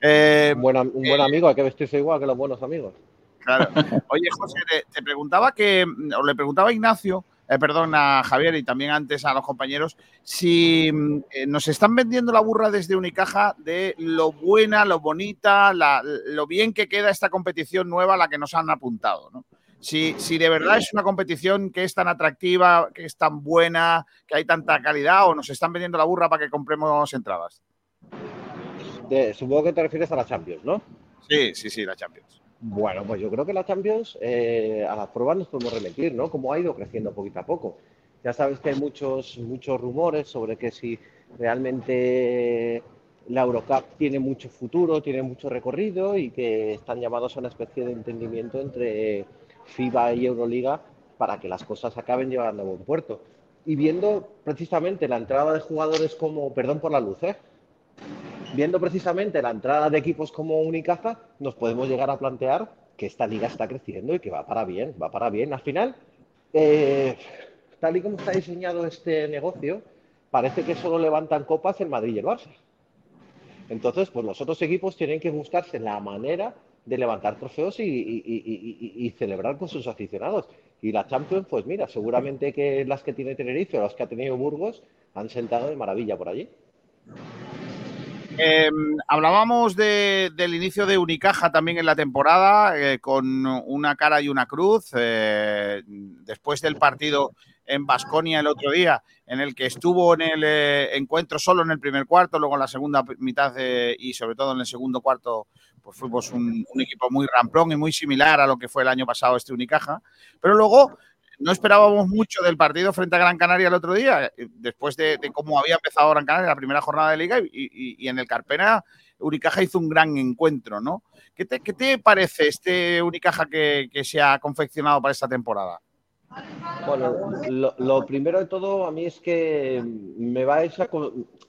Eh, un, buen, eh, amigo, hay que vestirse igual que los buenos amigos. Claro. Oye, José, te, preguntaba que, o le preguntaba a Ignacio, eh, perdón, a Javier y también antes a los compañeros, si nos están vendiendo la burra desde Unicaja de lo buena, lo bonita, lo bien que queda esta competición nueva a la que nos han apuntado, ¿no? Si, si de verdad es una competición que es tan atractiva, que es tan buena, que hay tanta calidad, o nos están vendiendo la burra para que compremos entradas. supongo que te refieres a la Champions, ¿no? Sí, sí, sí, la Champions. Bueno, pues yo creo que la Champions eh, a las pruebas nos podemos remitir, ¿no? Como ha ido creciendo poquito a poco. Ya sabes que hay muchos, muchos rumores sobre que si realmente la Eurocup tiene mucho futuro, tiene mucho recorrido y que están llamados a una especie de entendimiento entre FIBA y Euroliga para que las cosas acaben llevando a buen puerto. Y viendo precisamente la entrada de jugadores como, perdón por la luz, ¿eh? viendo precisamente la entrada de equipos como Unicaja, nos podemos llegar a plantear que esta liga está creciendo y que va para bien, va para bien. Al final, eh, tal y como está diseñado este negocio, parece que solo levantan copas el Madrid y el Barça. Entonces, pues los otros equipos tienen que buscarse la manera de levantar trofeos y, celebrar con sus aficionados. Y la Champions, pues mira, seguramente que las que tiene Tenerife o las que ha tenido Burgos han sentado de maravilla por allí. Em, hablábamos del inicio de Unicaja también en la temporada, eh, con una cara y una cruz. Eh, después del partido en Basconia el otro día, en el que estuvo en el eh, encuentro solo en el primer cuarto, luego en la segunda mitad y sobre todo en el segundo cuarto pues fuimos un, equipo muy ramplón y muy similar a lo que fue el año pasado este Unicaja. Pero luego no esperábamos mucho del partido frente a Gran Canaria el otro día, eh, después de, cómo había empezado Gran Canaria la primera jornada de liga y, en el Carpena Unicaja hizo un gran encuentro, ¿no? ¿Qué te, parece este Unicaja que, se ha confeccionado para esta temporada? Bueno, lo, primero de todo a mí es que me va a,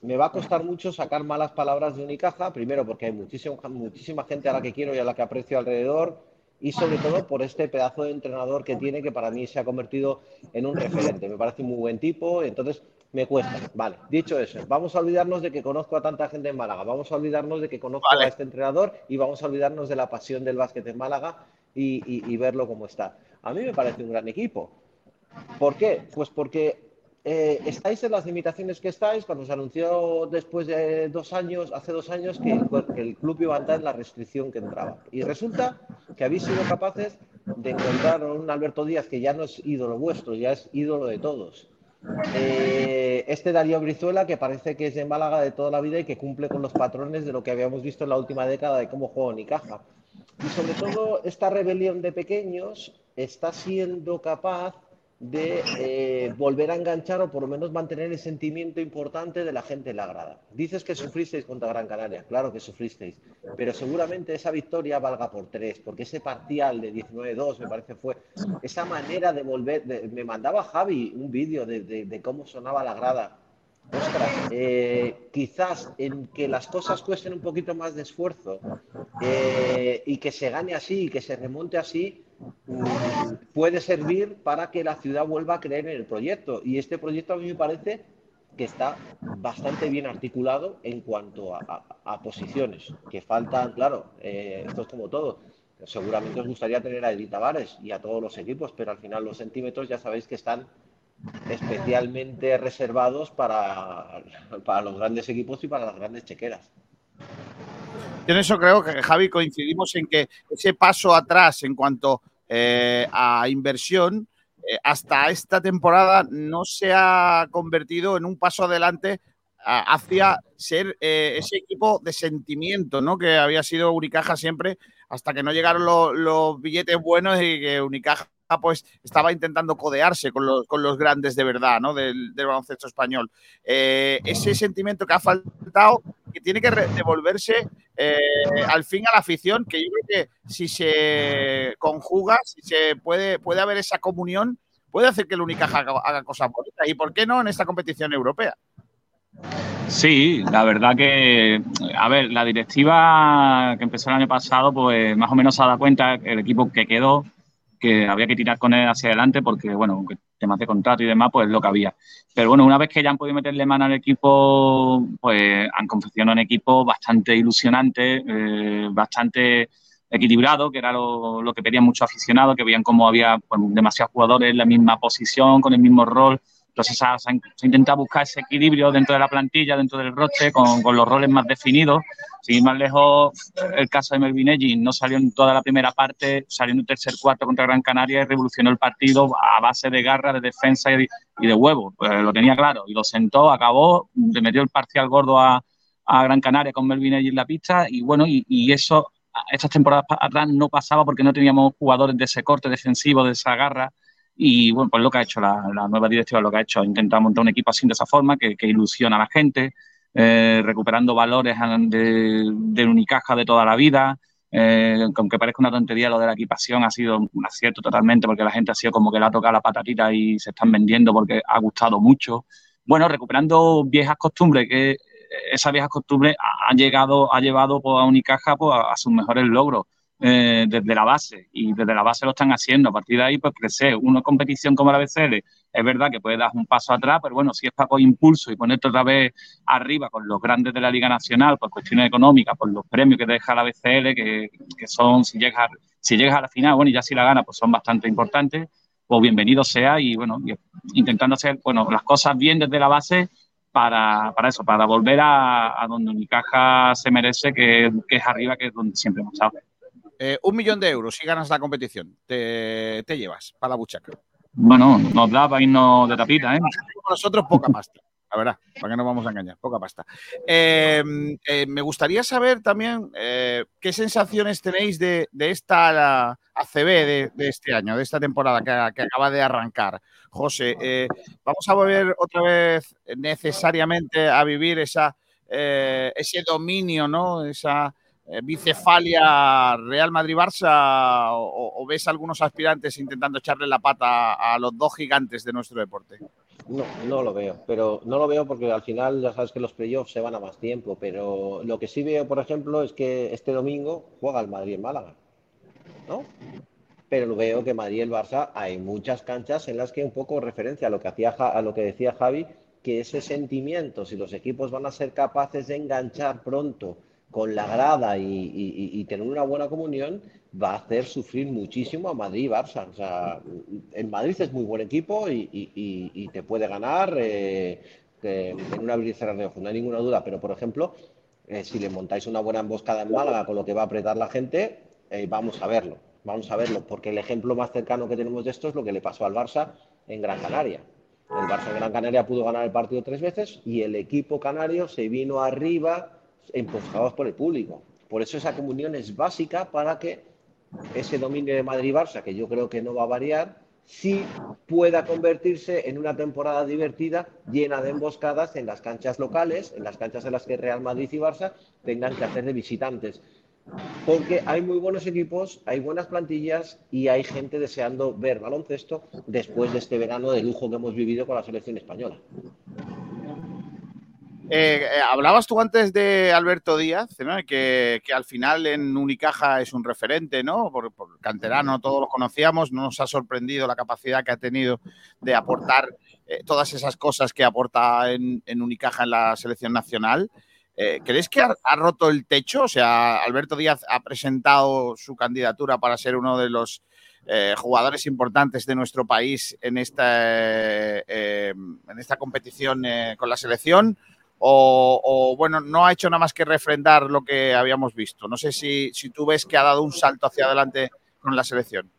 me va a costar mucho sacar malas palabras de Unicaja, primero porque hay muchísima, muchísima gente a la que quiero y a la que aprecio alrededor, y sobre todo por este pedazo de entrenador que tiene, que para mí se ha convertido en un referente. Me parece un muy buen tipo, entonces me cuesta. Vale, dicho eso, vamos a olvidarnos de que conozco a tanta gente en Málaga, vamos a olvidarnos de que conozco a este entrenador y vamos a olvidarnos de la pasión del básquet en Málaga y, y verlo como está. A mí me parece un gran equipo. ¿Por qué? Pues porque eh, estáis en las limitaciones que estáis cuando se anunció después de dos años, hace dos años, que, el club iba a entrar en la restricción que entraba. Y resulta que habéis sido capaces de encontrar un Alberto Díaz que ya no es ídolo vuestro, ya es ídolo de todos. Eh, este Darío Brizuela, que parece que es de Málaga de toda la vida y que cumple con los patrones de lo que habíamos visto en la última década de cómo juega Nicaja. Y sobre todo, esta rebelión de pequeños está siendo capaz de eh, volver a enganchar o por lo menos mantener el sentimiento importante de la gente en la grada. Dices que sufristeis contra Gran Canaria, claro que sufristeis, pero seguramente esa victoria valga por tres, porque ese parcial de 19-2 me parece fue esa manera de volver, me mandaba Javi un vídeo de, cómo sonaba la grada. Ostras, eh, quizás en que las cosas cuesten un poquito más de esfuerzo eh, y que se gane así y que se remonte así, puede servir para que la ciudad vuelva a creer en el proyecto. Y este proyecto a mí me parece que está bastante bien articulado en cuanto a, posiciones, que faltan, claro, eh, esto es como todo. Seguramente os gustaría tener a Edith Tavares y a todos los equipos, pero al final los centímetros ya sabéis que están especialmente reservados para, para los grandes equipos y para las grandes chequeras. En eso creo que, Javi, coincidimos en que ese paso atrás en cuanto eh, a inversión eh, hasta esta temporada no se ha convertido en un paso adelante hacia ser eh, ese equipo de sentimiento, ¿no? Que había sido Unicaja siempre hasta que no llegaron los billetes buenos y que Unicaja pues estaba intentando codearse con los, con los grandes de verdad, ¿no? Del, baloncesto español. Eh, ese sentimiento que ha faltado, que tiene que devolverse al fin a la afición, que yo creo que si se conjuga, si se puede, puede haber esa comunión, puede hacer que el Unicaja haga, cosas bonitas. ¿Y por qué no en esta competición europea? Sí, la verdad que, a ver, la directiva que empezó el año pasado, pues más o menos se ha dado cuenta el equipo que quedó, que había que tirar con él hacia adelante porque, bueno, temas de contrato y demás, pues lo que había. Pero bueno, una vez que ya han podido meterle mano al equipo, pues han confeccionado un equipo bastante ilusionante, eh, bastante equilibrado, que era lo, que pedían muchos aficionados, que veían como había pues, demasiados jugadores en la misma posición, con el mismo rol. Entonces se ha, intentado buscar ese equilibrio dentro de la plantilla, dentro del roster, con, los roles más definidos. Sin más lejos, el caso de Melvin Edgin no salió en toda la primera parte, salió en un tercer cuarto contra Gran Canaria y revolucionó el partido a base de garra, de defensa y, de huevo. Pues lo tenía claro y lo sentó, acabó, le metió el parcial gordo a, Gran Canaria con Melvin Edgin en la pista y bueno, y eso estas temporadas atrás no pasaba porque no teníamos jugadores de ese corte defensivo, de esa garra. Y bueno, pues lo que ha hecho la, nueva directiva, lo que ha hecho, ha intentado montar un equipo así de esa forma, que, ilusiona a la gente, eh, recuperando valores de, Unicaja de toda la vida. Eh, aunque parezca una tontería, lo de la equipación ha sido un acierto totalmente, porque la gente ha sido como que le ha tocado la patatita y se están vendiendo porque ha gustado mucho. Bueno, recuperando viejas costumbres que esa vieja costumbre ha llegado, ha llevado pues, a Unicaja pues, a, sus mejores logros eh, desde la base y desde la base lo están haciendo. A partir de ahí, pues crecer. Una competición como la BCL es verdad que puede dar un paso atrás, pero bueno, si es para con impulso y ponerte otra vez arriba con los grandes de la Liga Nacional por cuestiones económicas, por los premios que te deja la BCL, que, son, si llegas, si llegas a la final, bueno, y ya si la gana, pues son bastante importantes, pues bienvenido sea y bueno, intentando hacer, bueno, las cosas bien desde la base para, para eso, para volver a, a donde Unicaja se merece, que, que, es arriba, que es donde siempre hemos estado. Eh, un millón de euros si ganas la competición, te, te llevas para la buchaca. Bueno, nos da para irnos de tapita, ¿eh? Nosotros poca pasta la verdad, para que no vamos a engañar, poca pasta. Eh, eh, me gustaría saber también qué sensaciones tenéis de, esta ACB de, este año, de esta temporada que, acaba de arrancar. José, vamos a volver otra vez necesariamente a vivir esa, ese dominio, ¿no? Esa bicefalia Real Madrid-Barça o ves algunos aspirantes intentando echarle la pata a los dos gigantes de nuestro deporte? No, no lo veo, pero no lo veo porque al final ya sabes que los playoffs se van a más tiempo, pero lo que sí veo, por ejemplo, es que este domingo juega el Madrid en Málaga, ¿no? Pero veo que Madrid y el Barça hay muchas canchas en las que un poco referencia a lo que decía Javi, que ese sentimiento, si los equipos van a ser capaces de enganchar pronto con la grada y, tener una buena comunión, va a hacer sufrir muchísimo a Madrid y Barça. O Madrid es muy buen equipo y, te puede ganar eh, en una abrir de ojos, no hay ninguna duda. Pero, por ejemplo, eh, si le montáis una buena emboscada en Málaga con lo que va a apretar la gente, eh, vamos a verlo. Vamos a verlo, porque el ejemplo más cercano que tenemos de esto es lo que le pasó al Barça en Gran Canaria. El Barça en Gran Canaria pudo ganar el partido tres veces y el equipo canario se vino arriba empujados por el público. Por eso esa comunión es básica para que ese dominio de Madrid-Barça, que yo creo que no va a variar, sí pueda convertirse en una temporada divertida llena de emboscadas en las canchas locales, en las canchas en las que Real Madrid y Barça tengan que hacer de visitantes. Porque hay muy buenos equipos, hay buenas plantillas y hay gente deseando ver baloncesto después de este verano de lujo que hemos vivido con la selección española. Eh, eh, hablabas tú antes de Alberto Díaz, que, al final en Unicaja es un referente, ¿no? Por, canterano, todos lo conocíamos, no nos ha sorprendido la capacidad que ha tenido de aportar eh, todas esas cosas que aporta en, Unicaja en la selección nacional. ¿Crees que ha, roto el techo? O sea, Alberto Díaz ha presentado su candidatura para ser uno de los jugadores importantes de nuestro país en esta, en esta competición con la selección o, bueno, no ha hecho nada más que refrendar lo que habíamos visto. No sé si, si tú ves que ha dado un salto hacia adelante con la selección.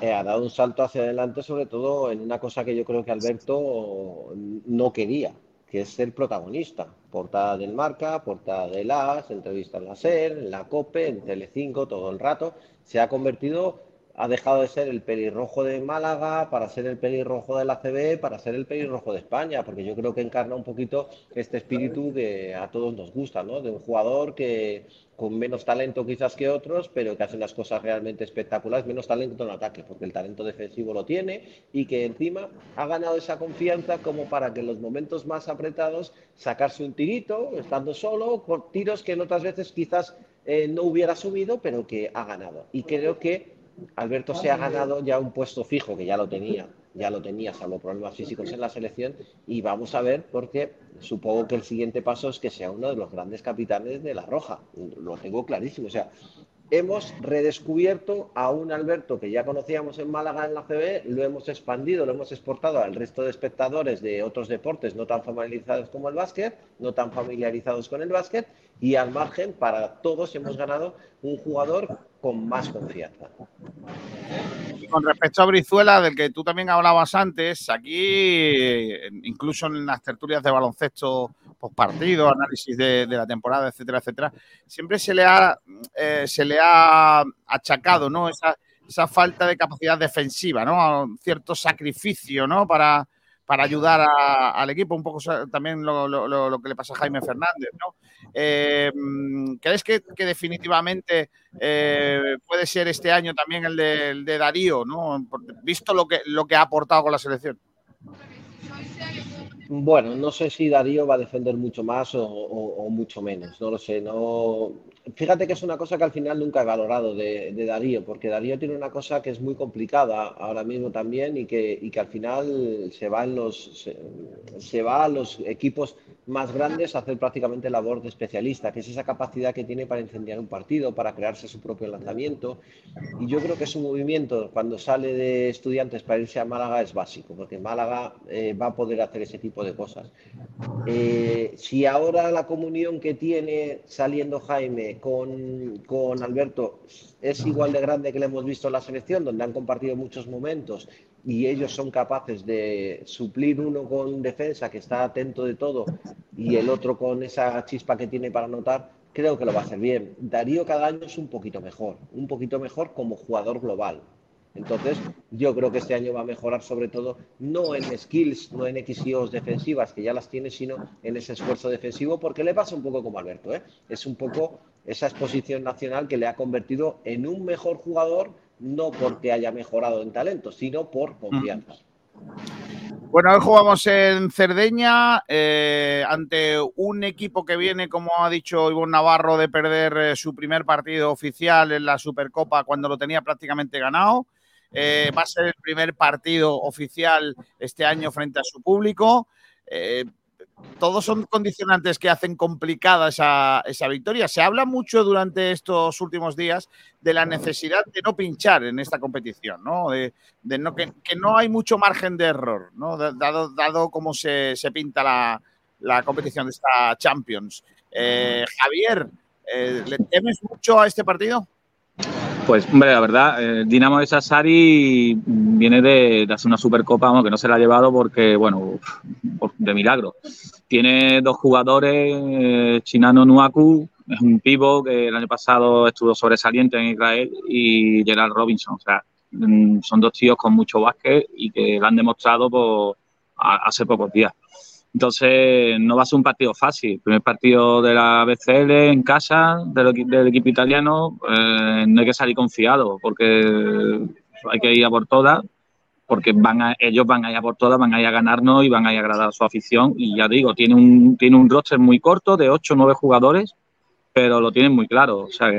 Eh, ha dado un salto hacia adelante, sobre todo en una cosa que yo creo que Alberto no quería, que es ser protagonista. Portada del Marca, portada del AS, entrevista en la SER, en la COPE, en Telecinco, todo el rato. Se ha convertido ha dejado de ser el pelirrojo de Málaga para ser el pelirrojo de la CB, para ser el pelirrojo de España, porque yo creo que encarna un poquito este espíritu que a todos nos gusta, ¿no? De un jugador que con menos talento quizás que otros, pero que hace unas cosas realmente espectaculares, menos talento en ataque, porque el talento defensivo lo tiene y que encima ha ganado esa confianza como para que en los momentos más apretados sacarse un tirito, estando solo, con tiros que en otras veces quizás eh, no hubiera subido, pero que ha ganado. Y creo que Alberto se ha ganado ya un puesto fijo, que ya lo tenía, ya lo tenía, salvo problemas físicos en la selección, y vamos a ver, porque supongo que el siguiente paso es que sea uno de los grandes capitanes de la Roja, lo tengo clarísimo, o sea, hemos redescubierto a un Alberto que ya conocíamos en Málaga en la CB, lo hemos expandido, lo hemos exportado al resto de espectadores de otros deportes no tan familiarizados como el básquet, no tan familiarizados con el básquet, y al margen, para todos hemos ganado un jugador con más confianza. Con respecto a Brizuela, del que tú también hablabas antes, aquí, incluso en las tertulias de baloncesto post partido, análisis de, la temporada, etcétera, etcétera, siempre se le ha, eh, se le ha achacado ¿no? esa, esa falta de capacidad defensiva, ¿no? cierto sacrificio ¿no? para, para ayudar al equipo, un poco también lo, que le pasa a Jaime Fernández, ¿no? Eh, ¿Crees que, definitivamente eh, puede ser este año también el de, Darío, ¿no? Visto lo que, lo que ha aportado con la selección. Bueno, no sé si Darío va a defender mucho más o, mucho menos, no lo sé. No... Fíjate que es una cosa que al final nunca he valorado de, Darío, porque Darío tiene una cosa que es muy complicada ahora mismo también y que, y que al final se va, en los, se va a los equipos más grandes hacer prácticamente labor de especialista, que es esa capacidad que tiene para incendiar un partido, para crearse su propio lanzamiento. Y yo creo que su movimiento cuando sale de estudiantes para irse a Málaga es básico, porque Málaga eh, va a poder hacer ese tipo de cosas. Eh, si ahora la comunión que tiene saliendo Jaime con, con Alberto es igual de grande que le hemos visto en la selección, donde han compartido muchos momentos y ellos son capaces de suplir uno con defensa que está atento de todo y el otro con esa chispa que tiene para anotar, creo que lo va a hacer bien. Darío cada año es un poquito mejor, un poquito mejor como jugador global. Entonces, yo creo que este año va a mejorar sobre todo no en skills, no en XIOs defensivas, que ya las tiene, sino en ese esfuerzo defensivo, porque le pasa un poco como Alberto. ¿eh? Es un poco esa exposición nacional que le ha convertido en un mejor jugador no porque haya mejorado en talento, sino por confianza. Bueno, hoy jugamos en Cerdeña eh, ante un equipo que viene, como ha dicho Ivonne Navarro, de perder eh, su primer partido oficial en la Supercopa cuando lo tenía prácticamente ganado. Eh, va a ser el primer partido oficial este año frente a su público todos son condicionantes que hacen complicada esa, victoria. Se habla mucho durante estos últimos días de la necesidad de no pinchar en esta competición, ¿no? De, no, que, no hay mucho margen de error, ¿no? Dado, dado cómo se, pinta la, competición de esta Champions. Eh, Javier, eh, ¿le temes mucho a este partido? Pues, hombre, la verdad, el eh, Dinamo de Sassari viene de, hacer una supercopa, que no se la ha llevado porque, bueno, de milagro. Tiene dos jugadores, eh, Chinano Nuaku, es un pivo que el año pasado estuvo sobresaliente en Israel, y Gerald Robinson. O sea, mm, son dos tíos con mucho básquet y que lo han demostrado hace pocos días. Entonces, no va a ser un partido fácil. El primer partido de la BCL en casa, del, equipo italiano, eh, no hay que salir confiado, porque hay que ir a por todas, porque van ellos van a ir a por todas, van a ir a ganarnos y van a ir a agradar a su afición. Y ya digo, tiene un, tiene un roster muy corto de 8 o 9 jugadores, pero lo tienen muy claro. O sea,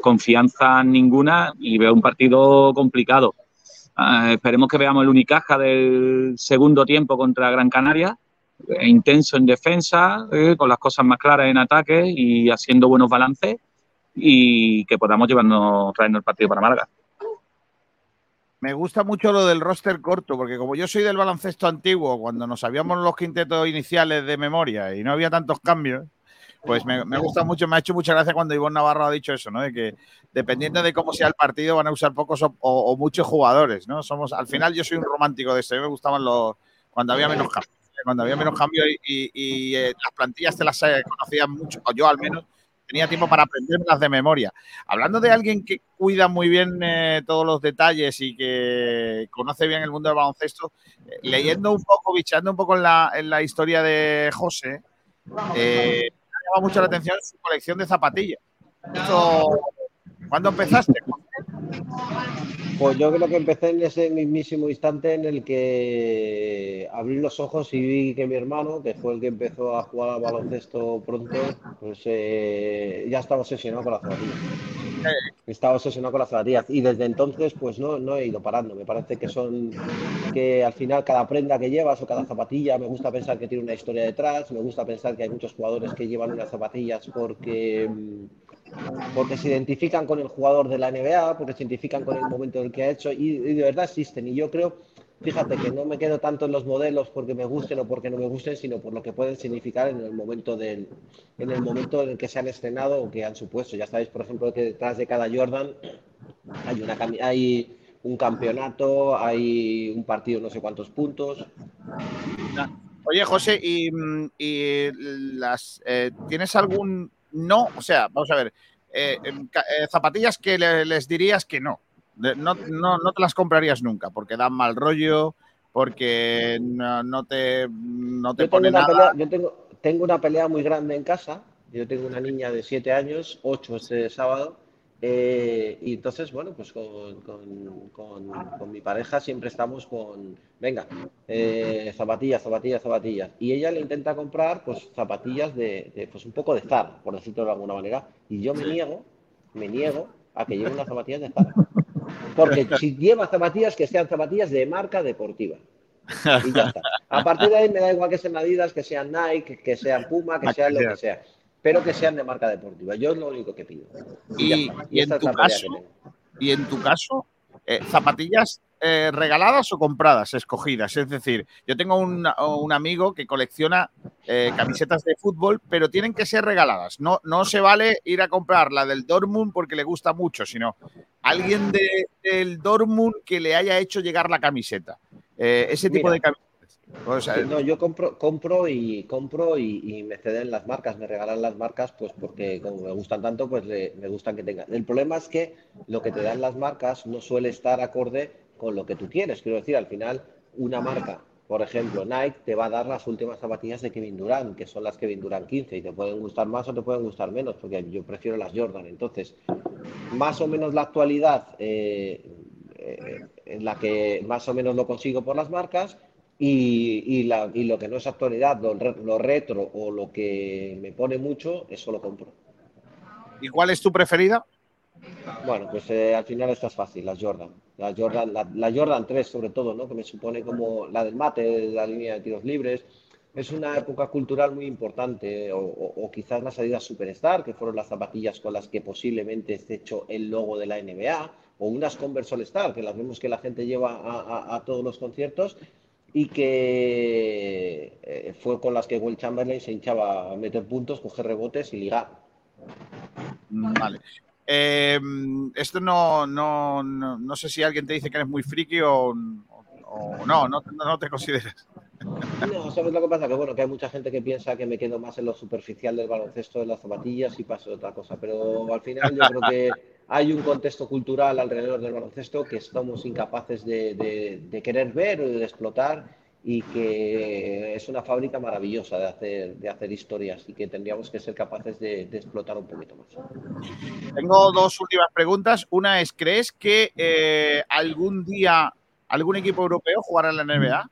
confianza ninguna y veo un partido complicado. Ah, esperemos que veamos el Unicaja del segundo tiempo contra Gran Canaria intenso en defensa, eh, con las cosas más claras en ataque y haciendo buenos balances y que podamos llevarnos, traernos el partido para Málaga. Me gusta mucho lo del roster corto, porque como yo soy del baloncesto antiguo, cuando nos sabíamos los quintetos iniciales de memoria y no había tantos cambios, pues me, gusta mucho, me ha hecho mucha gracia cuando Ivonne Navarro ha dicho eso, ¿no? De que dependiendo de cómo sea el partido van a usar pocos o, muchos jugadores, ¿no? Somos, al final yo soy un romántico de mí me gustaban los, cuando había menos cambios, cuando había menos cambios y, eh, las plantillas te las eh, conocía mucho, o yo al menos, tenía tiempo para aprenderlas de memoria. Hablando de alguien que cuida muy bien eh, todos los detalles y que conoce bien el mundo del baloncesto, leyendo un poco, bichando un poco en la, en la historia de José, eh, me ha llamado mucho la atención su colección de zapatillas. ¿Cuándo empezaste? Pues yo creo que empecé en ese mismísimo instante en el que abrí los ojos y vi que mi hermano, que fue el que empezó a jugar al baloncesto pronto, pues eh, ya estaba obsesionado con las zapatillas. Estaba obsesionado con las zapatillas y desde entonces pues no, no he ido parando. Me parece que son que al final cada prenda que llevas o cada zapatilla me gusta pensar que tiene una historia detrás, me gusta pensar que hay muchos jugadores que llevan unas zapatillas porque mm, porque se identifican con el jugador de la NBA, porque se identifican con el momento del que ha hecho y, de verdad existen. Y yo creo, fíjate que no me quedo tanto en los modelos porque me gusten o porque no me gusten, sino por lo que pueden significar en el momento del, en el momento en el que se han estrenado o que han supuesto. Ya sabéis, por ejemplo, que detrás de cada Jordan hay una hay un campeonato, hay un partido no sé cuántos puntos. Oye, José, ¿y, mm, y las, eh, tienes algún no? O sea, vamos a ver, eh, em, eh, zapatillas que le- les dirías que no. No, no, no te las comprarías nunca porque dan mal rollo, porque no, no te, no te Yo pone nada. pelea, yo tengo, tengo una pelea muy grande en casa. Yo tengo una niña de 7 años, 8 este sábado. Eh, y entonces, bueno, pues con, con- con- con mi pareja siempre estamos con, venga, eh, zapatillas, zapatillas, zapatillas. Y ella le intenta comprar, pues, zapatillas de, de, pues, un poco de Zara, por decirlo de alguna manera. Y yo me niego, me niego a que lleve unas zapatillas de Zara. Porque si lleva zapatillas, que sean zapatillas de marca deportiva. Y ya está. A partir de ahí me da igual que sean Adidas, que sean Nike, que sean Puma, que Ah, sean lo que sea. Pero que sean de marca deportiva. Yo es lo único que pido. Y, y en tu caso, y en tu caso, eh, zapatillas eh, regaladas o compradas, escogidas. Es decir, yo tengo un, un amigo que colecciona eh, camisetas de fútbol, pero tienen que ser regaladas. No, no se vale ir a comprar la del Dortmund porque le gusta mucho, sino alguien de- del Dortmund que le haya hecho llegar la camiseta. Eh, ese tipo Mira. de camisetas. O sea, no, yo compro, compro y compro y, y me ceden las marcas, me regalan las marcas, pues porque como me gustan tanto, pues le- me gustan que tengan. El problema es que lo que te dan las marcas no suele estar acorde con lo que tú quieres. Quiero decir, al final, una marca, por ejemplo, Nike, te va a dar las últimas zapatillas de Kevin Durant, que son las Kevin Durant 15, y te pueden gustar más o te pueden gustar menos, porque yo prefiero las Jordan. Entonces, más o menos la actualidad eh, eh, en la que más o menos lo consigo por las marcas y, y la- y lo que no es actualidad, lo, lo retro o lo que me pone mucho, eso lo compro. ¿Y cuál es tu preferida? Bueno, pues eh, al final esta es fácil, las Jordan. La Jordan, la, la Jordan 3 sobre todo, ¿no? Que me supone como la del mate, la línea de tiros libres. Es una época cultural muy importante, o, o- o quizás las Adidas Superstar, que fueron las zapatillas con las que posiblemente esté hecho el logo de la NBA, o unas Converse All Star, que las vemos que la gente lleva a, a- a todos los conciertos, y que eh, fue con las que Will Chamberlain se hinchaba a meter puntos, coger rebotes y ligar. Mm, Vale. Eh, esto no, no, no, no sé si alguien te dice que eres muy friki o, no, no, no te consideras. No, ¿sabes lo que pasa? Que bueno, que hay mucha gente que piensa que me quedo más en lo superficial del baloncesto de las zapatillas y paso de otra cosa, pero al final yo creo que hay un contexto cultural alrededor del baloncesto que estamos incapaces de, querer ver o de explotar y que es una fábrica maravillosa de hacer, de hacer historias y que tendríamos que ser capaces de, de explotar un poquito más. Tengo dos últimas preguntas. Una es, ¿crees que eh, algún día algún equipo europeo jugará en la NBA?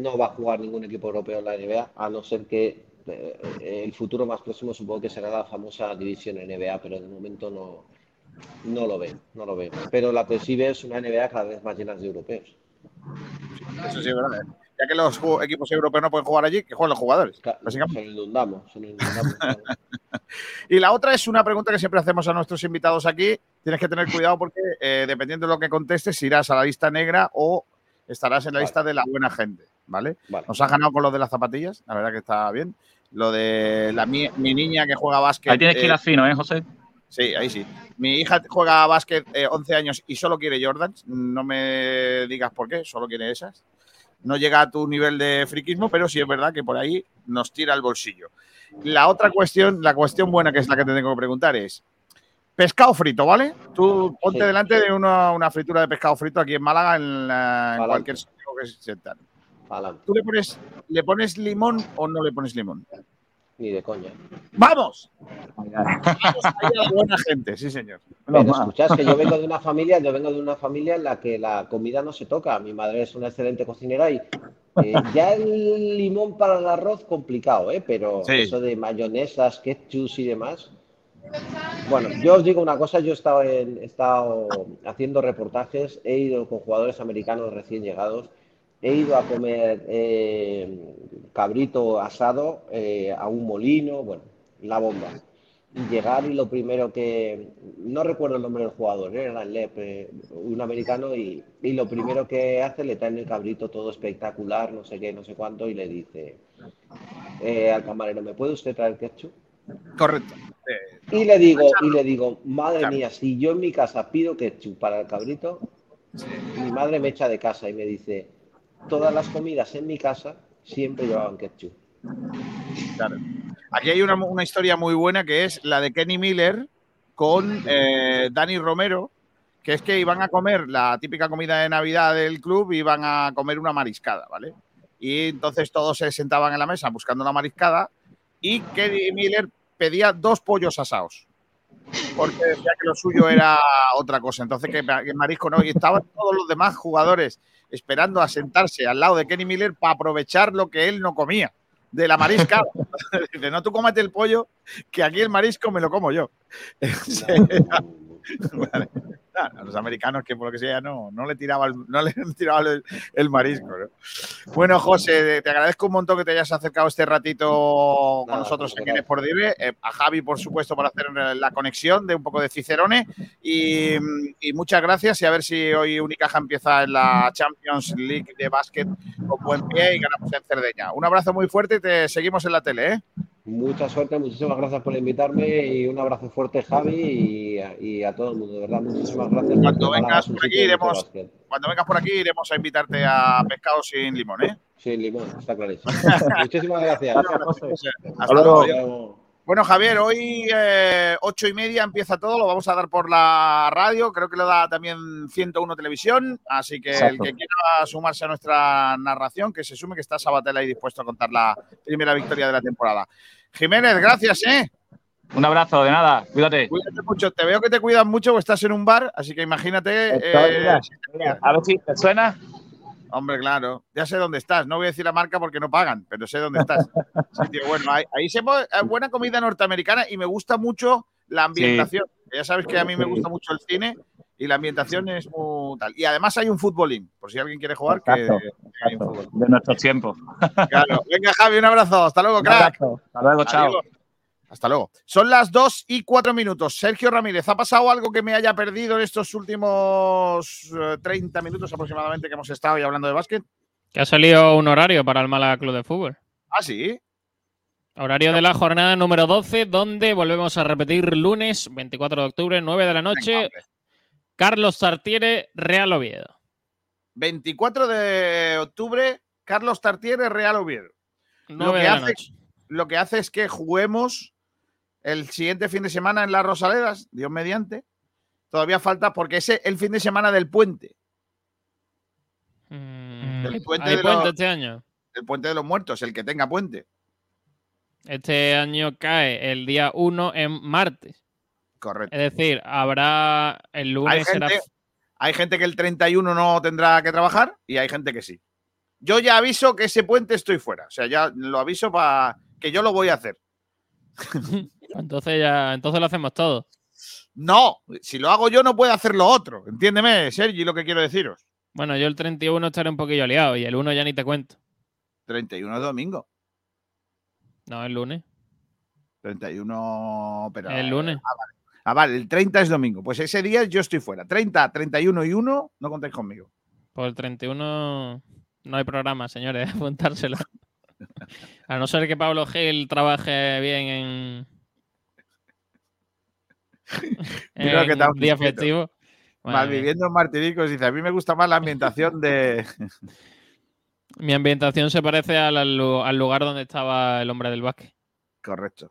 No va a jugar ningún equipo europeo en la NBA, a no ser que eh, el futuro más próximo supongo que será la famosa división NBA, pero de momento no, no lo veo, no lo veo. Pero la que sí es una NBA cada vez más llena de europeos. Eso sí, verdad. ya que los equipos europeos no pueden jugar allí, que jueguen los jugadores. básicamente. Se inundamos, se inundamos. Y la otra es una pregunta que siempre hacemos a nuestros invitados aquí. Tienes que tener cuidado porque eh, dependiendo de lo que contestes, irás a la lista negra o estarás en la lista de la buena gente, ¿vale? Nos has ganado con lo de las zapatillas, la verdad que está bien. Lo de la, mi, mi niña que juega básquet. Ahí tienes que ir eh, a fino, ¿eh, José? Sí, ahí sí. Mi hija juega básquet eh, 11 años y solo quiere Jordans. No me digas por qué, solo quiere esas. No llega a tu nivel de friquismo, pero sí es verdad que por ahí nos tira el bolsillo. La otra cuestión, la cuestión buena que es la que te tengo que preguntar es, pescado frito, ¿vale? Tú ponte Sí. delante de una, una fritura de pescado frito aquí en Málaga, en, la- en Pa'lante. cualquier sitio que se tal. Pa'lante. ¿Tú le pones, le pones limón o no le pones limón? Ni de coña. ¡Vamos! Vamos buena gente, sí, señor. Pero escuchás que yo vengo de una familia, yo vengo de una familia en la que la comida no se toca. Mi madre es una excelente cocinera y eh, ya el limón para el arroz complicado, ¿eh? Pero Sí. eso de mayonesas, ketchup y demás. Bueno, yo os digo una cosa, yo he estado, en- he estado haciendo reportajes, he ido con jugadores americanos recién llegados, he ido a comer eh, cabrito asado eh, a un molino, bueno, la bomba. Y llegar y lo primero que, no recuerdo el nombre del jugador, ¿eh? era el Lep, eh, un americano, y, y lo primero que hace, le traen el cabrito todo espectacular, no sé qué, no sé cuánto, y le dice eh, al camarero, ¿me puede usted traer ketchup? Correcto. Y le digo, y le digo, madre mía, si yo en mi casa pido ketchup para el cabrito, mi madre me echa de casa y me dice, todas las comidas en mi casa siempre llevaban ketchup. Claro. Aquí hay una, una historia muy buena que es la de Kenny Miller con eh, Dani Romero, que es que iban a comer la típica comida de Navidad del club, iban a comer una mariscada, ¿vale? Y entonces todos se sentaban en la mesa buscando la mariscada y Kenny Miller pedía dos pollos asados. Porque decía que lo suyo era otra cosa. Entonces, que, que marisco no. Y estaban todos los demás jugadores esperando a sentarse al lado de Kenny Miller para aprovechar lo que él no comía de la marisca. Dice, no, tú cómete el pollo, que aquí el marisco me lo como yo. Vale. Claro, a los americanos que por lo que sea no, no le tiraba el, no le tiraba el, el marisco. ¿no? Bueno, José, te agradezco un montón que te hayas acercado este ratito con nosotros aquí en Sport. Eh, a Javi, por supuesto, por hacer la conexión de un poco de Cicerone. Y, y muchas gracias. Y a ver si hoy Unicaja empieza en la Champions League de básquet con buen pie y ganamos en Cerdeña. Un abrazo muy fuerte y te seguimos en la tele. ¿eh? Mucha suerte, muchísimas gracias por invitarme y un abrazo fuerte, Javi, y a, y a todo el mundo. De verdad, muchísimas gracias. Cuando vengas por aquí iremos, cuando vengas por aquí iremos a invitarte a pescado sin limón, ¿eh? Sin limón, está clarísimo. muchísimas gracias. Hasta luego. Bueno, Javier, hoy eh, ocho y media empieza todo, lo vamos a dar por la radio, creo que lo da también 101 Televisión, así que el que quiera sumarse a nuestra narración, que se sume, que está Sabatel ahí dispuesto a contar la primera victoria de la temporada. Jiménez, gracias, ¿eh? Un abrazo, de nada, cuídate. Cuídate mucho, te veo que te cuidas mucho, porque estás en un bar, así que imagínate... Eh, a ver si te suena. Hombre, claro. Ya sé dónde estás. No voy a decir la marca porque no pagan, pero sé dónde estás. Bueno. Ahí, ahí se puede- eh, buena comida norteamericana y me gusta mucho la ambientación. Ya sabes que a mí me gusta mucho el cine y la ambientación es muy tal. Y además hay un futbolín, por si alguien quiere jugar, que Exacto, que hay un. De nuestros tiempos. Claro. Venga, Javi, un abrazo. Hasta luego, crack. Hasta luego, chao. Adiós. Hasta luego. Son las 2 y 4 minutos. Sergio Ramírez, ¿ha pasado algo que me haya perdido en estos últimos eh, 30 minutos aproximadamente que hemos estado y hablando de básquet? Que ha salido un horario para el Málaga Club de Fútbol. Ah, sí. Horario de la jornada número 12, donde volvemos a repetir lunes 24 de octubre, 9 de la noche. Carlos Tartiere, Real Oviedo. 24 de octubre, Carlos Tartiere, Real Oviedo. Lo 9 que, hace, lo que hace es que juguemos el siguiente fin de semana en las Rosaledas, Dios mediante. Todavía falta porque es el fin de semana del puente. Del puente, ¿Hay de puente los, este año? el puente de los muertos, el que tenga puente. Este año cae el día 1 en martes. Correcto. Es decir, habrá el Hay lunes será gente, hay gente que el 31 no tendrá que trabajar y hay gente que sí. Yo ya aviso que ese puente estoy fuera. O sea, ya lo aviso para que yo lo voy a hacer. Entonces ya, entonces lo hacemos todo. No, si lo hago yo no puede hacerlo otro. Entiéndeme, Sergi, lo que quiero deciros. Bueno, yo el 31 estaré un poquillo liado y el 1 ya ni te cuento. 31 es domingo. No, el lunes. 31, pero... El lunes. Ah, vale. Ah, vale, el 30 es domingo. Pues ese día yo estoy fuera. 30, 31 y 1, no contéis conmigo. Por el 31 no hay programa, señores, apuntárselo. A no ser que Pablo Gil trabaje bien en, Mira que en tan día festivo. Malviviendo en Martiricos dice, a mí me gusta más la ambientación de... Mi ambientación se parece al, al lu- al lugar donde estaba el hombre del básquet. Correcto.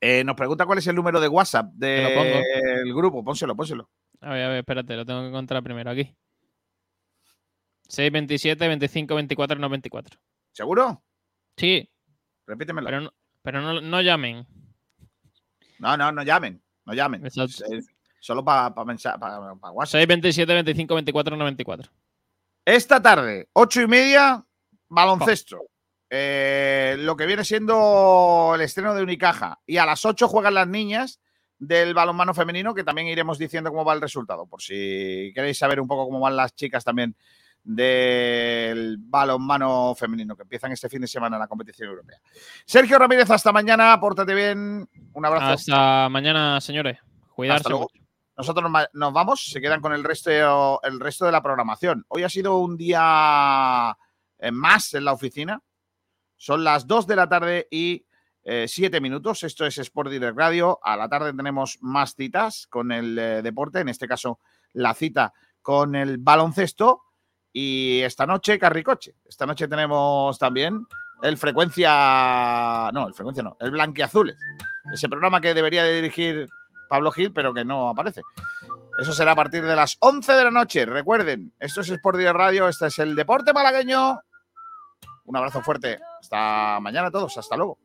Eh, nos pregunta cuál es el número de WhatsApp del grupo. Pónselo, pónselo. A ver, a ver, espérate, lo tengo que encontrar primero aquí. 627 25 24 94. ¿Seguro? Sí. Repítemelo. Pero no, pero no, no llamen. No, no, no llamen. No llamen. Exacto. Es- Solo para WhatsApp. WhatsApp. 627 25 24 94. Esta tarde, ocho y media, baloncesto. Eh, lo que viene siendo el estreno de Unicaja. Y a las 8 juegan las niñas del balonmano femenino, que también iremos diciendo cómo va el resultado, por si queréis saber un poco cómo van las chicas también del balonmano femenino, que empiezan este fin de semana en la competición europea. Sergio Ramírez, hasta mañana, pórtate bien, un abrazo. Hasta mañana, señores. Cuidarse. Hasta luego. mucho. Nosotros nos vamos, se quedan con el resto, el resto de la programación. Hoy ha sido un día eh, más en la oficina. Son las 2 de la tarde y 7 minutos. Esto es Sport Direct Radio. A la tarde tenemos más citas con el eh, deporte, en este caso la cita con el baloncesto. Y esta noche, Carricoche. Esta noche tenemos también el Frecuencia. No, el Frecuencia no, el Blanquiazules. Ese programa que debería de dirigir Pablo Gil, pero que no aparece. Eso será a partir de las 11 de la noche. Recuerden, esto es Sport Direct Radio, este es el deporte malagueño. Un abrazo fuerte. Hasta mañana a todos. Hasta luego.